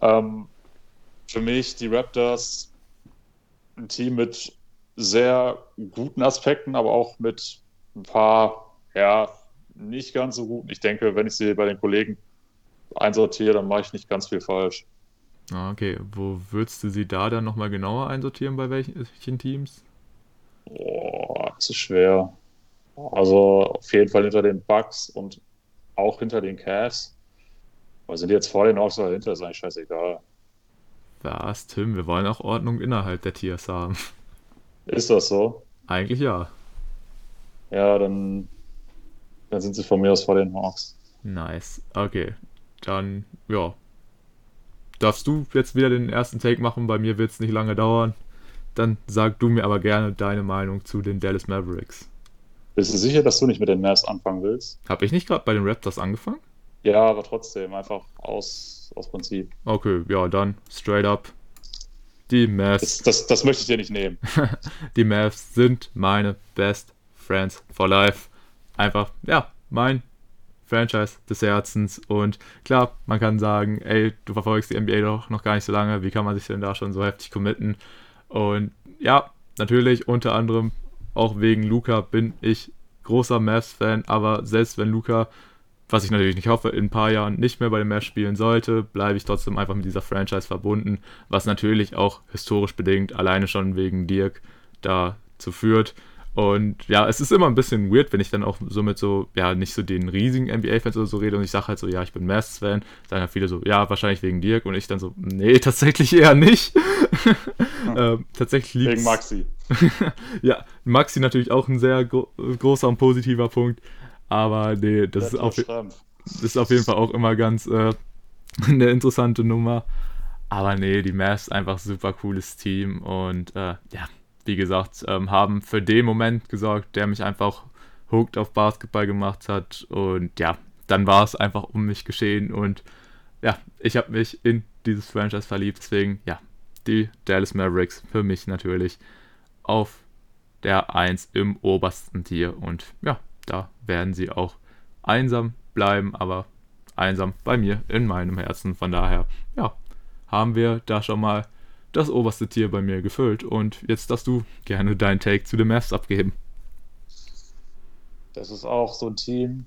S3: Ähm, für mich die Raptors ein Team mit sehr guten Aspekten, aber auch mit ein paar, ja, nicht ganz so guten. Ich denke, wenn ich sie bei den Kollegen einsortiere, dann mache ich nicht ganz viel falsch.
S2: Ah, okay. Wo würdest du sie da dann nochmal genauer einsortieren, bei welchen Teams?
S3: Boah, das ist schwer. Also auf jeden Fall hinter den Bucks und auch hinter den Cavs. Aber sind die jetzt vor den Hawks oder hinter, ist eigentlich scheißegal.
S2: Was, Tim? Wir wollen auch Ordnung innerhalb der Tiers haben.
S3: Ist das so?
S2: Eigentlich ja.
S3: Ja, dann, dann sind sie von mir aus vor den Hawks.
S2: Nice. Okay. Dann, ja, darfst du jetzt wieder den ersten Take machen. Bei mir wird es nicht lange dauern. Dann sag du mir aber gerne deine Meinung zu den Dallas Mavericks.
S3: Bist du sicher, dass du nicht mit den Mavs anfangen willst?
S2: Habe ich nicht gerade bei den Raptors angefangen?
S3: Ja, aber trotzdem, einfach aus, aus Prinzip.
S2: Okay, ja, dann straight up. Die Mavs.
S3: Das, das, das möchte ich dir nicht nehmen.
S2: die Mavs sind meine Best Friends for Life. Einfach, ja, mein Franchise des Herzens. Und klar, man kann sagen, ey, du verfolgst die NBA doch noch gar nicht so lange, wie kann man sich denn da schon so heftig committen? Und ja, natürlich unter anderem auch wegen Luca bin ich großer Mavs-Fan, aber selbst wenn Luca, was ich natürlich nicht hoffe, in ein paar Jahren nicht mehr bei den Mavs spielen sollte, bleibe ich trotzdem einfach mit dieser Franchise verbunden, was natürlich auch historisch bedingt alleine schon wegen Dirk dazu führt. Und ja, es ist immer ein bisschen weird, wenn ich dann auch so mit so, ja, nicht so den riesigen NBA-Fans oder so rede und ich sage halt so, ja, ich bin Mavs-Fan. Sagen halt viele so, ja, wahrscheinlich wegen Dirk und ich dann so, nee, tatsächlich eher nicht. ähm, tatsächlich liegt
S3: Wegen Maxi.
S2: ja, Maxi natürlich auch ein sehr gro großer und positiver Punkt. Aber nee, das, ist auf, das ist auf jeden Fall auch immer ganz äh, eine interessante Nummer. Aber nee, die Mavs einfach super cooles Team und äh, ja, wie gesagt, ähm, haben für den Moment gesorgt, der mich einfach hooked auf Basketball gemacht hat. Und ja, dann war es einfach um mich geschehen. Und ja, ich habe mich in dieses Franchise verliebt. Deswegen, ja, die Dallas Mavericks für mich natürlich auf der 1 im obersten Tier. Und ja, da werden sie auch einsam bleiben, aber einsam bei mir in meinem Herzen. Von daher, ja, haben wir da schon mal das oberste Tier bei mir gefüllt. Und jetzt darfst du gerne deinen Take zu den Mavs abgeben.
S3: Das ist auch so ein Team,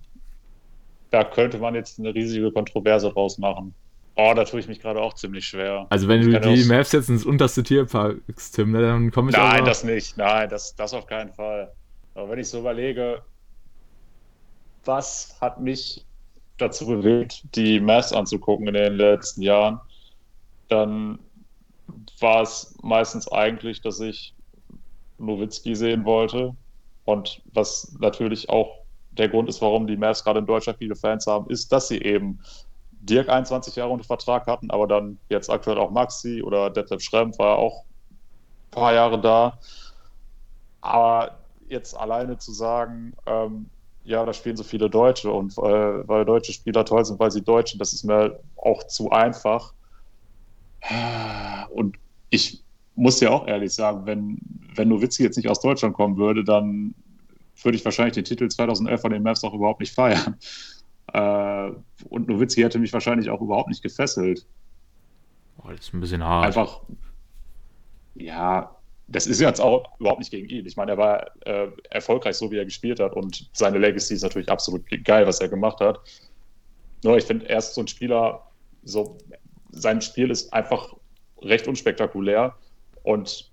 S3: da könnte man jetzt eine riesige Kontroverse draus machen. Oh, da tue ich mich gerade auch ziemlich schwer.
S2: Also wenn du die Mavs jetzt ins unterste Tier packst, Tim, ne, dann komme ich
S3: Nein, aber... das nicht. Nein, das, das auf keinen Fall. Aber wenn ich so überlege, was hat mich dazu bewegt, die Mavs anzugucken in den letzten Jahren, dann war es meistens eigentlich, dass ich Nowitzki sehen wollte. Und was natürlich auch der Grund ist, warum die Mavs gerade in Deutschland viele Fans haben, ist, dass sie eben Dirk 21 Jahre unter Vertrag hatten, aber dann jetzt aktuell auch Maxi oder Detlef Schrempf war auch ein paar Jahre da. Aber jetzt alleine zu sagen, ähm, ja, da spielen so viele Deutsche und äh, weil deutsche Spieler toll sind, weil sie Deutsch sind, das ist mir auch zu einfach. Und ich muss ja auch ehrlich sagen, wenn, wenn Nowitzki jetzt nicht aus Deutschland kommen würde, dann würde ich wahrscheinlich den Titel 2011 von den Mavs auch überhaupt nicht feiern. Äh, und Nowitzki hätte mich wahrscheinlich auch überhaupt nicht gefesselt.
S2: Oh, das ist ein bisschen hart.
S3: Einfach, ja, das ist jetzt auch überhaupt nicht gegen ihn. Ich meine, er war äh, erfolgreich, so wie er gespielt hat und seine Legacy ist natürlich absolut geil, was er gemacht hat. Nur ich finde, er ist so ein Spieler, so sein Spiel ist einfach recht unspektakulär und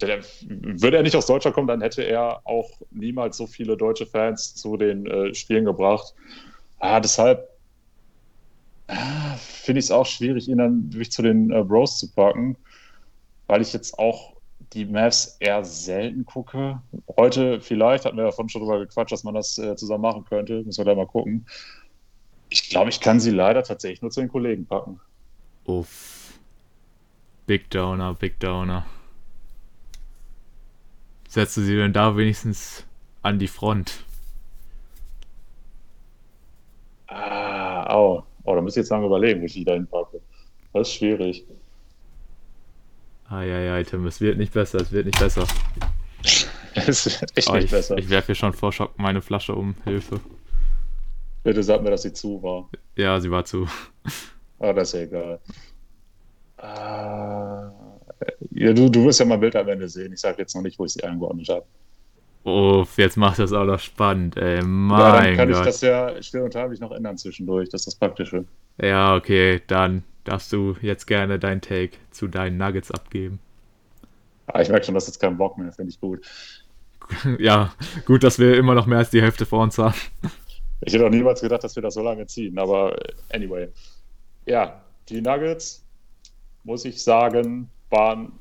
S3: würde er nicht aus Deutschland kommen, dann hätte er auch niemals so viele deutsche Fans zu den äh, Spielen gebracht. Ah, deshalb ah, finde ich es auch schwierig, ihn dann wirklich zu den äh, Bros zu packen weil ich jetzt auch die Mavs eher selten gucke. Heute vielleicht, hatten wir davon schon drüber gequatscht, dass man das äh, zusammen machen könnte. Müssen wir da mal gucken. Ich glaube, ich kann sie leider tatsächlich nur zu den Kollegen packen.
S2: Uff. Big Downer, Big Downer. Setzt du sie denn da wenigstens an die Front?
S3: Ah, oh. oh da müsste ich jetzt lange überlegen, wie ich die da hinpacke. Das ist schwierig.
S2: Eieiei, Tim, es wird nicht besser, es wird nicht besser.
S3: es wird echt oh,
S2: nicht
S3: ich, besser.
S2: Ich werfe hier schon vor Schock meine Flasche um. Hilfe.
S3: Bitte sag mir, dass sie zu war.
S2: Ja, sie war zu.
S3: Ah, das ist ja egal. Ah, ja, du, du wirst ja mein Bild am Ende sehen. Ich sage jetzt noch nicht, wo ich sie eingeordnet habe.
S2: Uff, jetzt macht das auch noch spannend, ey. Mein
S3: ja,
S2: dann
S3: kann
S2: Gott.
S3: ich das ja still und heimlich noch ändern zwischendurch. Das ist das Praktische.
S2: Ja, okay, dann darfst du jetzt gerne dein Take zu deinen Nuggets abgeben.
S3: Ah, ich merke schon, dass jetzt keinen Bock mehr, finde ich gut.
S2: ja, gut, dass wir immer noch mehr als die Hälfte vor uns haben.
S3: Ich hätte auch niemals gedacht, dass wir das so lange ziehen, aber anyway. Ja, die Nuggets, muss ich sagen, waren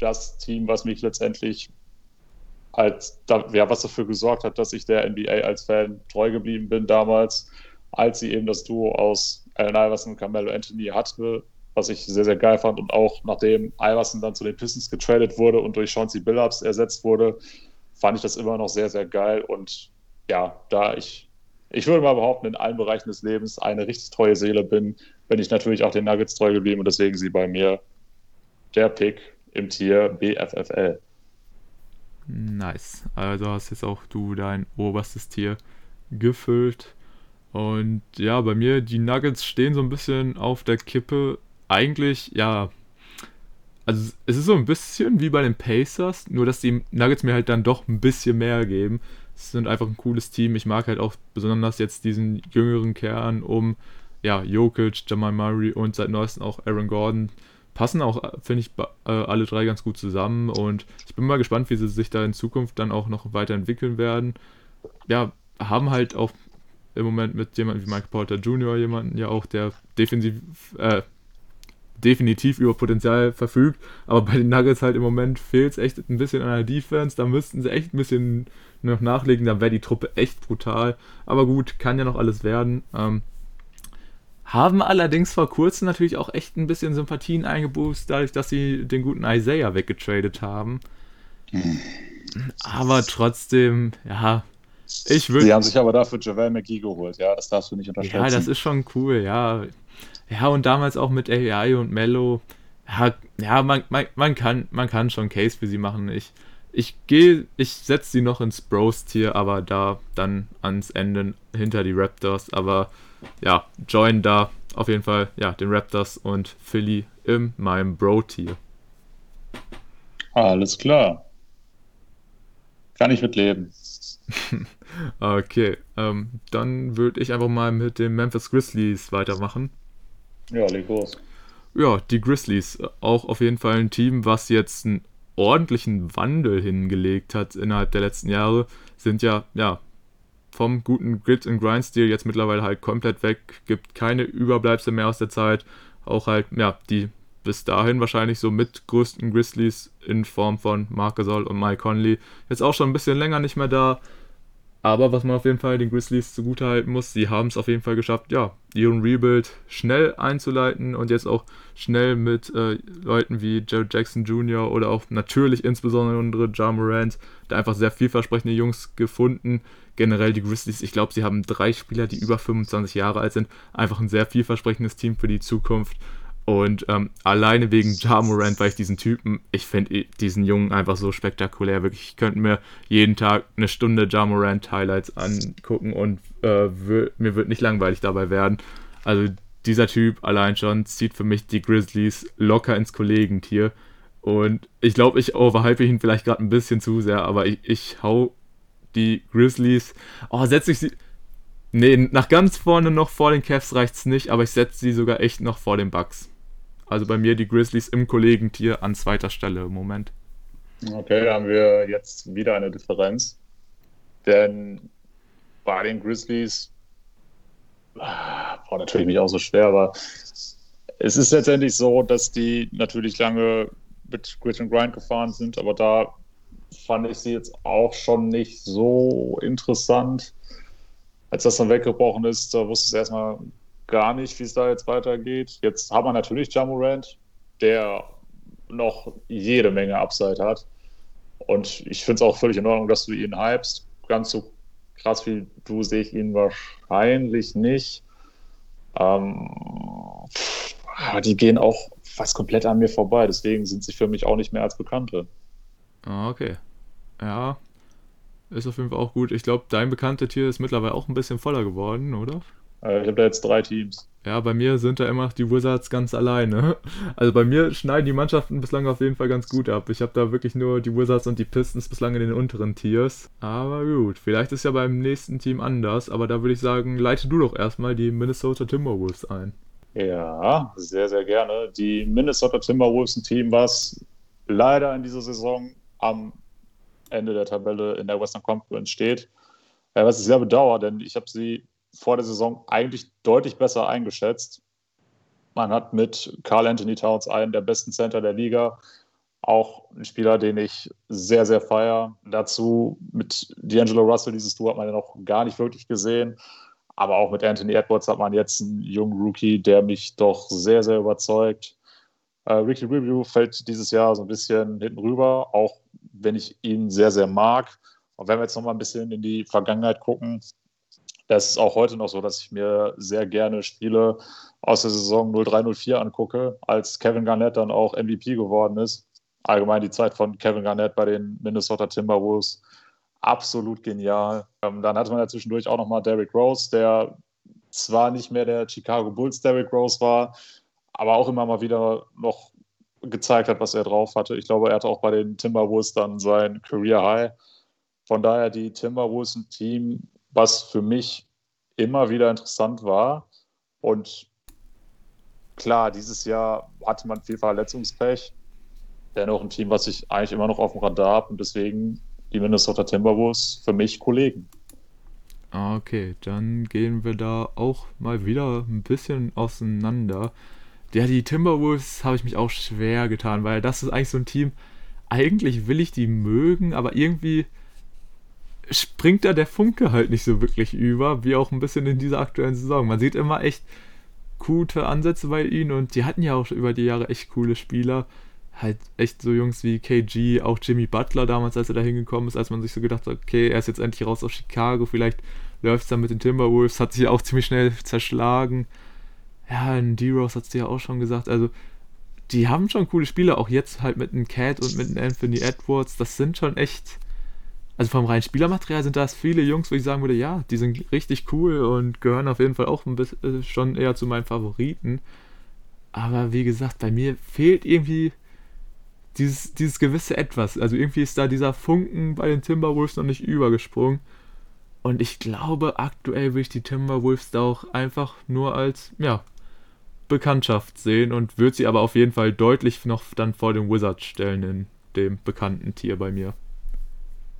S3: das Team, was mich letztendlich als, ja, was dafür gesorgt hat, dass ich der NBA als Fan treu geblieben bin damals, als sie eben das Duo aus allen Iverson und Carmelo Anthony hatte, was ich sehr, sehr geil fand. Und auch nachdem Iverson dann zu den Pistons getradet wurde und durch Chauncey Billups ersetzt wurde, fand ich das immer noch sehr, sehr geil. Und ja, da ich, ich würde mal behaupten, in allen Bereichen des Lebens eine richtig treue Seele bin, bin ich natürlich auch den Nuggets treu geblieben und deswegen sie bei mir der Pick im Tier BFFL.
S2: Nice. Also hast jetzt auch du dein oberstes Tier gefüllt. Und ja, bei mir, die Nuggets stehen so ein bisschen auf der Kippe. Eigentlich, ja. Also es ist so ein bisschen wie bei den Pacers, nur dass die Nuggets mir halt dann doch ein bisschen mehr geben. Es sind einfach ein cooles Team. Ich mag halt auch besonders jetzt diesen jüngeren Kern um ja, Jokic, Jamal Murray und seit neuestem auch Aaron Gordon. Passen auch, finde ich, äh, alle drei ganz gut zusammen und ich bin mal gespannt, wie sie sich da in Zukunft dann auch noch weiterentwickeln werden. Ja, haben halt auch im Moment mit jemandem wie Michael Porter Jr., jemanden ja auch, der defensiv, äh, definitiv über Potenzial verfügt. Aber bei den Nuggets halt im Moment fehlt es echt ein bisschen an der Defense. Da müssten sie echt ein bisschen noch nachlegen. Da wäre die Truppe echt brutal. Aber gut, kann ja noch alles werden. Ähm, haben allerdings vor kurzem natürlich auch echt ein bisschen Sympathien eingeboost, dadurch, dass sie den guten Isaiah weggetradet haben. Hm. Aber trotzdem, ja,
S3: ich würde. Sie haben sich aber dafür Javel McGee geholt, ja, das darfst du nicht unterschätzen.
S2: Ja, das ist schon cool, ja. Ja, und damals auch mit AI und Mello. Ja, ja man, man, man, kann, man kann schon Case für sie machen. Ich, ich gehe, ich setze sie noch ins Bros-Tier, aber da dann ans Ende hinter die Raptors. Aber ja, join da auf jeden Fall, ja, den Raptors und Philly in meinem Bro-Tier.
S3: Alles klar. Kann ich mitleben.
S2: okay, ähm, dann würde ich einfach mal mit den Memphis Grizzlies weitermachen.
S3: Ja, leg los.
S2: Ja, die Grizzlies, auch auf jeden Fall ein Team, was jetzt einen ordentlichen Wandel hingelegt hat innerhalb der letzten Jahre, sind ja, ja, vom guten Grit and Grind Stil jetzt mittlerweile halt komplett weg, gibt keine Überbleibsel mehr aus der Zeit, auch halt, ja, die bis dahin wahrscheinlich so mitgrößten Grizzlies in Form von Marc Gasol und Mike Conley. Jetzt auch schon ein bisschen länger nicht mehr da, aber was man auf jeden Fall den Grizzlies zugutehalten muss, sie haben es auf jeden Fall geschafft, ja, ihren Rebuild schnell einzuleiten und jetzt auch schnell mit äh, Leuten wie Jared Jackson Jr. oder auch natürlich insbesondere Ja Morant, da einfach sehr vielversprechende Jungs gefunden. Generell die Grizzlies, ich glaube, sie haben drei Spieler, die über 25 Jahre alt sind. Einfach ein sehr vielversprechendes Team für die Zukunft. Und ähm, alleine wegen Ja Morant, weil ich diesen Typen, ich finde diesen Jungen einfach so spektakulär. Wirklich, ich könnte mir jeden Tag eine Stunde Ja Morant Highlights angucken und äh, mir wird nicht langweilig dabei werden. Also dieser Typ allein schon zieht für mich die Grizzlies locker ins Kollegentier. Und ich glaube, ich overhype ihn vielleicht gerade ein bisschen zu sehr, aber ich, ich hau die Grizzlies. Oh, setze ich sie. Nee, nach ganz vorne noch vor den Cavs reicht's nicht, aber ich setze sie sogar echt noch vor den Bucks. Also bei mir die Grizzlies im Kollegentier an zweiter Stelle im Moment.
S3: Okay, da haben wir jetzt wieder eine Differenz. Denn bei den Grizzlies ah, war natürlich mich auch so schwer, aber es ist letztendlich so, dass die natürlich lange mit Grit and Grind gefahren sind, aber da fand ich sie jetzt auch schon nicht so interessant. Als das dann weggebrochen ist, da wusste es erstmal gar nicht, wie es da jetzt weitergeht. Jetzt haben wir natürlich Jamorant, der noch jede Menge Upside hat. Und ich finde es auch völlig in Ordnung, dass du ihn hypst. Ganz so krass wie du sehe ich ihn wahrscheinlich nicht. Ähm, aber die gehen auch fast komplett an mir vorbei. Deswegen sind sie für mich auch nicht mehr als Bekannte.
S2: Ah, okay. Ja, ist auf jeden Fall auch gut. Ich glaube, dein bekannter Tier ist mittlerweile auch ein bisschen voller geworden, oder?
S3: Äh, ich habe da jetzt drei Teams.
S2: Ja, bei mir sind da immer noch die Wizards ganz alleine. Also bei mir schneiden die Mannschaften bislang auf jeden Fall ganz gut ab. Ich habe da wirklich nur die Wizards und die Pistons bislang in den unteren Tiers. Aber gut, vielleicht ist ja beim nächsten Team anders. Aber da würde ich sagen, leite du doch erstmal die Minnesota Timberwolves ein.
S3: Ja, sehr, sehr gerne. Die Minnesota Timberwolves ein Team, was leider in dieser Saison am Ende der Tabelle in der Western Conference steht. Was ich sehr bedauere, denn ich habe sie vor der Saison eigentlich deutlich besser eingeschätzt. Man hat mit Carl Anthony Towns einen der besten Center der Liga, auch ein Spieler, den ich sehr, sehr feiere. Dazu mit D'Angelo Russell, dieses Tour hat man ja noch gar nicht wirklich gesehen. Aber auch mit Anthony Edwards hat man jetzt einen jungen Rookie, der mich doch sehr, sehr überzeugt. Äh, Ricky Review fällt dieses Jahr so ein bisschen hinten rüber, auch wenn ich ihn sehr, sehr mag. Und wenn wir jetzt noch mal ein bisschen in die Vergangenheit gucken, das ist auch heute noch so, dass ich mir sehr gerne Spiele aus der Saison 03-04 angucke, als Kevin Garnett dann auch MVP geworden ist. Allgemein die Zeit von Kevin Garnett bei den Minnesota Timberwolves absolut genial. Ähm, dann hatte man ja zwischendurch auch nochmal Derrick Rose, der zwar nicht mehr der Chicago Bulls Derrick Rose war, aber auch immer mal wieder noch gezeigt hat, was er drauf hatte. Ich glaube, er hatte auch bei den Timberwolves dann sein Career High. Von daher die Timberwolves ein Team, was für mich immer wieder interessant war. Und klar, dieses Jahr hatte man viel Verletzungspech. Dennoch ein Team, was ich eigentlich immer noch auf dem Radar habe und deswegen die Minnesota Timberwolves für mich Kollegen.
S2: Ah, okay, dann gehen wir da auch mal wieder ein bisschen auseinander. Ja, die Timberwolves habe ich mich auch schwer getan, weil das ist eigentlich so ein Team, eigentlich will ich die mögen, aber irgendwie springt da der Funke halt nicht so wirklich über, wie auch ein bisschen in dieser aktuellen Saison. Man sieht immer echt gute Ansätze bei ihnen und die hatten ja auch über die Jahre echt coole Spieler. Halt echt so Jungs wie KG, auch Jimmy Butler damals, als er da hingekommen ist, als man sich so gedacht hat, okay, er ist jetzt endlich raus aus Chicago, vielleicht läuft es dann mit den Timberwolves, hat sich ja auch ziemlich schnell zerschlagen. Ja, in D-Rose hat es ja auch schon gesagt, also die haben schon coole Spieler, auch jetzt halt mit einem Cat und mit einem Anthony Edwards, das sind schon echt also vom reinen Spielermaterial sind das viele Jungs, wo ich sagen würde, ja, die sind richtig cool und gehören auf jeden Fall auch bisschen, äh, schon eher zu meinen Favoriten. Aber wie gesagt, bei mir fehlt irgendwie dieses, dieses gewisse Etwas. Also irgendwie ist da dieser Funken bei den Timberwolves noch nicht übergesprungen. Und ich glaube, aktuell würde ich die Timberwolves da auch einfach nur als, ja, Bekanntschaft sehen und würde sie aber auf jeden Fall deutlich noch dann vor den Wizards stellen in dem bekannten Tier bei mir.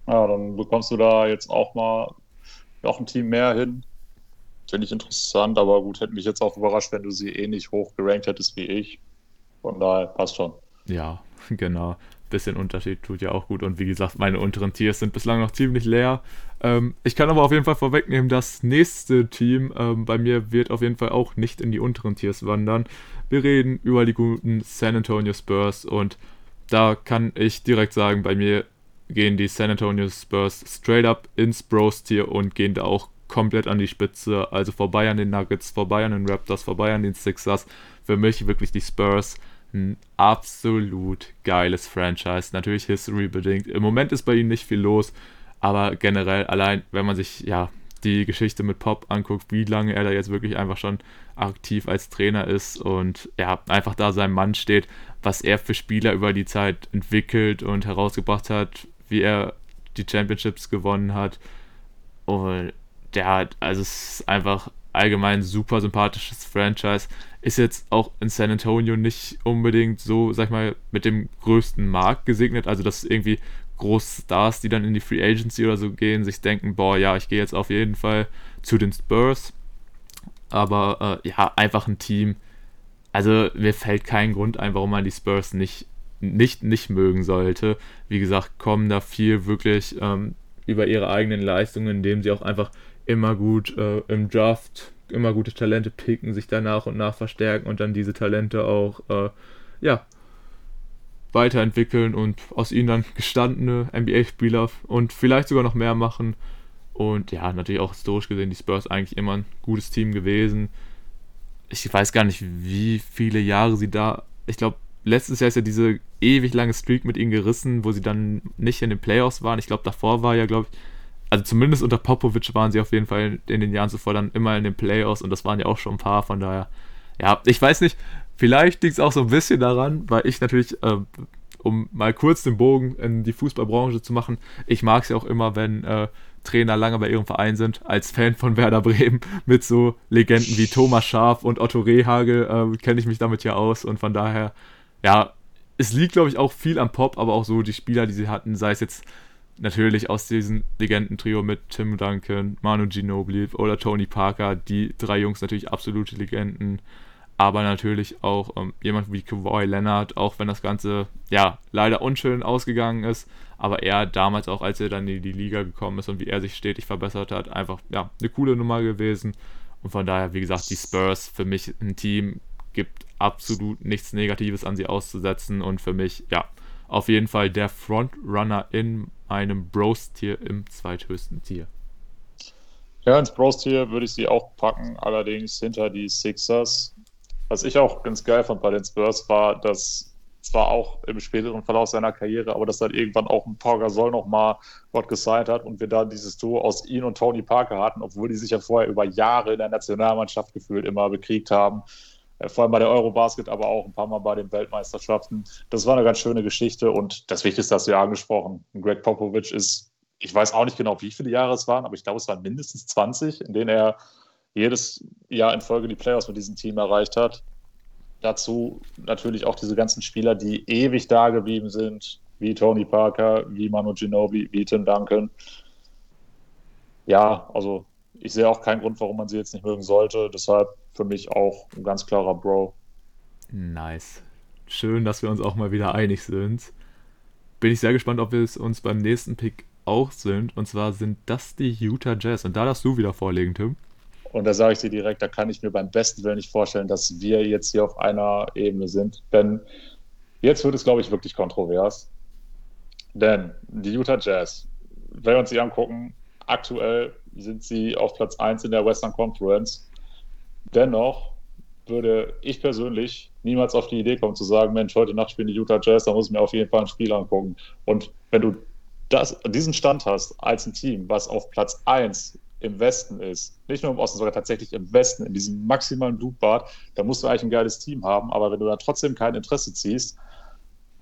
S3: Ja, dann bekommst du da jetzt auch mal noch ein Team mehr hin. Finde ich interessant, aber gut, hätte mich jetzt auch überrascht, wenn du sie ähnlich hoch gerankt hättest wie ich. Von daher passt schon.
S2: Ja, genau. Bisschen Unterschied tut ja auch gut. Und wie gesagt, meine unteren Tiers sind bislang noch ziemlich leer. Ähm, ich kann aber auf jeden Fall vorwegnehmen, das nächste Team ähm, bei mir wird auf jeden Fall auch nicht in die unteren Tiers wandern. Wir reden über die guten San Antonio Spurs und da kann ich direkt sagen, bei mir gehen die San Antonio Spurs straight up ins Bros-Tier und gehen da auch komplett an die Spitze. Also vorbei an den Nuggets, vorbei an den Raptors, vorbei an den Sixers. Für mich wirklich die Spurs ein absolut geiles Franchise. Natürlich History bedingt. Im Moment ist bei ihnen nicht viel los, aber generell allein, wenn man sich ja die Geschichte mit Pop anguckt, wie lange er da jetzt wirklich einfach schon aktiv als Trainer ist und ja, einfach da sein Mann steht, was er für Spieler über die Zeit entwickelt und herausgebracht hat, wie er die Championships gewonnen hat. Und der hat, also es ist einfach allgemein super sympathisches Franchise. Ist jetzt auch in San Antonio nicht unbedingt so, sag ich mal, mit dem größten Markt gesegnet. Also, dass irgendwie große Stars, die dann in die Free Agency oder so gehen, sich denken, boah, ja, ich gehe jetzt auf jeden Fall zu den Spurs. Aber äh, ja, einfach ein Team. Also mir fällt kein Grund ein, warum man die Spurs nicht, nicht, nicht mögen sollte. Wie gesagt, kommen da viel wirklich ähm, über ihre eigenen Leistungen, indem sie auch einfach immer gut äh, im Draft immer gute Talente picken, sich da nach und nach verstärken und dann diese Talente auch äh, ja, weiterentwickeln und aus ihnen dann gestandene NBA-Spieler und vielleicht sogar noch mehr machen. Und ja, natürlich auch historisch gesehen die Spurs eigentlich immer ein gutes Team gewesen. Ich weiß gar nicht, wie viele Jahre sie da. Ich glaube, letztes Jahr ist ja diese ewig lange Streak mit ihnen gerissen, wo sie dann nicht in den Playoffs waren. Ich glaube, davor war ja, glaube ich, also zumindest unter Popovic waren sie auf jeden Fall in den Jahren zuvor dann immer in den Playoffs und das waren ja auch schon ein paar, von daher, ja, ich weiß nicht, Vielleicht liegt es auch so ein bisschen daran, weil ich natürlich, äh, um mal kurz den Bogen in die Fußballbranche zu machen, ich mag es ja auch immer, wenn äh, Trainer lange bei ihrem Verein sind, als Fan von Werder Bremen mit so Legenden wie Thomas Schaf und Otto Rehagel äh, kenne ich mich damit ja aus und von daher, ja, es liegt glaube ich auch viel am Pop, aber auch so die Spieler, die sie hatten, sei es jetzt natürlich aus diesem Legendentrio mit Tim Duncan, Manu Ginobili oder Tony Parker, die drei Jungs natürlich absolute Legenden aber natürlich auch ähm, jemand wie Kawhi Leonard, auch wenn das Ganze ja leider unschön ausgegangen ist, aber er damals auch, als er dann in die Liga gekommen ist und wie er sich stetig verbessert hat, einfach ja eine coole Nummer gewesen. Und von daher, wie gesagt, die Spurs für mich ein Team gibt absolut nichts Negatives an sie auszusetzen und für mich ja auf jeden Fall der Frontrunner in einem Bros-Tier im zweithöchsten Tier.
S3: Ja, ins Bros-Tier würde ich sie auch packen, allerdings hinter die Sixers was ich auch ganz geil fand bei den Spurs war, dass zwar auch im späteren Verlauf seiner Karriere, aber dass dann irgendwann auch ein Pau Gasol nochmal dort gesigned hat und wir da dieses Duo aus ihn und Tony Parker hatten, obwohl die sich ja vorher über Jahre in der Nationalmannschaft gefühlt immer bekriegt haben. Äh, vor allem bei der Eurobasket, aber auch ein paar Mal bei den Weltmeisterschaften. Das war eine ganz schöne Geschichte und das Wichtigste hast du ja angesprochen. Greg Popovich ist, ich weiß auch nicht genau, wie viele Jahre es waren, aber ich glaube, es waren mindestens 20, in denen er jedes Jahr in Folge die Playoffs mit diesem Team erreicht hat. Dazu natürlich auch diese ganzen Spieler, die ewig da geblieben sind, wie Tony Parker, wie Manu Ginobili, wie Tim Duncan. Ja, also ich sehe auch keinen Grund, warum man sie jetzt nicht mögen sollte. Deshalb für mich auch ein ganz klarer Bro.
S2: Nice. Schön, dass wir uns auch mal wieder einig sind. Bin ich sehr gespannt, ob wir es uns beim nächsten Pick auch sind. Und zwar sind das die Utah Jazz. Und da darfst du wieder vorlegen, Tim.
S3: Und da sage ich dir direkt, da kann ich mir beim besten Willen nicht vorstellen, dass wir jetzt hier auf einer Ebene sind. Denn jetzt wird es, glaube ich, wirklich kontrovers. Denn die Utah Jazz, wenn wir uns die angucken, aktuell sind sie auf Platz 1 in der Western Conference. Dennoch würde ich persönlich niemals auf die Idee kommen zu sagen, Mensch, heute Nacht spielen die Utah Jazz, da muss ich mir auf jeden Fall ein Spiel angucken. Und wenn du das, diesen Stand hast als ein Team, was auf Platz 1 im Westen ist, nicht nur im Osten, sogar tatsächlich im Westen, in diesem maximalen Blutbad, da musst du eigentlich ein geiles Team haben, aber wenn du da trotzdem kein Interesse ziehst,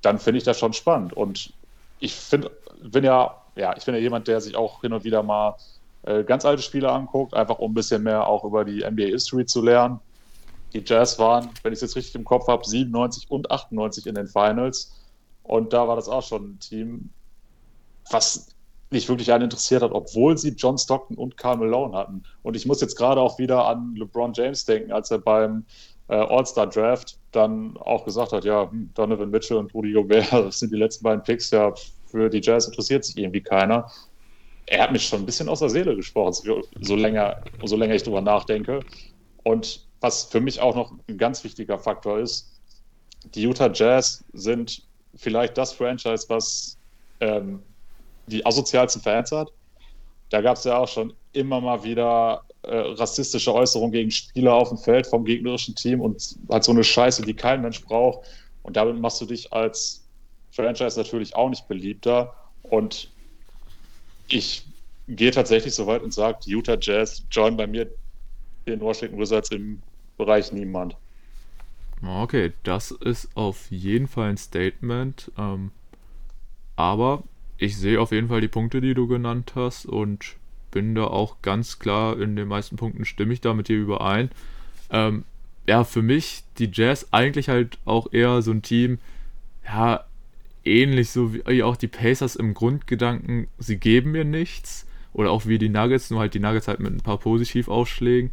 S3: dann finde ich das schon spannend. Und ich find, bin ja, ja, ich bin ja jemand, der sich auch hin und wieder mal äh, ganz alte Spiele anguckt, einfach um ein bisschen mehr auch über die NBA History zu lernen. die Jazz waren, wenn ich es jetzt richtig im Kopf habe, 97 und 98 in den Finals. Und da war das auch schon ein Team, was nicht wirklich einen interessiert hat, obwohl sie John Stockton und Karl Malone hatten. Und ich muss jetzt gerade auch wieder an LeBron James denken, als er beim äh, All-Star-Draft dann auch gesagt hat, ja, hm, Donovan Mitchell und Rudy Gobert, das sind die letzten beiden Picks, ja, für die Jazz interessiert sich irgendwie keiner. Er hat mich schon ein bisschen aus der Seele gesprochen, so länger, so länger ich drüber nachdenke. Und was für mich auch noch ein ganz wichtiger Faktor ist, die Utah Jazz sind vielleicht das Franchise, was ähm, die asozialsten Fans hat. Da gab es ja auch schon immer mal wieder äh, rassistische Äußerungen gegen Spieler auf dem Feld vom gegnerischen Team und halt so eine Scheiße, die kein Mensch braucht. Und damit machst du dich als Franchise natürlich auch nicht beliebter. Und ich gehe tatsächlich so weit und sage, die Utah Jazz join bei mir den Washington Wizards im Bereich niemand.
S2: Okay, das ist auf jeden Fall ein Statement. Ähm, aber ich sehe auf jeden Fall die Punkte, die du genannt hast und bin da auch ganz klar in den meisten Punkten stimme ich da mit dir überein. Ähm, ja, für mich die Jazz eigentlich halt auch eher so ein Team, ja, ähnlich so wie auch die Pacers im Grundgedanken, sie geben mir nichts. Oder auch wie die Nuggets, nur halt die Nuggets halt mit ein paar Positivausschlägen.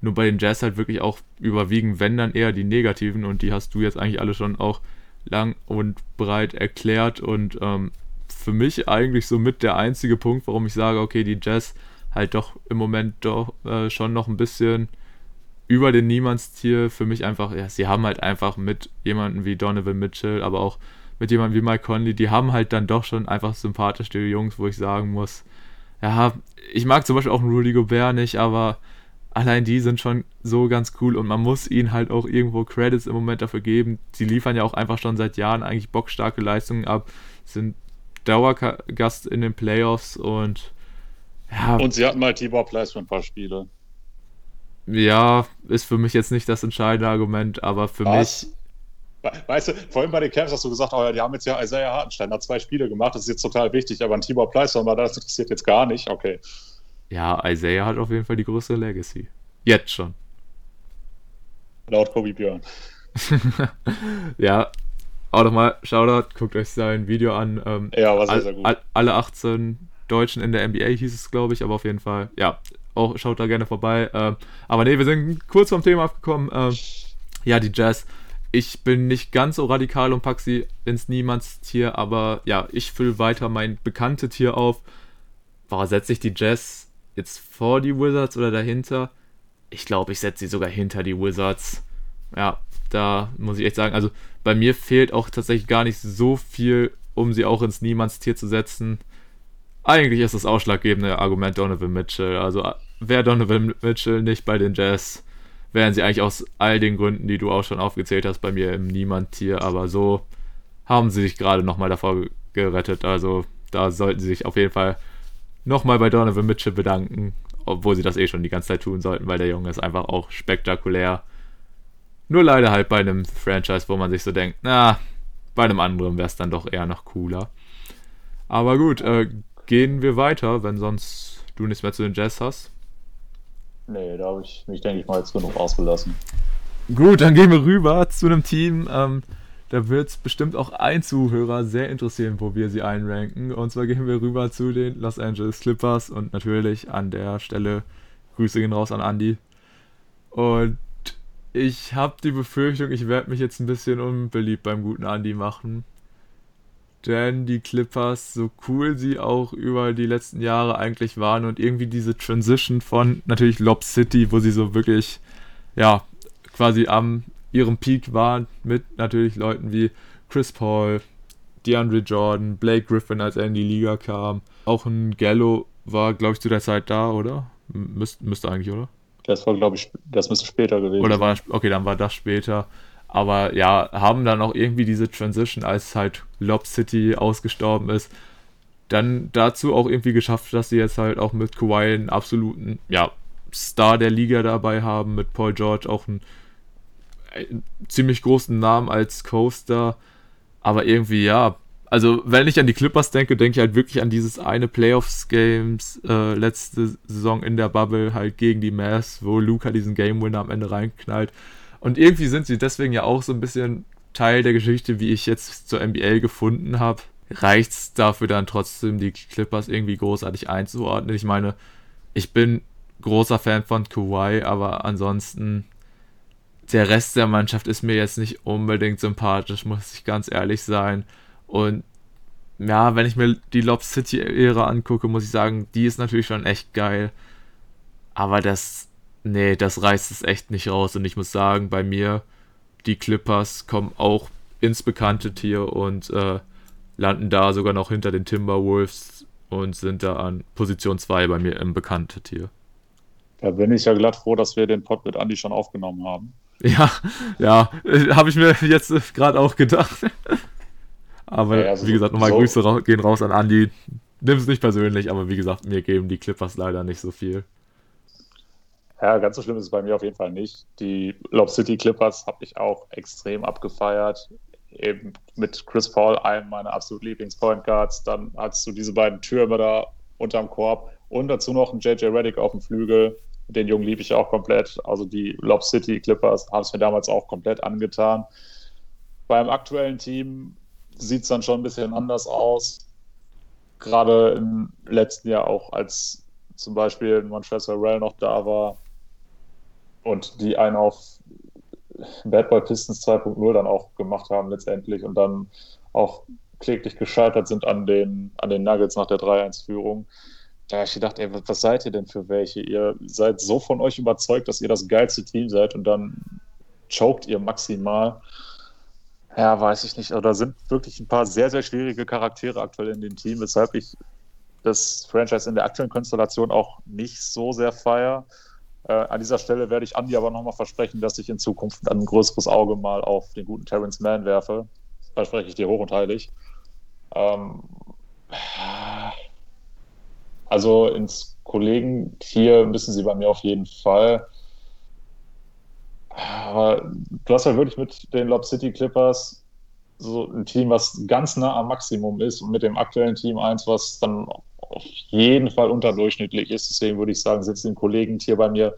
S2: Nur bei den Jazz halt wirklich auch überwiegen, wenn dann eher die negativen und die hast du jetzt eigentlich alle schon auch lang und breit erklärt und ähm, für mich eigentlich so mit der einzige Punkt, warum ich sage, okay, die Jazz halt doch im Moment doch äh, schon noch ein bisschen über den Niemandstier für mich einfach, ja, sie haben halt einfach mit jemandem wie Donovan Mitchell, aber auch mit jemandem wie Mike Conley, die haben halt dann doch schon einfach sympathische Jungs, wo ich sagen muss, ja, ich mag zum Beispiel auch einen Rudy Gobert nicht, aber allein die sind schon so ganz cool und man muss ihnen halt auch irgendwo Credits im Moment dafür geben. Sie liefern ja auch einfach schon seit Jahren eigentlich bockstarke Leistungen ab, sind Dauergast in den Playoffs und
S3: ja. Und sie hatten mal Tibor Pleiss für ein paar Spiele.
S2: Ja, ist für mich jetzt nicht das entscheidende Argument, aber für Was? mich.
S3: Weißt du, vorhin bei den Camps hast du gesagt, oh ja, die haben jetzt ja Isaiah Hartenstein, hat zwei Spiele gemacht, das ist jetzt total wichtig, aber ein Tibor Pleiss, das interessiert jetzt gar nicht, okay.
S2: Ja, Isaiah hat auf jeden Fall die größere Legacy. Jetzt schon.
S3: Laut Kobe Björn.
S2: ja, auch nochmal Shoutout, guckt euch sein Video an. Ähm,
S3: ja, war sehr, sehr gut.
S2: alle 18 Deutschen in der NBA hieß es, glaube ich, aber auf jeden Fall, ja, auch schaut da gerne vorbei. Ähm, aber nee, wir sind kurz vom Thema abgekommen. Ähm, ja, die Jazz. Ich bin nicht ganz so radikal und pack sie ins Niemandstier, aber ja, ich fülle weiter mein bekanntes Tier auf. Warum setze ich die Jazz jetzt vor die Wizards oder dahinter? Ich glaube, ich setze sie sogar hinter die Wizards. Ja, da muss ich echt sagen, also bei mir fehlt auch tatsächlich gar nicht so viel, um sie auch ins Niemandstier zu setzen. Eigentlich ist das ausschlaggebende Argument Donovan Mitchell. Also wäre Donovan Mitchell nicht bei den Jazz, wären sie eigentlich aus all den Gründen, die du auch schon aufgezählt hast, bei mir im Niemandtier. Aber so haben sie sich gerade nochmal davor gerettet. Also da sollten sie sich auf jeden Fall nochmal bei Donovan Mitchell bedanken, obwohl sie das eh schon die ganze Zeit tun sollten, weil der Junge ist einfach auch spektakulär. Nur leider halt bei einem Franchise, wo man sich so denkt, na, bei einem anderen wäre es dann doch eher noch cooler. Aber gut, äh, gehen wir weiter, wenn sonst du nichts mehr zu den Jazz hast.
S3: Nee, da habe ich mich, denke ich mal, jetzt genug ausgelassen.
S2: Gut, dann gehen wir rüber zu einem Team, ähm, da wird es bestimmt auch ein Zuhörer sehr interessieren, wo wir sie einranken. Und zwar gehen wir rüber zu den Los Angeles Clippers und natürlich an der Stelle Grüße gehen raus an Andy. Und ich habe die Befürchtung, ich werde mich jetzt ein bisschen unbeliebt beim guten Andy machen. Denn die Clippers, so cool sie auch über die letzten Jahre eigentlich waren und irgendwie diese Transition von natürlich Lob City, wo sie so wirklich, ja, quasi am ihrem Peak waren, mit natürlich Leuten wie Chris Paul, DeAndre Jordan, Blake Griffin, als er in die Liga kam. Auch ein Gallo war, glaube ich, zu der Zeit da, oder? Müsste, müsste eigentlich, oder?
S3: Das war, glaube ich, das müsste später gewesen
S2: Oder war, okay, dann war das später. Aber ja, haben dann auch irgendwie diese Transition, als halt Lob City ausgestorben ist, dann dazu auch irgendwie geschafft, dass sie jetzt halt auch mit Kawhi einen absoluten, ja, Star der Liga dabei haben, mit Paul George auch einen ziemlich großen Namen als Coaster. Aber irgendwie, ja. Also, wenn ich an die Clippers denke, denke ich halt wirklich an dieses eine Playoffs-Games äh, letzte Saison in der Bubble, halt gegen die Mavs, wo Luca diesen Game Winner am Ende reinknallt. Und irgendwie sind sie deswegen ja auch so ein bisschen Teil der Geschichte, wie ich jetzt zur NBA gefunden habe. Reicht es dafür dann trotzdem, die Clippers irgendwie großartig einzuordnen? Ich meine, ich bin großer Fan von Kawhi, aber ansonsten der Rest der Mannschaft ist mir jetzt nicht unbedingt sympathisch, muss ich ganz ehrlich sein. Und ja, wenn ich mir die Lob City-Ära angucke, muss ich sagen, die ist natürlich schon echt geil. Aber das, nee, das reißt es echt nicht raus. Und ich muss sagen, bei mir, die Clippers kommen auch ins bekannte Tier und äh, landen da sogar noch hinter den Timberwolves und sind da an Position 2 bei mir im bekannte Tier.
S3: Da bin ich ja glatt froh, dass wir den Pod mit Andy schon aufgenommen haben.
S2: Ja, ja, habe ich mir jetzt gerade auch gedacht. Aber ja, also wie gesagt, nochmal so Grüße ra gehen raus an Andy. Nimm es nicht persönlich, aber wie gesagt, mir geben die Clippers leider nicht so viel.
S3: Ja, ganz so schlimm ist es bei mir auf jeden Fall nicht. Die Lob City Clippers habe ich auch extrem abgefeiert. Eben mit Chris Paul, einem meiner absolut Lieblings-Point Guards. Dann hast du diese beiden Türme da unterm Korb und dazu noch einen JJ Reddick auf dem Flügel. Den Jungen liebe ich auch komplett. Also die Lob City Clippers haben es mir damals auch komplett angetan. Beim aktuellen Team sieht es dann schon ein bisschen anders aus. Gerade im letzten Jahr auch, als zum Beispiel Manchester Rail noch da war und die einen auf Bad Boy Pistons 2.0 dann auch gemacht haben letztendlich und dann auch kläglich gescheitert sind an den, an den Nuggets nach der 3-1-Führung. Da habe ich gedacht, ey, was seid ihr denn für welche? Ihr seid so von euch überzeugt, dass ihr das geilste Team seid und dann choked ihr maximal. Ja, weiß ich nicht. Oder sind wirklich ein paar sehr, sehr schwierige Charaktere aktuell in dem Team, weshalb ich das Franchise in der aktuellen Konstellation auch nicht so sehr feiere. Äh, an dieser Stelle werde ich Andi aber nochmal versprechen, dass ich in Zukunft ein größeres Auge mal auf den guten Terrence Mann werfe. Verspreche ich dir hoch und heilig. Ähm, also ins Kollegen-Tier müssen sie bei mir auf jeden Fall. Aber du hast ja wirklich mit den Lob City Clippers so ein Team, was ganz nah am Maximum ist und mit dem aktuellen Team eins, was dann auf jeden Fall unterdurchschnittlich ist. Deswegen würde ich sagen, sitzt ein Kollegentier bei mir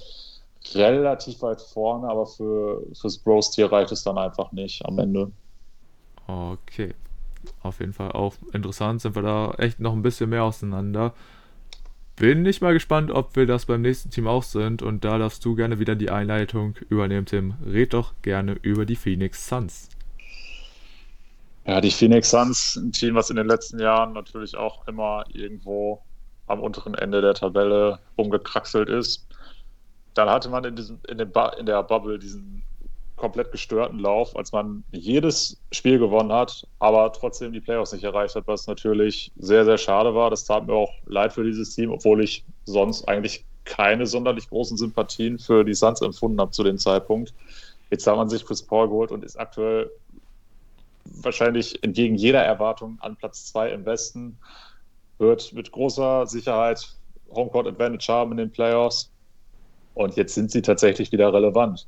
S3: relativ weit vorne, aber für, fürs Bros-Tier reicht es dann einfach nicht am Ende.
S2: Okay. Auf jeden Fall auch interessant, sind wir da echt noch ein bisschen mehr auseinander. Bin ich mal gespannt, ob wir das beim nächsten Team auch sind. Und da darfst du gerne wieder die Einleitung übernehmen, Tim. Red doch gerne über die Phoenix Suns.
S3: Ja, die Phoenix Suns, ein Team, was in den letzten Jahren natürlich auch immer irgendwo am unteren Ende der Tabelle rumgekraxelt ist. Dann hatte man in, diesem, in, in der Bubble diesen komplett gestörten Lauf, als man jedes Spiel gewonnen hat, aber trotzdem die Playoffs nicht erreicht hat, was natürlich sehr, sehr schade war. Das tat mir auch leid für dieses Team, obwohl ich sonst eigentlich keine sonderlich großen Sympathien für die Suns empfunden habe zu dem Zeitpunkt. Jetzt hat man sich Chris Paul geholt und ist aktuell wahrscheinlich entgegen jeder Erwartung an Platz 2 im Westen. Wird mit großer Sicherheit Homecourt Advantage haben in den Playoffs. Und jetzt sind sie tatsächlich wieder relevant.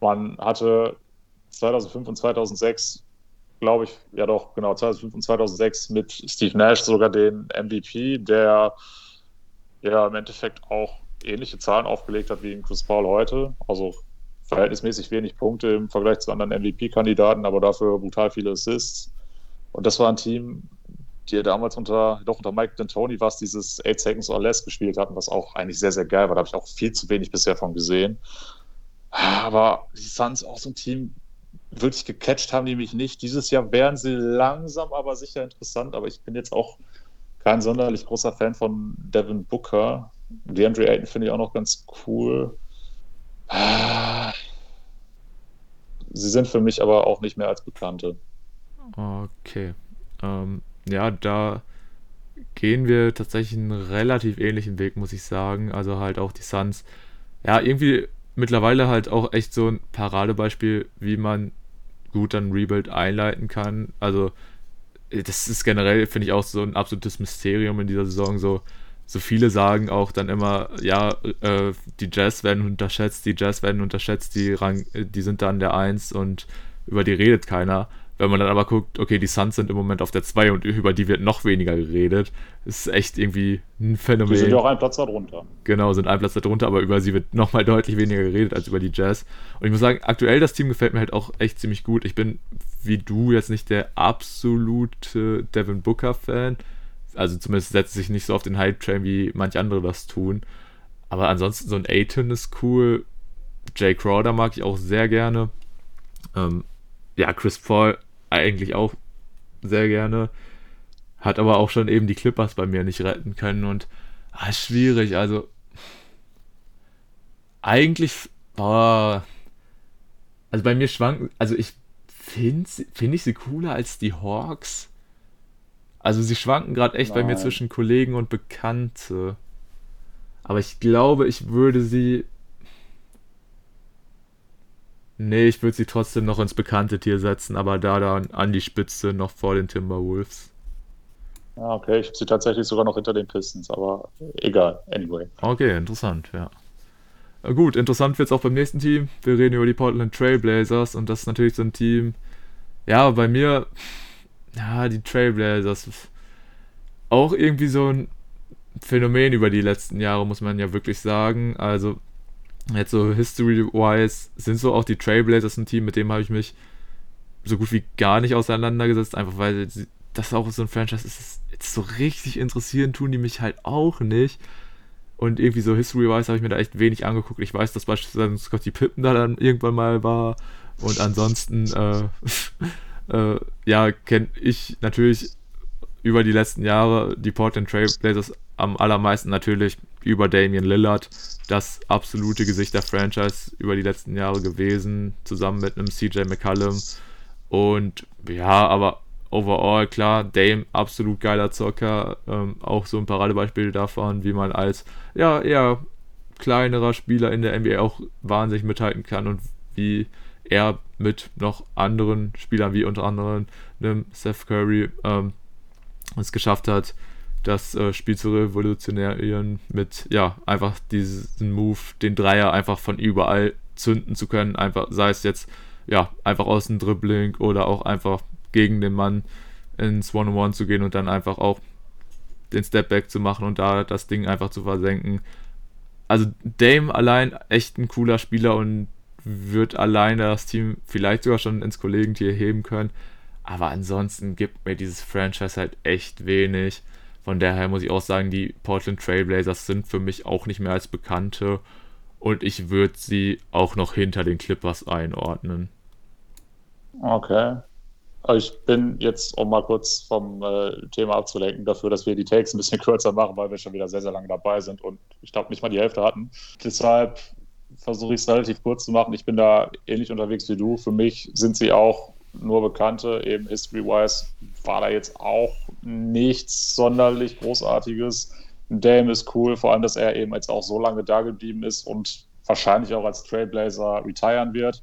S3: Man hatte 2005 und 2006, glaube ich, ja doch, genau, 2005 und 2006 mit Steve Nash sogar den MVP, der ja im Endeffekt auch ähnliche Zahlen aufgelegt hat wie Chris Paul heute. Also verhältnismäßig wenig Punkte im Vergleich zu anderen MVP-Kandidaten, aber dafür brutal viele Assists. Und das war ein Team, die damals unter, doch unter Mike D'Antoni was dieses 8 Seconds or Less gespielt hatten, was auch eigentlich sehr, sehr geil war. Da habe ich auch viel zu wenig bisher von gesehen. Aber die Suns auch so ein Team, wirklich gecatcht haben die mich nicht. Dieses Jahr wären sie langsam, aber sicher interessant. Aber ich bin jetzt auch kein sonderlich großer Fan von Devin Booker. DeAndre Ayton finde ich auch noch ganz cool. Sie sind für mich aber auch nicht mehr als Bekannte.
S2: Okay. Ähm, ja, da gehen wir tatsächlich einen relativ ähnlichen Weg, muss ich sagen. Also halt auch die Suns. Ja, irgendwie mittlerweile halt auch echt so ein Paradebeispiel, wie man gut dann Rebuild einleiten kann. Also, das ist generell, finde ich, auch so ein absolutes Mysterium in dieser Saison. So, so viele sagen auch dann immer, ja, äh, die Jazz werden unterschätzt, die Jazz werden unterschätzt, die, Rang, die sind dann der Eins und über die redet keiner. wenn man dann aber guckt, okay, die Suns sind im Moment auf der 2 und über die wird noch weniger geredet, ist echt irgendwie ein Phänomen. Die
S3: sind ja auch ein Platz darunter.
S2: Genau, sind ein Platz darunter, aber über sie wird nochmal deutlich weniger geredet als über die Jazz. Und ich muss sagen, aktuell das Team gefällt mir halt auch echt ziemlich gut. Ich bin, wie du, jetzt nicht der absolute Devin Booker-Fan. Also zumindest setzt sich nicht so auf den Hype-Train, wie manche andere das tun. Aber ansonsten so ein Aiton ist cool. Jay Crowder mag ich auch sehr gerne. Ähm, ja, Chris Paul eigentlich auch sehr gerne. Hat aber auch schon eben die Clippers bei mir nicht retten können und ah, schwierig. Also eigentlich, boah, also bei mir schwanken, also ich finde find ich sie cooler als die Hawks. Also sie schwanken gerade echt Nein. bei mir zwischen Kollegen und Bekannte. Aber ich glaube, ich würde sie Nee, ich würde sie trotzdem noch ins bekannte Tier setzen, aber da dann an die Spitze noch vor den Timberwolves.
S3: Ja, okay, ich habe sie tatsächlich sogar noch hinter den Pistons, aber egal, anyway.
S2: Okay, interessant, ja. Gut, interessant wird es auch beim nächsten Team. Wir reden über die Portland Trailblazers und das ist natürlich so ein Team, ja, bei mir, ja, die Trailblazers, auch irgendwie so ein Phänomen über die letzten Jahre, muss man ja wirklich sagen. Also, jetzt so history-wise sind so auch die Trailblazers ein Team, mit dem habe ich mich so gut wie gar nicht auseinandergesetzt, einfach weil das auch so ein Franchise ist, jetzt so richtig interessieren tun die mich halt auch nicht. Und irgendwie so history-wise habe ich mir da echt wenig angeguckt. Ich weiß, dass beispielsweise Scotty Pippen da dann irgendwann mal war. Und ansonsten, äh, äh, ja, kenne ich natürlich über die letzten Jahre die Portland Trailblazers am allermeisten natürlich über Damian Lillard, das absolute Gesicht der Franchise über die letzten Jahre gewesen, zusammen mit einem CJ McCallum. Und ja, aber overall, klar, Dame, absolut geiler Zocker. Ähm, auch so ein Paradebeispiel davon, wie man als ja eher kleinerer Spieler in der NBA auch wahnsinnig mithalten kann und wie er mit noch anderen Spielern, wie unter anderem einem Seth Curry, ähm, es geschafft hat, das äh, Spiel zu revolutionieren mit, ja, einfach diesen Move, den Dreier einfach von überall zünden zu können, einfach, sei es jetzt, ja, einfach aus dem Dribbling oder auch einfach gegen den Mann ins One-on-One zu gehen und dann einfach auch den Stepback zu machen und da das Ding einfach zu versenken. Also Dame allein echt ein cooler Spieler und wird alleine das Team vielleicht sogar schon ins Kollegentier heben können. Aber ansonsten gibt mir dieses Franchise halt echt wenig. Von daher muss ich auch sagen, die Portland Trailblazers sind für mich auch nicht mehr als Bekannte. Und ich würde sie auch noch hinter den Clippers einordnen.
S3: Okay. Ich bin jetzt, um mal kurz vom äh, Thema abzulenken, dafür, dass wir die Takes ein bisschen kürzer machen, weil wir schon wieder sehr, sehr lange dabei sind und ich glaube nicht mal die Hälfte hatten. Deshalb versuche ich es relativ kurz zu machen. Ich bin da ähnlich unterwegs wie du. Für mich sind sie auch nur Bekannte, eben history-wise war da jetzt auch nichts sonderlich Großartiges. Dame ist cool, vor allem, dass er eben jetzt auch so lange da geblieben ist und wahrscheinlich auch als Trailblazer retiren wird.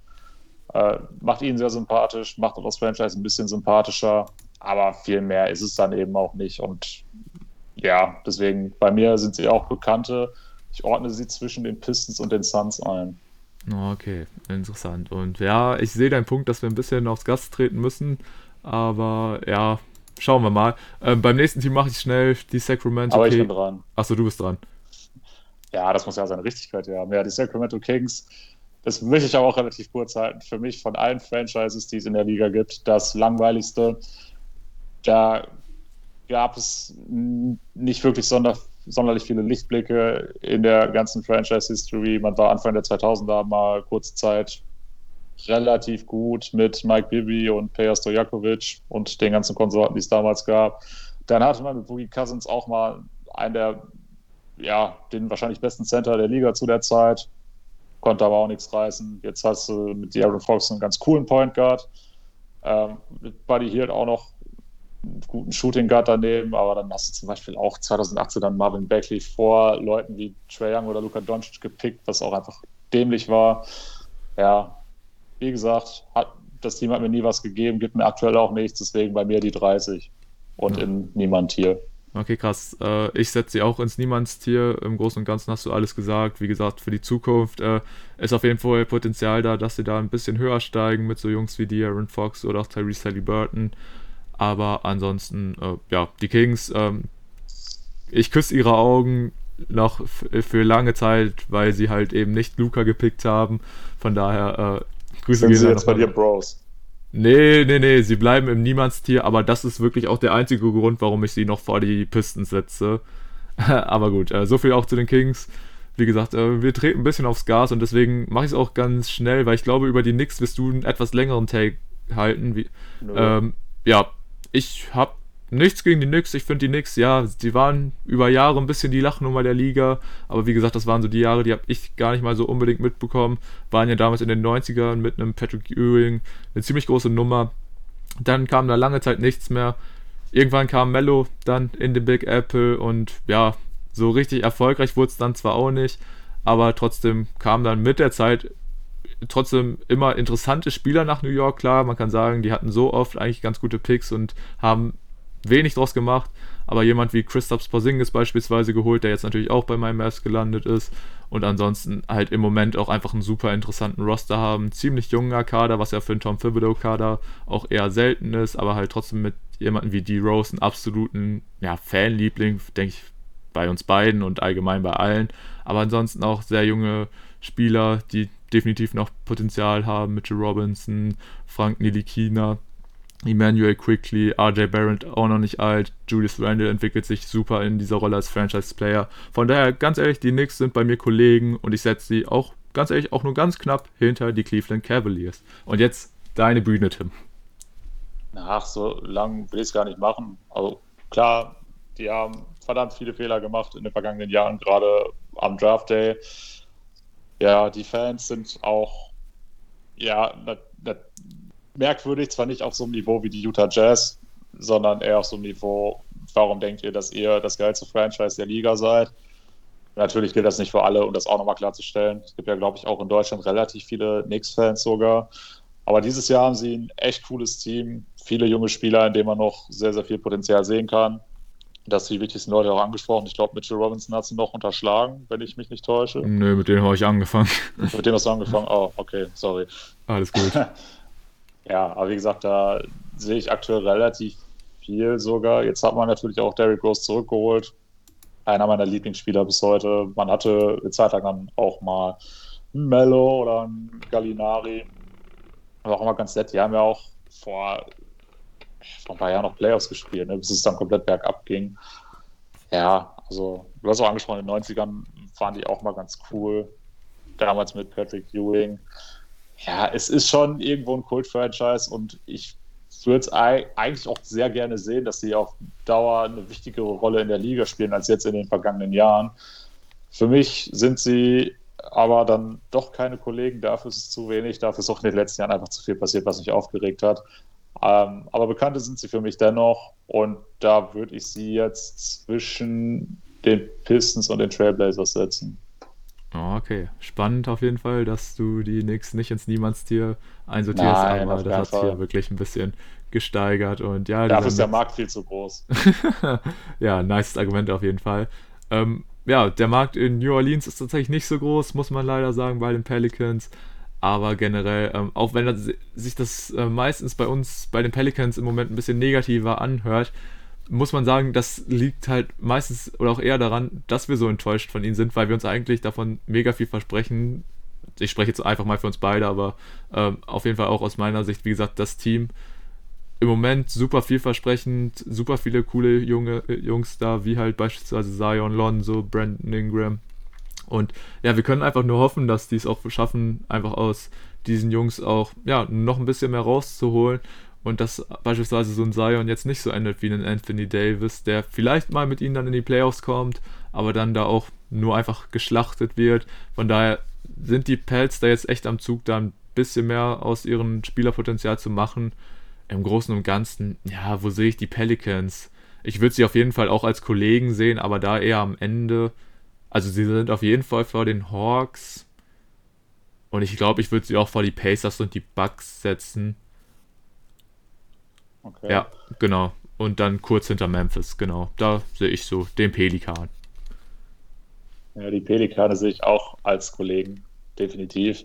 S3: Äh, macht ihn sehr sympathisch, macht auch das Franchise ein bisschen sympathischer, aber viel mehr ist es dann eben auch nicht. Und ja, deswegen bei mir sind sie auch Bekannte. Ich ordne sie zwischen den Pistons und den Suns ein.
S2: Okay, interessant. Und ja, ich sehe deinen Punkt, dass wir ein bisschen aufs Gas treten müssen. Aber ja, schauen wir mal. Ähm, beim nächsten Team mache ich schnell die Sacramento
S3: Aber ich bin dran.
S2: Achso, du bist dran.
S3: Ja, das muss ja seine Richtigkeit haben. Ja, die Sacramento Kings, das möchte ich aber auch relativ kurz halten. Für mich von allen Franchises, die es in der Liga gibt, das langweiligste. Da gab es nicht wirklich sonder sonderlich viele Lichtblicke in der ganzen Franchise-History. Man war Anfang der 2000er mal kurze Zeit relativ gut mit Mike Bibby und Peja Stojakovic und den ganzen Konsorten, die es damals gab. Dann hatte man mit Boogie Cousins auch mal einen der, ja, den wahrscheinlich besten Center der Liga zu der Zeit, konnte aber auch nichts reißen. Jetzt hast du mit De'Aaron Fox einen ganz coolen Point Guard. Ähm, mit Buddy Hield auch noch guten Shooting Guard daneben, aber dann hast du zum Beispiel auch 2018 dann Marvin Beckley vor Leuten wie Trae Young oder Luka Doncic gepickt, was auch einfach dämlich war. Ja, wie gesagt, hat, das Team hat mir nie was gegeben, gibt mir aktuell auch nichts, deswegen bei mir die 30 und ja. in niemand hier.
S2: Okay, krass. Äh, ich setze sie auch ins Niemandstier. Im Großen und Ganzen hast du alles gesagt. Wie gesagt, für die Zukunft äh, ist auf jeden Fall Potenzial da, dass sie da ein bisschen höher steigen mit so Jungs wie De'Aaron Fox oder auch Tyrese Halliburton. Aber ansonsten, äh, ja, die Kings, ähm, ich küsse ihre Augen noch für lange Zeit, weil sie halt eben nicht Luca gepickt haben. Von daher,
S3: äh, Grüße Sind sie jetzt bei dir Bros?
S2: Nee, nee, nee, sie bleiben im Niemandstier, aber das ist wirklich auch der einzige Grund, warum ich sie noch vor die Pistons setze. aber gut, äh, so viel auch zu den Kings. Wie gesagt, äh, wir treten ein bisschen aufs Gas und deswegen mache ich es auch ganz schnell, weil ich glaube, über die Knicks wirst du einen etwas längeren Take halten. Wie, ähm, ja, ich habe nichts gegen die Knicks. Ich finde die Knicks, ja, die waren über Jahre ein bisschen die Lachnummer der Liga. Aber wie gesagt, das waren so die Jahre, die habe ich gar nicht mal so unbedingt mitbekommen. Waren ja damals in den 90ern mit einem Patrick Ewing eine ziemlich große Nummer. Dann kam da lange Zeit nichts mehr. Irgendwann kam Mello dann in den Big Apple und ja, so richtig erfolgreich wurde es dann zwar auch nicht, aber trotzdem kam dann mit der Zeit trotzdem immer interessante Spieler nach New York, klar. Man kann sagen, die hatten so oft eigentlich ganz gute Picks und haben wenig draus gemacht, aber jemand wie Christoph Porzingis beispielsweise geholt, der jetzt natürlich auch bei meinem Mavs gelandet ist und ansonsten halt im Moment auch einfach einen super interessanten Roster haben. Ziemlich junger Kader, was ja für einen Tom Thibodeau-Kader auch eher selten ist, aber halt trotzdem mit jemandem wie D-Rose, einen absoluten ja, Fanliebling, denke ich, bei uns beiden und allgemein bei allen. Aber ansonsten auch sehr junge Spieler, die definitiv noch Potenzial haben. Mitchell Robinson, Frank Nilikina, Emmanuel Quickly, RJ Barrett auch noch nicht alt, Julius Randle entwickelt sich super in dieser Rolle als Franchise-Player. Von daher, ganz ehrlich, die Knicks sind bei mir Kollegen und ich setze sie auch, ganz ehrlich, auch nur ganz knapp hinter die Cleveland Cavaliers. Und jetzt deine Bühne, Tim.
S3: Ach, so lang will ich es gar nicht machen. Also klar, die haben verdammt viele Fehler gemacht in den vergangenen Jahren, gerade am Draft Day. Ja, die Fans sind auch ja, merkwürdig, zwar nicht auf so einem Niveau wie die Utah Jazz, sondern eher auf so einem Niveau, warum denkt ihr, dass ihr das geilste Franchise der Liga seid? Natürlich gilt das nicht für alle, um das auch nochmal klarzustellen. Es gibt ja, glaube ich, auch in Deutschland relativ viele Knicks-Fans sogar. Aber dieses Jahr haben sie ein echt cooles Team, viele junge Spieler, in denen man noch sehr, sehr viel Potenzial sehen kann. Das ist die wichtigsten Leute auch angesprochen. Ich glaube, Mitchell Robinson hat sie noch unterschlagen, wenn ich mich nicht täusche.
S2: Nö, mit dem habe ich angefangen.
S3: Mit dem hast du angefangen? Oh, okay, sorry.
S2: Alles gut.
S3: Ja, aber wie gesagt, da sehe ich aktuell relativ viel sogar. Jetzt hat man natürlich auch Derrick Rose zurückgeholt. Einer meiner Lieblingsspieler bis heute. Man hatte eine Zeit lang dann auch mal einen Mello oder einen Gallinari. War auch immer ganz nett. Die haben ja auch vor, vor ein paar Jahren noch Playoffs gespielt, ne, bis es dann komplett bergab ging. Ja, also du hast auch angesprochen, in den 90ern waren die auch mal ganz cool. Damals mit Patrick Ewing ja, es ist schon irgendwo ein Kult-Franchise und ich würde es eigentlich auch sehr gerne sehen, dass sie auf Dauer eine wichtigere Rolle in der Liga spielen als jetzt in den vergangenen Jahren. Für mich sind sie aber dann doch keine Kollegen, dafür ist es zu wenig, dafür ist auch in den letzten Jahren einfach zu viel passiert, was mich aufgeregt hat. Ähm, aber Bekannte sind sie für mich dennoch und da würde ich sie jetzt zwischen den Pistons und den Trailblazers setzen.
S2: Oh, okay. Spannend auf jeden Fall, dass du die Knicks nicht ins Niemandstier einsortierst, Nein, aber das hat sich ja wirklich ein bisschen gesteigert und ja.
S3: Dafür ist der Markt viel zu groß.
S2: ja, nice Argument auf jeden Fall. Ähm, ja, der Markt in New Orleans ist tatsächlich nicht so groß, muss man leider sagen, bei den Pelicans. Aber generell, ähm, auch wenn das, sich das äh, meistens bei uns, bei den Pelicans im Moment ein bisschen negativer anhört, muss man sagen, das liegt halt meistens oder auch eher daran, dass wir so enttäuscht von ihnen sind, weil wir uns eigentlich davon mega viel versprechen. Ich spreche jetzt einfach mal für uns beide, aber ähm, auf jeden Fall auch aus meiner Sicht, wie gesagt, das Team im Moment super vielversprechend, super viele coole junge äh, Jungs da, wie halt beispielsweise Zion Lonzo, Brandon Ingram. Und ja, wir können einfach nur hoffen, dass die es auch schaffen, einfach aus diesen Jungs auch ja, noch ein bisschen mehr rauszuholen und dass beispielsweise so ein Zion jetzt nicht so endet wie ein Anthony Davis, der vielleicht mal mit ihnen dann in die Playoffs kommt, aber dann da auch nur einfach geschlachtet wird. Von daher sind die Pelz da jetzt echt am Zug, da ein bisschen mehr aus ihrem Spielerpotenzial zu machen. Im Großen und Ganzen, ja, wo sehe ich die Pelicans? Ich würde sie auf jeden Fall auch als Kollegen sehen, aber da eher am Ende. Also sie sind auf jeden Fall vor den Hawks. Und ich glaube, ich würde sie auch vor die Pacers und die Bucks setzen. Okay. Ja, genau. und dann kurz hinter Memphis, genau. Da sehe ich so den Pelikan.
S3: Ja, die Pelikane sehe ich auch als Kollegen, definitiv.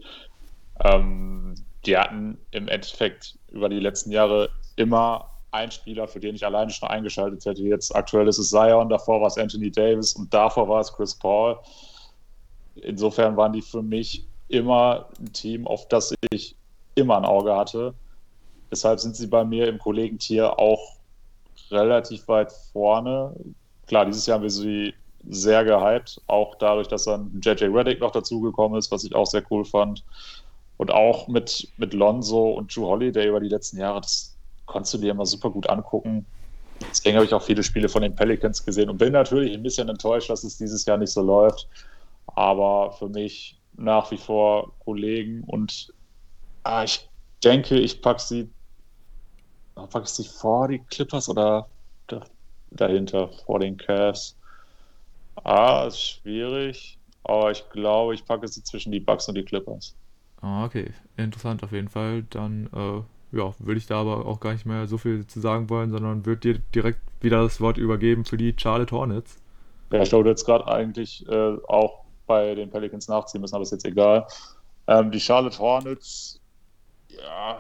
S3: Ähm, die hatten im Endeffekt über die letzten Jahre immer einen Spieler, für den ich alleine schon eingeschaltet hätte. Jetzt aktuell ist es Zion, davor war es Anthony Davis und davor war es Chris Paul. Insofern waren die für mich immer ein Team, auf das ich immer ein Auge hatte. Deshalb sind sie bei mir im Kollegentier auch relativ weit vorne. Klar, dieses Jahr haben wir sie sehr gehypt, auch dadurch, dass dann JJ Reddick noch dazugekommen ist, was ich auch sehr cool fand. Und auch mit, mit Lonzo und Drew Holiday über die letzten Jahre, das konntest du dir immer super gut angucken. Deswegen habe ich auch viele Spiele von den Pelicans gesehen und bin natürlich ein bisschen enttäuscht, dass es dieses Jahr nicht so läuft. Aber für mich nach wie vor Kollegen und ah, ich denke, ich packe sie, packe ich sie vor die Clippers oder dahinter, vor den Cavs. Ah, ist schwierig, aber ich glaube, ich packe sie zwischen die Bucks und die Clippers.
S2: Ah, okay. Interessant auf jeden Fall. Dann äh, ja, würde ich da aber auch gar nicht mehr so viel zu sagen wollen, sondern würde dir direkt wieder das Wort übergeben für die Charlotte Hornets.
S3: Ja, ich glaube, jetzt gerade eigentlich äh, auch bei den Pelicans nachziehen müssen, aber ist jetzt egal. Ähm, die Charlotte Hornets, ja,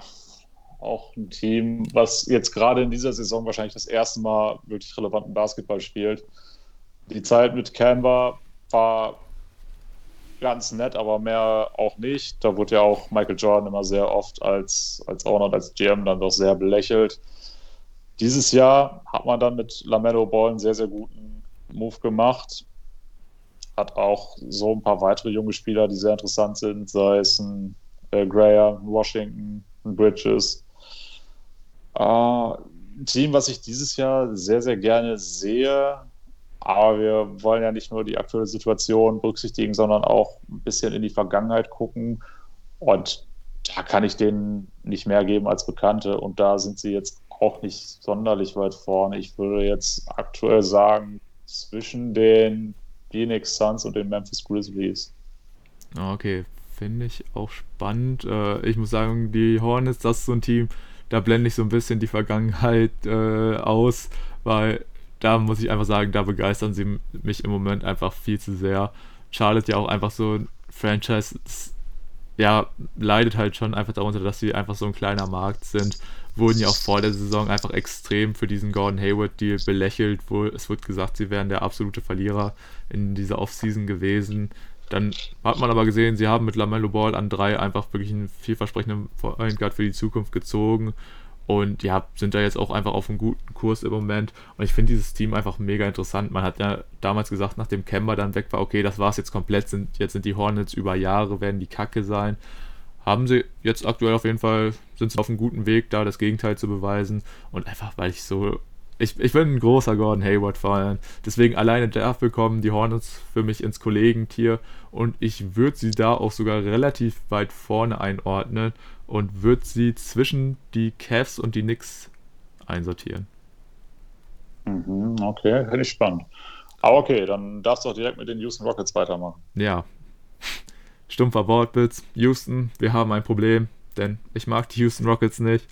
S3: auch ein Team, was jetzt gerade in dieser Saison wahrscheinlich das erste Mal wirklich relevanten Basketball spielt. Die Zeit mit Canva war ganz nett, aber mehr auch nicht. Da wurde ja auch Michael Jordan immer sehr oft als, als Owner und als GM dann doch sehr belächelt. Dieses Jahr hat man dann mit Lamello Ball einen sehr, sehr guten Move gemacht. Hat auch so ein paar weitere junge Spieler, die sehr interessant sind, sei es ein äh, Graham, Washington, ein Bridges. Äh, ein Team, was ich dieses Jahr sehr, sehr gerne sehe, aber wir wollen ja nicht nur die aktuelle Situation berücksichtigen, sondern auch ein bisschen in die Vergangenheit gucken. Und da kann ich denen nicht mehr geben als Bekannte. Und da sind sie jetzt auch nicht sonderlich weit vorne. Ich würde jetzt aktuell sagen, zwischen den Phoenix Suns und den Memphis Grizzlies.
S2: Okay, finde ich auch spannend. Äh, ich muss sagen, die Hornets, das ist so ein Team, da blende ich so ein bisschen die Vergangenheit äh, aus, weil da muss ich einfach sagen, da begeistern sie mich im Moment einfach viel zu sehr. Charlotte ja auch einfach so ein Franchise, ja, leidet halt schon einfach darunter, dass sie einfach so ein kleiner Markt sind. Wurden ja auch vor der Saison einfach extrem für diesen Gordon Hayward-Deal belächelt, wo es wird gesagt, sie wären der absolute Verlierer in dieser Offseason gewesen. Dann hat man aber gesehen, sie haben mit LaMelo Ball an drei einfach wirklich einen vielversprechenden Point Guard für die Zukunft gezogen und ja, sind da jetzt auch einfach auf einem guten Kurs im Moment. Und ich finde dieses Team einfach mega interessant. Man hat ja damals gesagt, nachdem Kemba dann weg war, okay, das war es jetzt komplett. Sind, jetzt sind die Hornets über Jahre, werden die Kacke sein. Haben sie jetzt aktuell auf jeden Fall, sind sie auf einem guten Weg, da das Gegenteil zu beweisen. Und einfach, weil ich so ich, ich bin ein großer Gordon Hayward-Fan. Deswegen alleine dafür kommen die Hornets für mich ins Kollegentier und ich würde sie da auch sogar relativ weit vorne einordnen und würde sie zwischen die Cavs und die Knicks einsortieren.
S3: Mhm, okay, finde ich spannend. Aber okay, dann darfst du auch direkt mit den Houston Rockets weitermachen.
S2: Ja. Stumpfer Wortwitz. Houston, wir haben ein Problem, denn ich mag die Houston Rockets nicht.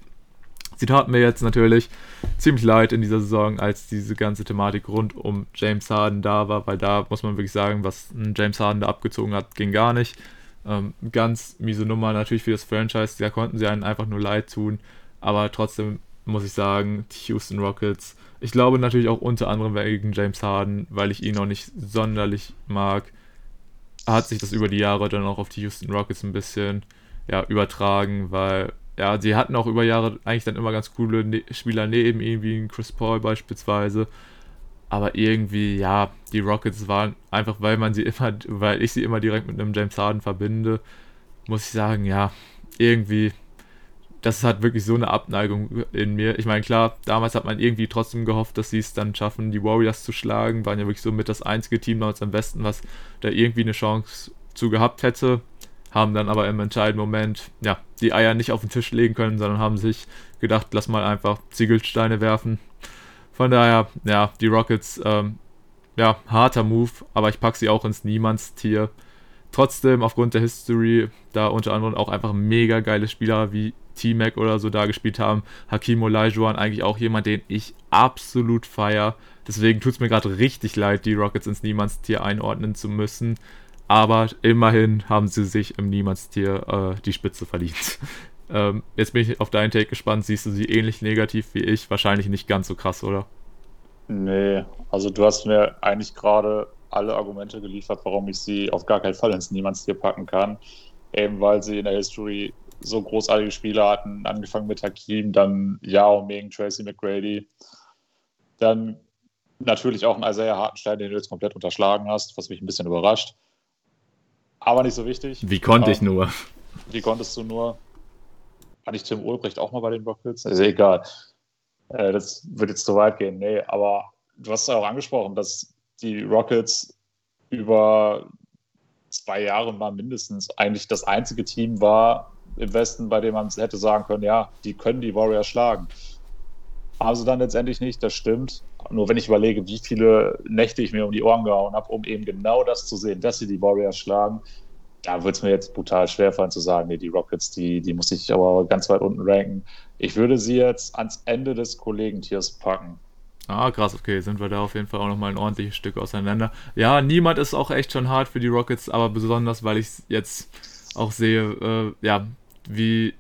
S2: Sie taten mir jetzt natürlich ziemlich leid in dieser Saison, als diese ganze Thematik rund um James Harden da war, weil da muss man wirklich sagen, was James Harden da abgezogen hat, ging gar nicht. Ähm, ganz miese Nummer natürlich für das Franchise, da konnten sie einen einfach nur leid tun, aber trotzdem muss ich sagen, die Houston Rockets, ich glaube natürlich auch unter anderem wegen James Harden, weil ich ihn noch nicht sonderlich mag, hat sich das über die Jahre dann auch auf die Houston Rockets ein bisschen ja, übertragen, weil ja, sie hatten auch über Jahre eigentlich dann immer ganz coole ne Spieler neben ihm, wie Chris Paul beispielsweise. Aber irgendwie, ja, die Rockets waren einfach, weil man sie immer, weil ich sie immer direkt mit einem James Harden verbinde, muss ich sagen, ja, irgendwie, das hat wirklich so eine Abneigung in mir. Ich meine, klar, damals hat man irgendwie trotzdem gehofft, dass sie es dann schaffen, die Warriors zu schlagen. Waren ja wirklich so mit das einzige Team damals am besten, was da irgendwie eine Chance zu gehabt hätte haben dann aber im entscheidenden Moment ja, die Eier nicht auf den Tisch legen können, sondern haben sich gedacht, lass mal einfach Ziegelsteine werfen. Von daher, ja, die Rockets, ähm, ja, harter Move, aber ich packe sie auch ins Niemandstier. Trotzdem, aufgrund der History, da unter anderem auch einfach mega geile Spieler wie T-Mac oder so da gespielt haben. Hakim Olajuwon eigentlich auch jemand, den ich absolut feier. Deswegen tut es mir gerade richtig leid, die Rockets ins Niemandstier einordnen zu müssen. Aber immerhin haben sie sich im Niemandstier äh, die Spitze verdient. ähm, jetzt bin ich auf deinen Take gespannt. Siehst du sie ähnlich negativ wie ich? Wahrscheinlich nicht ganz so krass, oder?
S3: Nee, also du hast mir eigentlich gerade alle Argumente geliefert, warum ich sie auf gar keinen Fall ins Niemandstier packen kann. Eben weil sie in der History so großartige Spieler hatten, angefangen mit Hakim, dann Yao Ming, Tracy McGrady, dann natürlich auch ein Isaiah Hartenstein, den du jetzt komplett unterschlagen hast, was mich ein bisschen überrascht. Aber nicht so wichtig.
S2: Wie konnte ich nur?
S3: Wie konntest du nur? Hatte ich Tim Ulbricht auch mal bei den Rockets? Ist egal. Äh, das wird jetzt zu weit gehen. Nee, aber du hast ja auch angesprochen, dass die Rockets über zwei Jahre mal mindestens eigentlich das einzige Team war im Westen, bei dem man hätte sagen können, ja, die können die Warriors schlagen. Haben sie dann letztendlich nicht, das stimmt. Nur wenn ich überlege, wie viele Nächte ich mir um die Ohren gehauen habe, um eben genau das zu sehen, dass sie die Warriors schlagen, da wird es mir jetzt brutal schwer fallen zu sagen, nee, die Rockets, die, die muss ich aber ganz weit unten ranken. Ich würde sie jetzt ans Ende des Kollegentiers packen.
S2: Ah, krass, okay, sind wir da auf jeden Fall auch nochmal ein ordentliches Stück auseinander. Ja, niemand ist auch echt schon hart für die Rockets, aber besonders, weil ich jetzt auch sehe, äh, ja, wie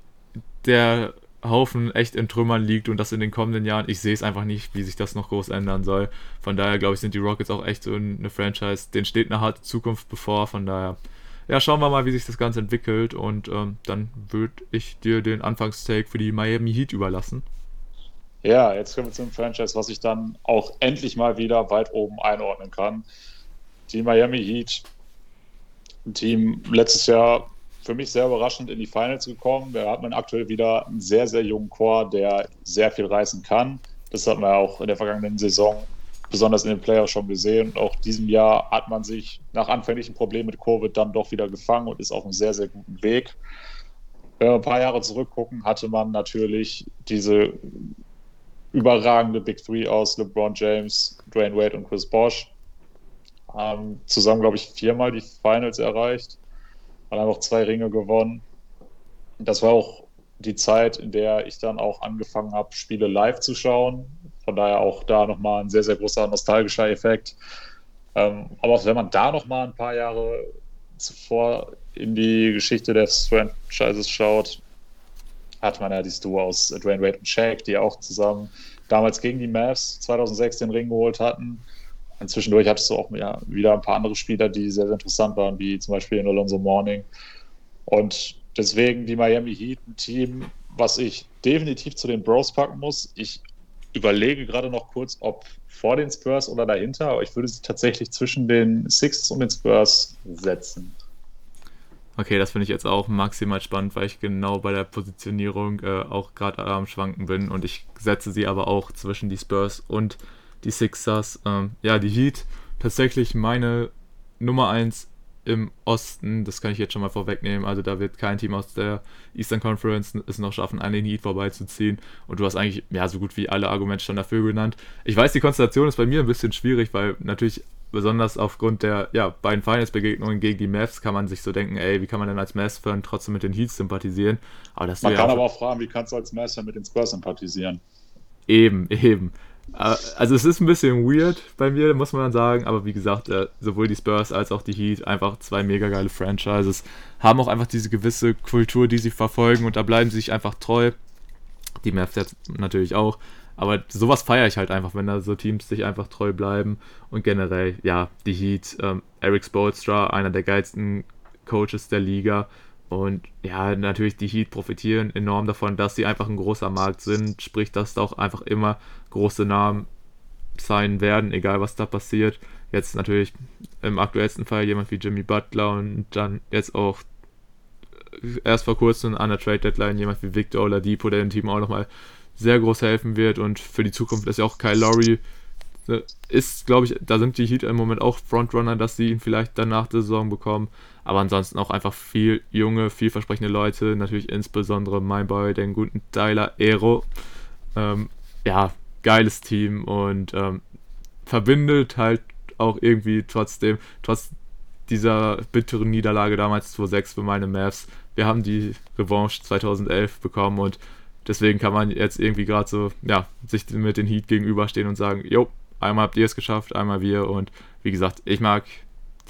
S2: der Haufen echt in Trümmern liegt und das in den kommenden Jahren. Ich sehe es einfach nicht, wie sich das noch groß ändern soll. Von daher, glaube ich, sind die Rockets auch echt so eine Franchise, denen steht eine harte Zukunft bevor. Von daher, ja, schauen wir mal, wie sich das Ganze entwickelt und ähm, dann würde ich dir den Anfangstake für die Miami Heat überlassen.
S3: Ja, jetzt kommen wir zum Franchise, was ich dann auch endlich mal wieder weit oben einordnen kann. Die Miami Heat, ein Team letztes Jahr für mich sehr überraschend in die Finals gekommen. Da hat man aktuell wieder einen sehr, sehr jungen Chor, der sehr viel reißen kann. Das hat man auch in der vergangenen Saison besonders in den Playoffs schon gesehen. Und auch diesem Jahr hat man sich nach anfänglichen Problemen mit Covid dann doch wieder gefangen und ist auf einem sehr, sehr guten Weg. Wenn wir ein paar Jahre zurückgucken, hatte man natürlich diese überragende Big Three aus LeBron James, Dwayne Wade und Chris Bosch. Haben zusammen, glaube ich, viermal die Finals erreicht. Haben einfach zwei Ringe gewonnen. Das war auch die Zeit, in der ich dann auch angefangen habe, Spiele live zu schauen. Von daher auch da nochmal ein sehr, sehr großer nostalgischer Effekt. Ähm, aber auch wenn man da nochmal ein paar Jahre zuvor in die Geschichte des Franchises schaut, hat man ja dieses Duo aus Dwayne Wade und Shaq, die auch zusammen damals gegen die Mavs 2006 den Ring geholt hatten. Und zwischendurch hattest du auch ja, wieder ein paar andere Spieler, die sehr, sehr interessant waren, wie zum Beispiel in Alonso Morning. Und deswegen die Miami Heat, ein Team, was ich definitiv zu den Bros packen muss. Ich überlege gerade noch kurz, ob vor den Spurs oder dahinter, aber ich würde sie tatsächlich zwischen den Sixers und den Spurs setzen.
S2: Okay, das finde ich jetzt auch maximal spannend, weil ich genau bei der Positionierung äh, auch gerade am Schwanken bin und ich setze sie aber auch zwischen die Spurs und die Sixers. Ähm, ja, die Heat tatsächlich meine Nummer 1 im Osten, das kann ich jetzt schon mal vorwegnehmen. Also da wird kein Team aus der Eastern Conference es noch schaffen, an den Heat vorbeizuziehen. Und du hast eigentlich ja so gut wie alle Argumente schon dafür genannt. Ich weiß, die Konstellation ist bei mir ein bisschen schwierig, weil natürlich besonders aufgrund der ja, beiden Finals-Begegnungen gegen die Mavs kann man sich so denken, ey, wie kann man denn als Mavs-Fan trotzdem mit den Heats sympathisieren?
S3: Aber das man kann ja aber auch fragen, wie kannst du als Mavs-Fan mit den Spurs sympathisieren?
S2: Eben, eben. Äh, also es ist ein bisschen weird bei mir, muss man dann sagen, aber wie gesagt, äh, sowohl die Spurs als auch die Heat, einfach zwei mega geile Franchises, haben auch einfach diese gewisse Kultur, die sie verfolgen und da bleiben sie sich einfach treu. Die Mavs natürlich auch. Aber sowas feiere ich halt einfach, wenn da so Teams sich einfach treu bleiben. Und generell, ja, die Heat, ähm, Eric Spolstra, einer der geilsten Coaches der Liga. Und ja, natürlich die Heat profitieren enorm davon, dass sie einfach ein großer Markt sind. Sprich, dass da auch einfach immer große Namen sein werden, egal was da passiert. Jetzt natürlich im aktuellsten Fall jemand wie Jimmy Butler und dann jetzt auch erst vor kurzem an der Trade Deadline jemand wie Victor Oladipo, der dem Team auch nochmal sehr groß helfen wird und für die Zukunft ist ja auch Kyle Lowry äh, ist, glaube ich, da sind die Heat im Moment auch Frontrunner, dass sie ihn vielleicht dann nach der Saison bekommen. Aber ansonsten auch einfach viel junge, vielversprechende Leute. Natürlich insbesondere mein Boy, den guten Tyler Aero. Ähm, ja, geiles Team und ähm, verbindet halt auch irgendwie trotzdem, trotz dieser bitteren Niederlage damals 2-6 für meine Mavs, wir haben die Revanche 2011 bekommen und deswegen kann man jetzt irgendwie gerade so, ja, sich mit den Heat gegenüberstehen und sagen, jo, einmal habt ihr es geschafft, einmal wir und wie gesagt, ich mag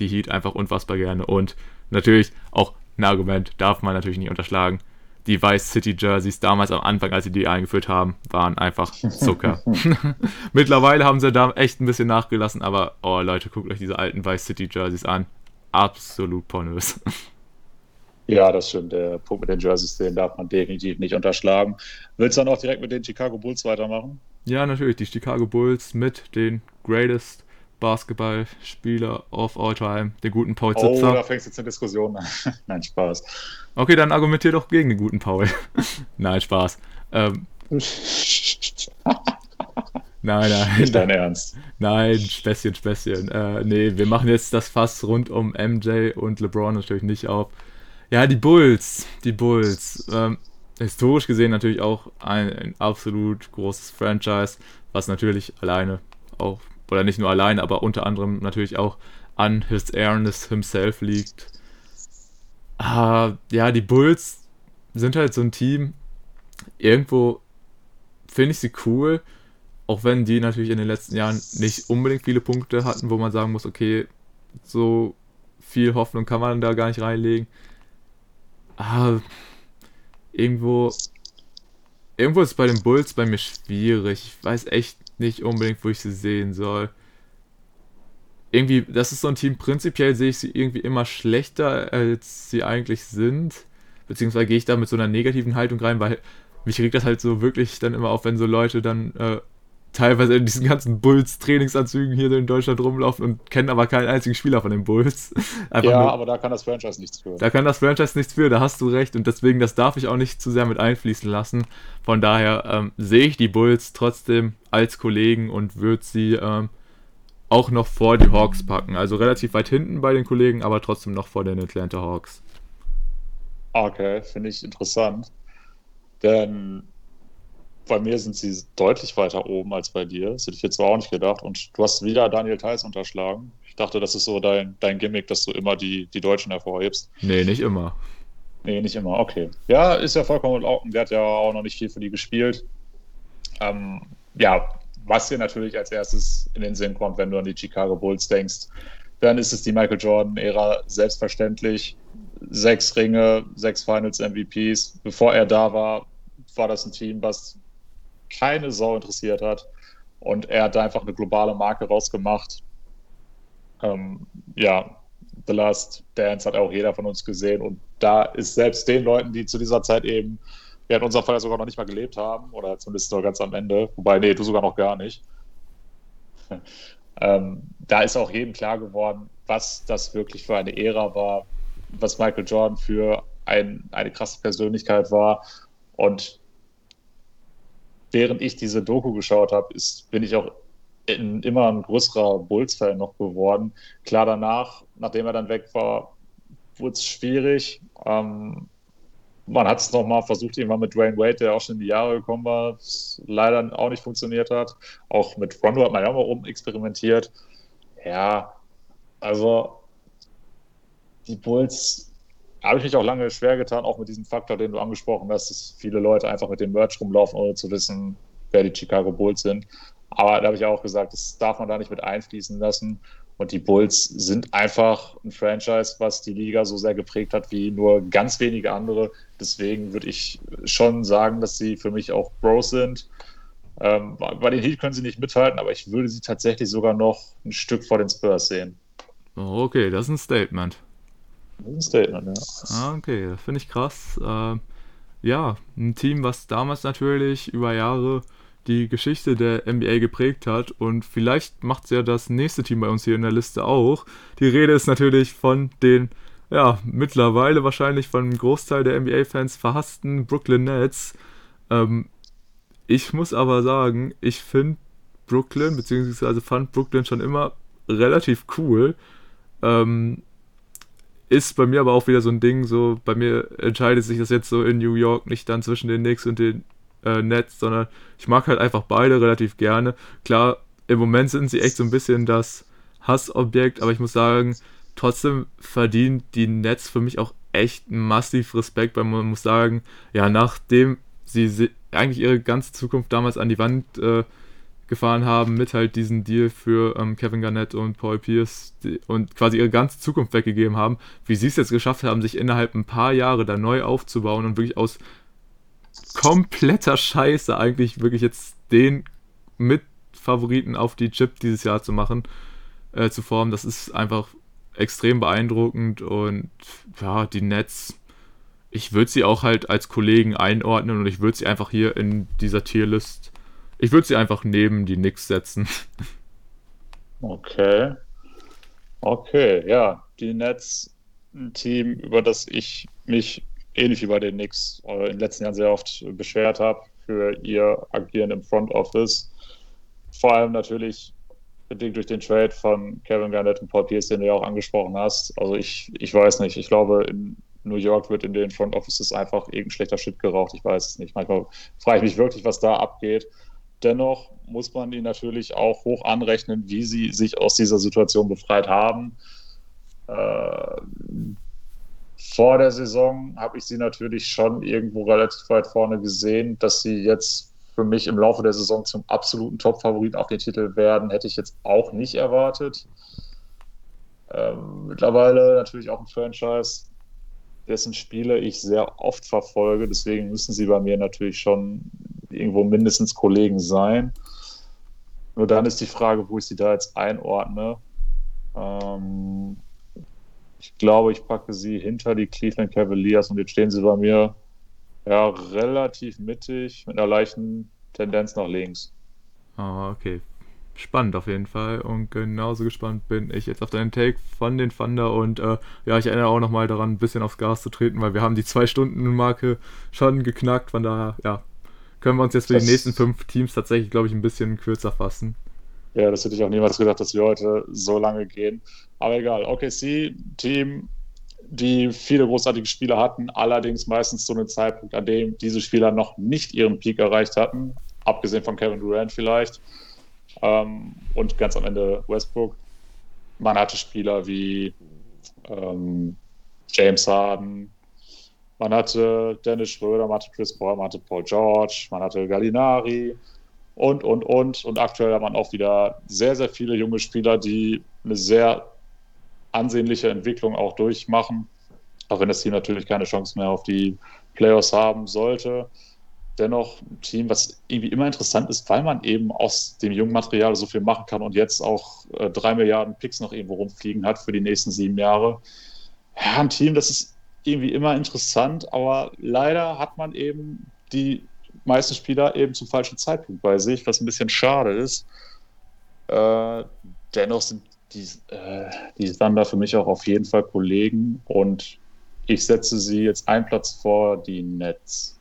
S2: die Heat einfach unfassbar gerne und natürlich auch ein Argument darf man natürlich nicht unterschlagen. Die Vice City Jerseys damals am Anfang, als sie die eingeführt haben, waren einfach Zucker. Mittlerweile haben sie da echt ein bisschen nachgelassen, aber oh Leute, guckt euch diese alten Vice City Jerseys an. Absolut pornös.
S3: Ja, das stimmt. Der Punkt mit den Jerseys, den darf man definitiv nicht unterschlagen. Willst du dann auch direkt mit den Chicago Bulls weitermachen?
S2: Ja, natürlich. Die Chicago Bulls mit den Greatest Basketballspieler of all time, den guten Paul Zipser.
S3: Oh, da fängst du jetzt eine Diskussion an. Nein, Spaß.
S2: Okay, dann argumentier doch gegen den guten Paul. nein, Spaß. Ähm, nein, nein.
S3: Nicht dein Ernst.
S2: Nein, Späßchen, Späßchen. Äh, nee, wir machen jetzt das Fass rund um MJ und LeBron natürlich nicht auf. Ja, die Bulls. Die Bulls. Ähm, historisch gesehen natürlich auch ein, ein absolut großes Franchise, was natürlich alleine auch oder nicht nur allein, aber unter anderem natürlich auch an His Airness himself liegt. Ah, ja, die Bulls sind halt so ein Team. Irgendwo finde ich sie cool, auch wenn die natürlich in den letzten Jahren nicht unbedingt viele Punkte hatten, wo man sagen muss, okay, so viel Hoffnung kann man da gar nicht reinlegen. Ah, irgendwo, irgendwo ist bei den Bulls bei mir schwierig. Ich weiß echt nicht unbedingt, wo ich sie sehen soll. Irgendwie, das ist so ein Team, prinzipiell sehe ich sie irgendwie immer schlechter, als sie eigentlich sind. Beziehungsweise gehe ich da mit so einer negativen Haltung rein, weil mich regt das halt so wirklich dann immer auf, wenn so Leute dann äh, teilweise in diesen ganzen Bulls-Trainingsanzügen hier in Deutschland rumlaufen und kennen aber keinen einzigen Spieler von den Bulls.
S3: Einfach ja, nur, aber da kann das Franchise nichts für.
S2: Da kann das Franchise nichts für, da hast du recht. Und deswegen, das darf ich auch nicht zu sehr mit einfließen lassen. Von daher ähm, sehe ich die Bulls trotzdem als Kollegen und würde sie ähm, auch noch vor die Hawks packen. Also relativ weit hinten bei den Kollegen, aber trotzdem noch vor den Atlanta Hawks.
S3: Okay, finde ich interessant. Denn bei mir sind sie deutlich weiter oben als bei dir. Das hätte ich jetzt zwar auch nicht gedacht. Und du hast wieder Daniel Theiss unterschlagen. Ich dachte, das ist so dein, dein Gimmick, dass du immer die, die Deutschen hervorhebst.
S2: Nee, nicht immer.
S3: Nee, nicht immer. Okay. Ja, ist ja vollkommen in Der hat ja auch noch nicht viel für die gespielt. Ähm, ja, was dir natürlich als erstes in den Sinn kommt, wenn du an die Chicago Bulls denkst, dann ist es die Michael Jordan-Ära selbstverständlich. Sechs Ringe, sechs Finals-MVPs. Bevor er da war, war das ein Team, was keine Sau interessiert hat. Und er hat da einfach eine globale Marke rausgemacht. Ähm, ja, The Last Dance hat auch jeder von uns gesehen. Und da ist selbst den Leuten, die zu dieser Zeit eben, ja in unserem Fall sogar noch nicht mal gelebt haben, oder zumindest nur ganz am Ende, wobei, nee, du sogar noch gar nicht. ähm, da ist auch jedem klar geworden, was das wirklich für eine Ära war, was Michael Jordan für ein, eine krasse Persönlichkeit war. Und während ich diese Doku geschaut habe, bin ich auch in, immer ein größerer Bulls-Fan noch geworden. Klar, danach, nachdem er dann weg war, wurde es schwierig. Ähm, man hat es nochmal versucht, irgendwann mit Dwayne Wade, der auch schon in die Jahre gekommen war, leider auch nicht funktioniert hat. Auch mit Rondo hat man ja auch mal rumexperimentiert. Ja, also die Bulls habe ich mich auch lange schwer getan, auch mit diesem Faktor, den du angesprochen hast, dass viele Leute einfach mit dem Merch rumlaufen, ohne zu wissen, wer die Chicago Bulls sind. Aber da habe ich auch gesagt, das darf man da nicht mit einfließen lassen. Und die Bulls sind einfach ein Franchise, was die Liga so sehr geprägt hat wie nur ganz wenige andere. Deswegen würde ich schon sagen, dass sie für mich auch Bros sind. Ähm, bei den Heat können sie nicht mithalten, aber ich würde sie tatsächlich sogar noch ein Stück vor den Spurs sehen.
S2: Okay, das ist ein Statement.
S3: Ein Statement, ja.
S2: Ah, okay, finde ich krass. Äh, ja, ein Team, was damals natürlich über Jahre die Geschichte der NBA geprägt hat und vielleicht macht es ja das nächste Team bei uns hier in der Liste auch. Die Rede ist natürlich von den, ja, mittlerweile wahrscheinlich von einem Großteil der NBA-Fans verhassten Brooklyn Nets. Ähm, ich muss aber sagen, ich finde Brooklyn, beziehungsweise fand Brooklyn schon immer relativ cool. Ähm, ist bei mir aber auch wieder so ein Ding, so bei mir entscheidet sich das jetzt so in New York nicht dann zwischen den Knicks und den äh, Nets, sondern ich mag halt einfach beide relativ gerne. Klar, im Moment sind sie echt so ein bisschen das Hassobjekt, aber ich muss sagen, trotzdem verdienen die Nets für mich auch echt massiv Respekt, weil man muss sagen, ja, nachdem sie eigentlich ihre ganze Zukunft damals an die Wand äh, gefahren haben mit halt diesem Deal für ähm, Kevin Garnett und Paul Pierce die, und quasi ihre ganze Zukunft weggegeben haben, wie sie es jetzt geschafft haben, sich innerhalb ein paar Jahre da neu aufzubauen und wirklich aus kompletter Scheiße eigentlich wirklich jetzt den Mitfavoriten auf die Chip dieses Jahr zu machen, äh, zu formen, das ist einfach extrem beeindruckend und ja, die Nets, ich würde sie auch halt als Kollegen einordnen und ich würde sie einfach hier in dieser Tierlist ich würde sie einfach neben die Knicks setzen.
S3: Okay. Okay, ja. Die Nets, ein Team, über das ich mich ähnlich wie bei den Knicks äh, in den letzten Jahren sehr oft beschwert habe für ihr Agieren im Front Office. Vor allem natürlich bedingt durch den Trade von Kevin Garnett und Paul Pierce, den du ja auch angesprochen hast. Also ich, ich weiß nicht, ich glaube, in New York wird in den Front Offices einfach irgendein schlechter Shit geraucht. Ich weiß es nicht. Manchmal frage ich mich wirklich, was da abgeht. Dennoch muss man ihnen natürlich auch hoch anrechnen, wie sie sich aus dieser Situation befreit haben. Äh, vor der Saison habe ich sie natürlich schon irgendwo relativ weit vorne gesehen, dass sie jetzt für mich im Laufe der Saison zum absoluten Top-Favoriten auf den Titel werden, hätte ich jetzt auch nicht erwartet. Ähm, mittlerweile natürlich auch ein Franchise, dessen Spiele ich sehr oft verfolge. Deswegen müssen sie bei mir natürlich schon irgendwo mindestens Kollegen sein. Nur dann ist die Frage, wo ich sie da jetzt einordne. Ähm, ich glaube, ich packe sie hinter die Cleveland Cavaliers und jetzt stehen sie bei mir ja relativ mittig mit einer leichten Tendenz nach links.
S2: Ah, okay spannend auf jeden Fall. Und genauso gespannt bin ich jetzt auf deinen Take von den Thunder. Und äh, ja, ich erinnere auch nochmal daran, ein bisschen aufs Gas zu treten, weil wir haben die Zwei-Stunden-Marke schon geknackt. Von daher, ja, können wir uns jetzt für das die nächsten fünf Teams tatsächlich, glaube ich, ein bisschen kürzer fassen.
S3: Ja, das hätte ich auch niemals gedacht, dass wir heute so lange gehen. Aber egal, OKC, Team, die viele großartige Spieler hatten, allerdings meistens zu einem Zeitpunkt, an dem diese Spieler noch nicht ihren Peak erreicht hatten, abgesehen von Kevin Durant vielleicht. Ähm, und ganz am Ende Westbrook. Man hatte Spieler wie ähm, James Harden, man hatte Dennis Schröder, man hatte Chris Paul, man hatte Paul George, man hatte Gallinari und, und, und. Und aktuell hat man auch wieder sehr, sehr viele junge Spieler, die eine sehr ansehnliche Entwicklung auch durchmachen. Auch wenn das Team natürlich keine Chance mehr auf die Playoffs haben sollte dennoch ein Team, was irgendwie immer interessant ist, weil man eben aus dem jungen Material so viel machen kann und jetzt auch äh, drei Milliarden Picks noch irgendwo rumfliegen hat für die nächsten sieben Jahre. Ja, ein Team, das ist irgendwie immer interessant, aber leider hat man eben die meisten Spieler eben zum falschen Zeitpunkt bei sich, was ein bisschen schade ist. Äh, dennoch sind die, äh, die Thunder für mich auch auf jeden Fall Kollegen und ich setze sie jetzt einen Platz vor die Nets.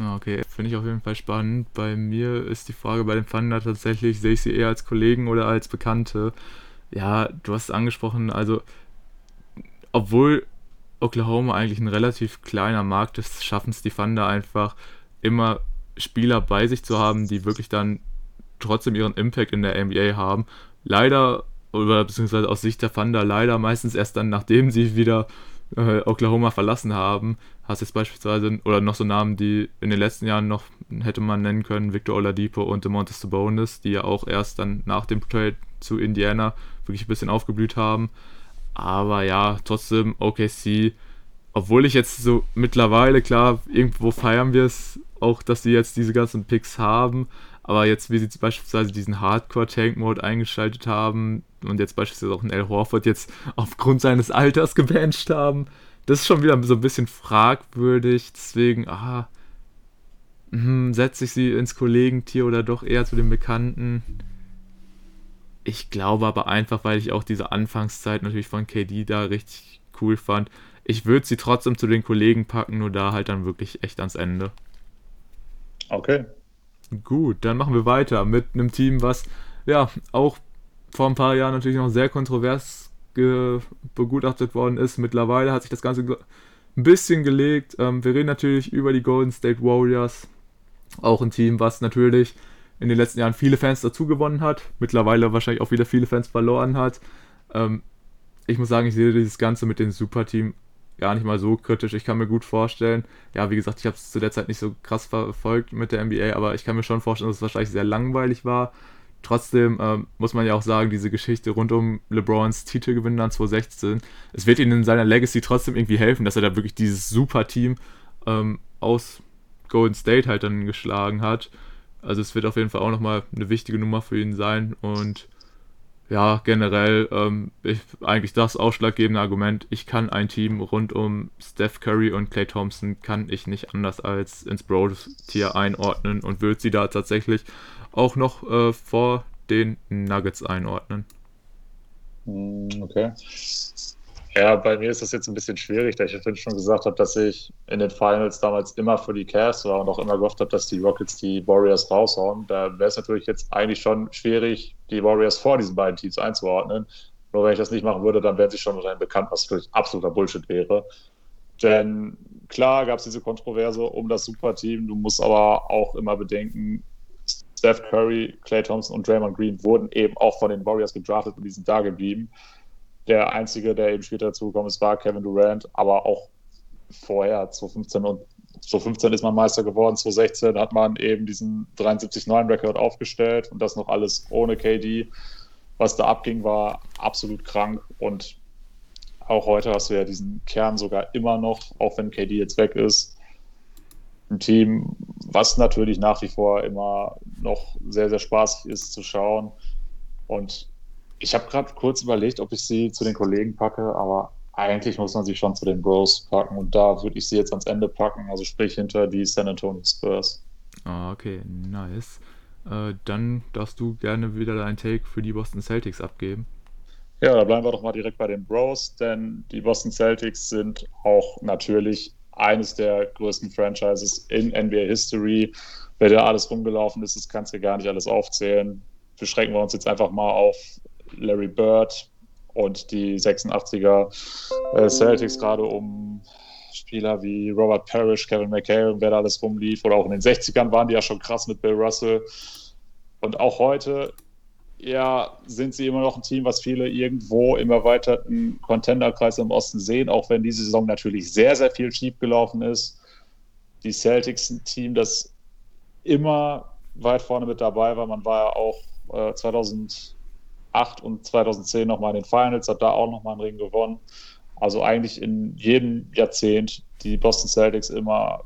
S2: Ah, okay, finde ich auf jeden Fall spannend. Bei mir ist die Frage bei den Thunder tatsächlich, sehe ich sie eher als Kollegen oder als Bekannte? Ja, du hast es angesprochen, also obwohl Oklahoma eigentlich ein relativ kleiner Markt ist, schaffen es die Thunder einfach immer Spieler bei sich zu haben, die wirklich dann trotzdem ihren Impact in der NBA haben. Leider, oder beziehungsweise aus Sicht der Thunder, leider meistens erst dann, nachdem sie wieder äh, Oklahoma verlassen haben. Hast jetzt beispielsweise, oder noch so Namen, die in den letzten Jahren noch hätte man nennen können, Victor Oladipo und DeMontis Sabonis, die ja auch erst dann nach dem Trade zu Indiana wirklich ein bisschen aufgeblüht haben. Aber ja, trotzdem OKC, obwohl ich jetzt so mittlerweile, klar, irgendwo feiern wir es auch, dass sie jetzt diese ganzen Picks haben, aber jetzt, wie sie beispielsweise diesen Hardcore-Tank-Mode eingeschaltet haben und jetzt beispielsweise auch einen Al Horford jetzt aufgrund seines Alters gebancht haben, das ist schon wieder so ein bisschen fragwürdig. Deswegen, ah, hm, setze ich sie ins Kollegentier oder doch eher zu den Bekannten? Ich glaube aber einfach, weil ich auch diese Anfangszeit natürlich von KD da richtig cool fand. Ich würde sie trotzdem zu den Kollegen packen, nur da halt dann wirklich echt ans Ende.
S3: Okay,
S2: Gut, dann machen wir weiter mit einem Team, was ja auch vor ein paar Jahren natürlich noch sehr kontrovers begutachtet worden ist. Mittlerweile hat sich das Ganze ein bisschen gelegt. Ähm, wir reden natürlich über die Golden State Warriors. Auch ein Team, was natürlich in den letzten Jahren viele Fans dazu gewonnen hat. Mittlerweile wahrscheinlich auch wieder viele Fans verloren hat. Ähm, ich muss sagen, ich sehe dieses Ganze mit dem Superteam gar nicht mal so kritisch. Ich kann mir gut vorstellen, ja, wie gesagt, ich habe es zu der Zeit nicht so krass verfolgt mit der NBA, aber ich kann mir schon vorstellen, dass es wahrscheinlich sehr langweilig war. Trotzdem ähm, muss man ja auch sagen, diese Geschichte rund um LeBrons Titelgewinn dann 2016, es wird ihm in seiner Legacy trotzdem irgendwie helfen, dass er da wirklich dieses super Team ähm, aus Golden State halt dann geschlagen hat. Also es wird auf jeden Fall auch nochmal eine wichtige Nummer für ihn sein und ja, generell ähm, ich, eigentlich das ausschlaggebende Argument. Ich kann ein Team rund um Steph Curry und Clay Thompson kann ich nicht anders als ins Bros-Tier einordnen und würde sie da tatsächlich auch noch äh, vor den Nuggets einordnen.
S3: Hm, okay. Ja, bei mir ist das jetzt ein bisschen schwierig, da ich ja schon gesagt habe, dass ich in den Finals damals immer für die Cavs war und auch immer gehofft habe, dass die Rockets die Warriors raushauen. Da wäre es natürlich jetzt eigentlich schon schwierig, die Warriors vor diesen beiden Teams einzuordnen. Nur wenn ich das nicht machen würde, dann wären sie schon unter bekannt, was natürlich absoluter Bullshit wäre. Denn klar gab es diese Kontroverse um das Superteam. Du musst aber auch immer bedenken, Steph Curry, Clay Thompson und Draymond Green wurden eben auch von den Warriors gedraftet und die sind da geblieben. Der einzige, der eben später dazugekommen ist, war Kevin Durant, aber auch vorher, 2015 und 2015 ist man Meister geworden, 2016 hat man eben diesen 73-9-Rekord aufgestellt und das noch alles ohne KD. Was da abging, war absolut krank und auch heute hast du ja diesen Kern sogar immer noch, auch wenn KD jetzt weg ist. Ein Team, was natürlich nach wie vor immer noch sehr, sehr spaßig ist zu schauen. Und ich habe gerade kurz überlegt, ob ich sie zu den Kollegen packe, aber eigentlich muss man sie schon zu den Bros packen und da würde ich sie jetzt ans Ende packen, also sprich hinter die San Antonio Spurs.
S2: Ah, okay, nice. Äh, dann darfst du gerne wieder deinen Take für die Boston Celtics abgeben.
S3: Ja, da bleiben wir doch mal direkt bei den Bros, denn die Boston Celtics sind auch natürlich eines der größten Franchises in NBA History. Wer da alles rumgelaufen ist, das kannst du gar nicht alles aufzählen. Beschränken wir uns jetzt einfach mal auf Larry Bird und die 86er äh, Celtics gerade um Spieler wie Robert Parrish, Kevin McHale und wer da alles rumlief. Oder auch in den 60ern waren die ja schon krass mit Bill Russell. Und auch heute, ja, sind sie immer noch ein Team, was viele irgendwo im erweiterten Contenderkreis im Osten sehen, auch wenn diese Saison natürlich sehr, sehr viel schief gelaufen ist. Die Celtics ein Team, das immer weit vorne mit dabei war. Man war ja auch äh, 2000 2008 und 2010 nochmal in den Finals, hat da auch nochmal einen Ring gewonnen. Also eigentlich in jedem Jahrzehnt die Boston Celtics immer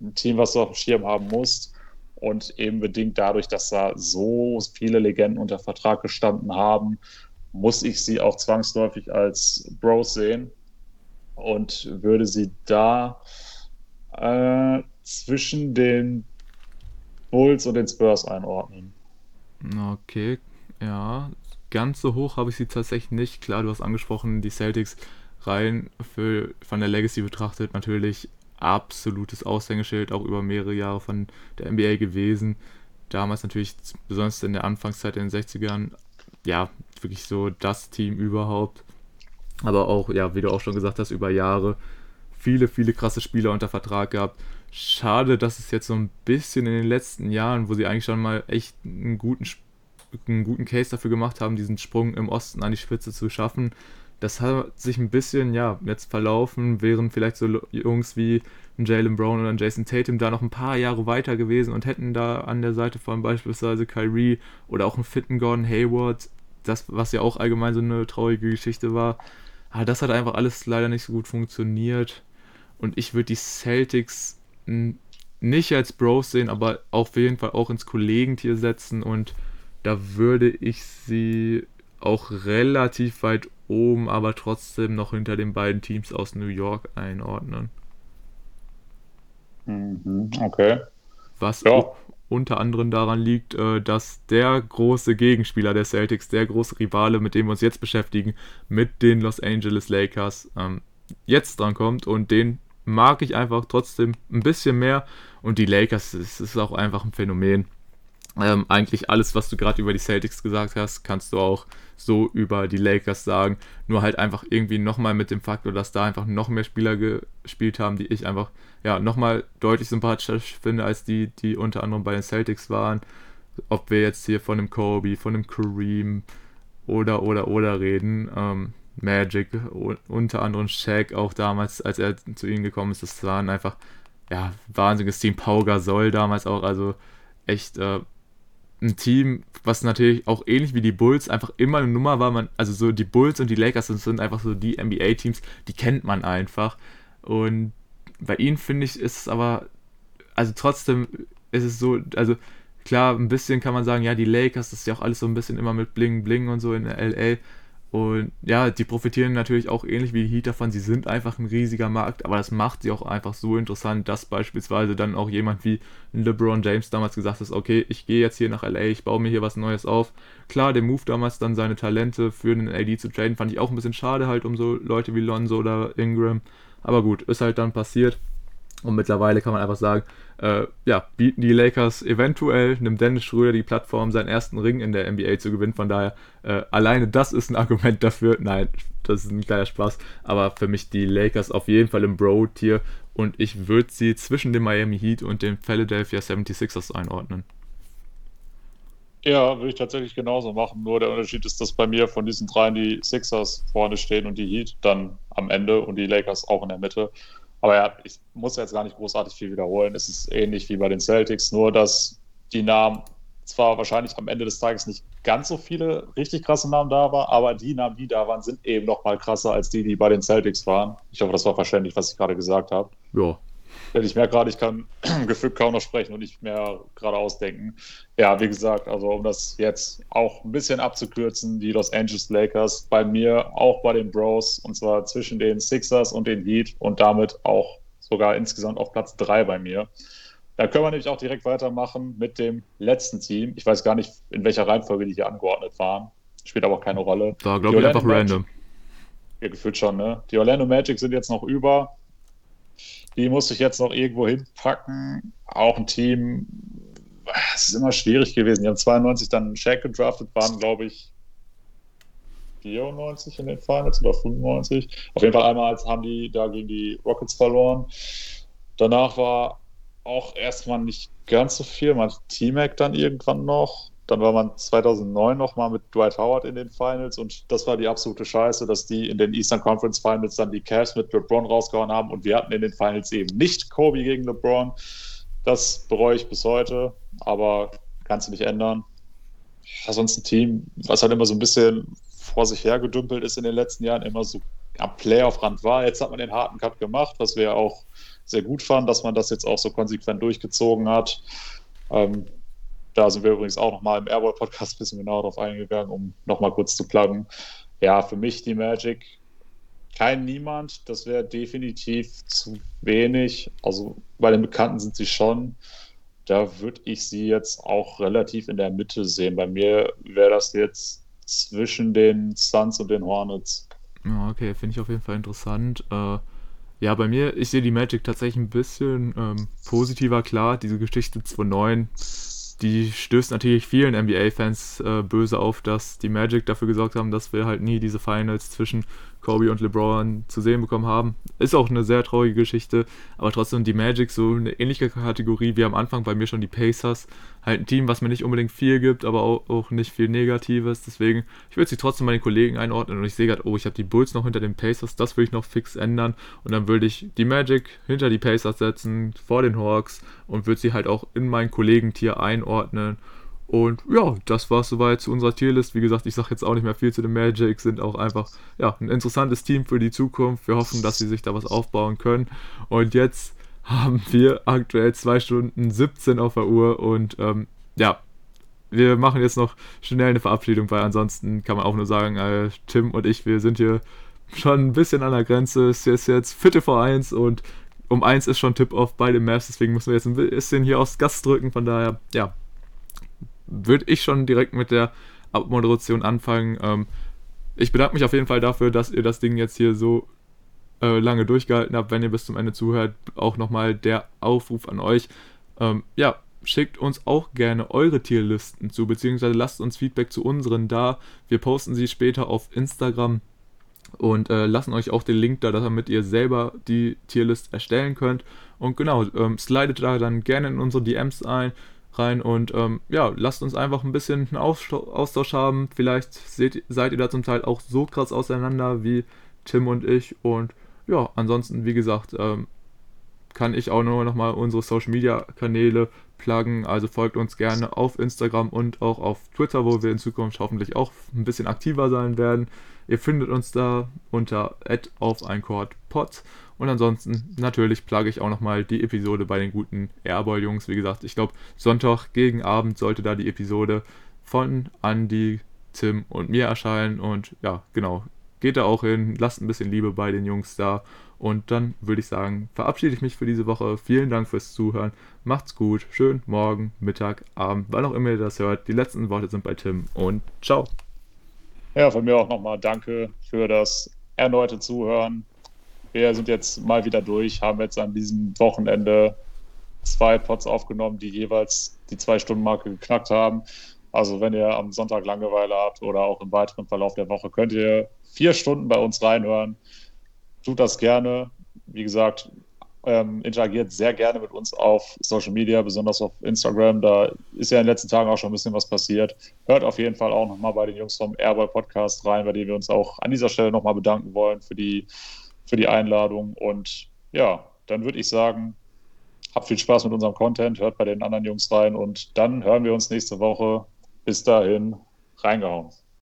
S3: ein Team, was du auf dem Schirm haben musst. Und eben bedingt dadurch, dass da so viele Legenden unter Vertrag gestanden haben, muss ich sie auch zwangsläufig als Bros sehen und würde sie da äh, zwischen den Bulls und den Spurs einordnen.
S2: Okay, ja, ganz so hoch habe ich sie tatsächlich nicht. Klar, du hast angesprochen, die Celtics rein für, von der Legacy betrachtet natürlich absolutes Aushängeschild, auch über mehrere Jahre von der NBA gewesen. Damals natürlich, besonders in der Anfangszeit in den 60ern, ja, wirklich so das Team überhaupt. Aber auch, ja, wie du auch schon gesagt hast, über Jahre viele, viele krasse Spieler unter Vertrag gehabt. Schade, dass es jetzt so ein bisschen in den letzten Jahren, wo sie eigentlich schon mal echt einen guten Spiel einen guten Case dafür gemacht haben, diesen Sprung im Osten an die Spitze zu schaffen. Das hat sich ein bisschen, ja, jetzt verlaufen, wären vielleicht so Jungs wie Jalen Brown oder Jason Tatum da noch ein paar Jahre weiter gewesen und hätten da an der Seite von beispielsweise Kyrie oder auch einen fitten Gordon Hayward, das, was ja auch allgemein so eine traurige Geschichte war, aber das hat einfach alles leider nicht so gut funktioniert. Und ich würde die Celtics nicht als Bros sehen, aber auf jeden Fall auch ins Kollegentier setzen und da würde ich sie auch relativ weit oben, aber trotzdem noch hinter den beiden Teams aus New York einordnen.
S3: Mhm, okay.
S2: Was ja. unter anderem daran liegt, äh, dass der große Gegenspieler der Celtics, der große Rivale, mit dem wir uns jetzt beschäftigen, mit den Los Angeles Lakers, ähm, jetzt drankommt und den mag ich einfach trotzdem ein bisschen mehr. Und die Lakers, es ist auch einfach ein Phänomen. Ähm, eigentlich alles, was du gerade über die Celtics gesagt hast, kannst du auch so über die Lakers sagen. Nur halt einfach irgendwie nochmal mit dem Faktor, dass da einfach noch mehr Spieler gespielt haben, die ich einfach ja nochmal deutlich sympathischer finde als die, die unter anderem bei den Celtics waren. Ob wir jetzt hier von einem Kobe, von einem Kareem oder oder oder reden. Ähm, Magic, unter anderem Shaq auch damals, als er zu ihnen gekommen ist. Das waren einfach, ja, wahnsinniges Team. Pau Gasol damals auch, also echt äh, ein Team, was natürlich auch ähnlich wie die Bulls einfach immer eine Nummer war. Man, also so die Bulls und die Lakers sind einfach so die NBA-Teams, die kennt man einfach. Und bei ihnen finde ich, ist es aber, also trotzdem ist es so, also klar, ein bisschen kann man sagen, ja, die Lakers, das ist ja auch alles so ein bisschen immer mit Bling Bling und so in LA. Und ja, die profitieren natürlich auch ähnlich wie die Heat davon. Sie sind einfach ein riesiger Markt, aber das macht sie auch einfach so interessant, dass beispielsweise dann auch jemand wie LeBron James damals gesagt hat, okay, ich gehe jetzt hier nach LA, ich baue mir hier was Neues auf. Klar, der Move damals dann seine Talente für einen AD zu traden, fand ich auch ein bisschen schade halt um so Leute wie Lonzo oder Ingram. Aber gut, ist halt dann passiert. Und mittlerweile kann man einfach sagen, äh, ja, bieten die Lakers eventuell einem Dennis Schröder die Plattform, seinen ersten Ring in der NBA zu gewinnen. Von daher, äh, alleine das ist ein Argument dafür. Nein, das ist ein kleiner Spaß. Aber für mich die Lakers auf jeden Fall im Bro-Tier. Und ich würde sie zwischen dem Miami Heat und dem Philadelphia 76ers einordnen.
S3: Ja, würde ich tatsächlich genauso machen. Nur der Unterschied ist, dass bei mir von diesen dreien die Sixers vorne stehen und die Heat dann am Ende und die Lakers auch in der Mitte. Aber ja, ich muss jetzt gar nicht großartig viel wiederholen. Es ist ähnlich wie bei den Celtics, nur dass die Namen zwar wahrscheinlich am Ende des Tages nicht ganz so viele richtig krasse Namen da waren, aber die Namen, die da waren, sind eben noch mal krasser als die, die bei den Celtics waren. Ich hoffe, das war verständlich, was ich gerade gesagt habe.
S2: Ja,
S3: denn ich merke gerade, ich kann gefühlt kaum noch sprechen und nicht mehr gerade ausdenken. Ja, wie gesagt, also um das jetzt auch ein bisschen abzukürzen, die Los Angeles Lakers bei mir auch bei den Bros und zwar zwischen den Sixers und den Heat und damit auch sogar insgesamt auf Platz 3 bei mir. Da können wir nämlich auch direkt weitermachen mit dem letzten Team. Ich weiß gar nicht, in welcher Reihenfolge die hier angeordnet waren. Spielt aber keine Rolle.
S2: Da glaube ich einfach Magic, random.
S3: Ja, gefühlt schon, ne? Die Orlando Magic sind jetzt noch über. Die muss ich jetzt noch irgendwo hinpacken. Auch ein Team, es ist immer schwierig gewesen. Die haben 92 dann Shaq gedraftet, waren, glaube ich, 94 in den Finals oder 95. Auf jeden Fall einmal haben die da gegen die Rockets verloren. Danach war auch erstmal nicht ganz so viel. Man T-Mac dann irgendwann noch. Dann war man 2009 nochmal mit Dwight Howard in den Finals und das war die absolute Scheiße, dass die in den Eastern Conference Finals dann die Cavs mit LeBron rausgehauen haben und wir hatten in den Finals eben nicht Kobe gegen LeBron. Das bereue ich bis heute, aber kannst du nicht ändern. Ja, sonst ein Team, was halt immer so ein bisschen vor sich hergedümpelt ist in den letzten Jahren, immer so am Playoff-Rand war. Jetzt hat man den harten Cut gemacht, was wir auch sehr gut fanden, dass man das jetzt auch so konsequent durchgezogen hat. Ähm, da sind wir übrigens auch nochmal im Airball-Podcast ein bisschen genauer drauf eingegangen, um nochmal kurz zu pluggen. Ja, für mich die Magic kein Niemand. Das wäre definitiv zu wenig. Also bei den Bekannten sind sie schon. Da würde ich sie jetzt auch relativ in der Mitte sehen. Bei mir wäre das jetzt zwischen den Suns und den Hornets.
S2: Ja, okay, finde ich auf jeden Fall interessant. Äh, ja, bei mir, ich sehe die Magic tatsächlich ein bisschen ähm, positiver. Klar, diese Geschichte 2.9 die stößt natürlich vielen NBA-Fans äh, böse auf, dass die Magic dafür gesorgt haben, dass wir halt nie diese Finals zwischen Kobe und LeBron zu sehen bekommen haben. Ist auch eine sehr traurige Geschichte, aber trotzdem die Magic so eine ähnliche Kategorie wie am Anfang bei mir schon die Pacers. Halt ein Team, was mir nicht unbedingt viel gibt, aber auch, auch nicht viel Negatives. Deswegen, ich würde sie trotzdem meine Kollegen einordnen und ich sehe gerade, oh, ich habe die Bulls noch hinter den Pacers, das würde ich noch fix ändern und dann würde ich die Magic hinter die Pacers setzen, vor den Hawks und würde sie halt auch in mein Kollegentier einordnen und ja, das war es soweit zu unserer Tierlist. Wie gesagt, ich sage jetzt auch nicht mehr viel zu den Magic, sind auch einfach ja, ein interessantes Team für die Zukunft. Wir hoffen, dass sie sich da was aufbauen können. Und jetzt haben wir aktuell 2 Stunden 17 auf der Uhr und ähm, ja, wir machen jetzt noch schnell eine Verabschiedung, weil ansonsten kann man auch nur sagen, äh, Tim und ich, wir sind hier schon ein bisschen an der Grenze. Es ist jetzt Viertel vor 1 und um 1 ist schon Tip-Off bei den Mavs, deswegen müssen wir jetzt ein bisschen hier aufs Gas drücken. Von daher, ja, würde ich schon direkt mit der Abmoderation anfangen. Ähm, ich bedanke mich auf jeden Fall dafür, dass ihr das Ding jetzt hier so äh, lange durchgehalten habt. Wenn ihr bis zum Ende zuhört, auch nochmal der Aufruf an euch. Ähm, ja, schickt uns auch gerne eure Tierlisten zu, beziehungsweise lasst uns Feedback zu unseren da. Wir posten sie später auf Instagram und äh, lassen euch auch den Link da, damit ihr selber die Tierlist erstellen könnt. Und genau, ähm, slidet da dann gerne in unsere DMs ein rein und ähm, ja, lasst uns einfach ein bisschen einen Austausch haben. Vielleicht seht, seid ihr da zum Teil auch so krass auseinander wie Tim und ich und ja, ansonsten, wie gesagt, ähm, kann ich auch nur nochmal unsere Social Media Kanäle pluggen. Also folgt uns gerne auf Instagram und auch auf Twitter, wo wir in Zukunft hoffentlich auch ein bisschen aktiver sein werden. Ihr findet uns da unter auf ein Pod. Und ansonsten natürlich plage ich auch nochmal die Episode bei den guten Airboy-Jungs. Wie gesagt, ich glaube, Sonntag gegen Abend sollte da die Episode von Andy, Tim und mir erscheinen. Und ja, genau, geht da auch hin, lasst ein bisschen Liebe bei den Jungs da. Und dann würde ich sagen, verabschiede ich mich für diese Woche. Vielen Dank fürs Zuhören. Macht's gut. Schönen Morgen, Mittag, Abend, wann auch immer ihr das hört. Die letzten Worte sind bei Tim und ciao.
S3: Ja, von mir auch nochmal danke für das erneute Zuhören. Wir sind jetzt mal wieder durch, haben jetzt an diesem Wochenende zwei Pots aufgenommen, die jeweils die Zwei-Stunden-Marke geknackt haben. Also wenn ihr am Sonntag Langeweile habt oder auch im weiteren Verlauf der Woche, könnt ihr vier Stunden bei uns reinhören. Tut das gerne. Wie gesagt, ähm, interagiert sehr gerne mit uns auf Social Media, besonders auf Instagram. Da ist ja in den letzten Tagen auch schon ein bisschen was passiert. Hört auf jeden Fall auch nochmal bei den Jungs vom Airboy Podcast rein, bei denen wir uns auch an dieser Stelle nochmal bedanken wollen für die, für die Einladung. Und ja, dann würde ich sagen, habt viel Spaß mit unserem Content, hört bei den anderen Jungs rein und dann hören wir uns nächste Woche bis dahin, reingehauen.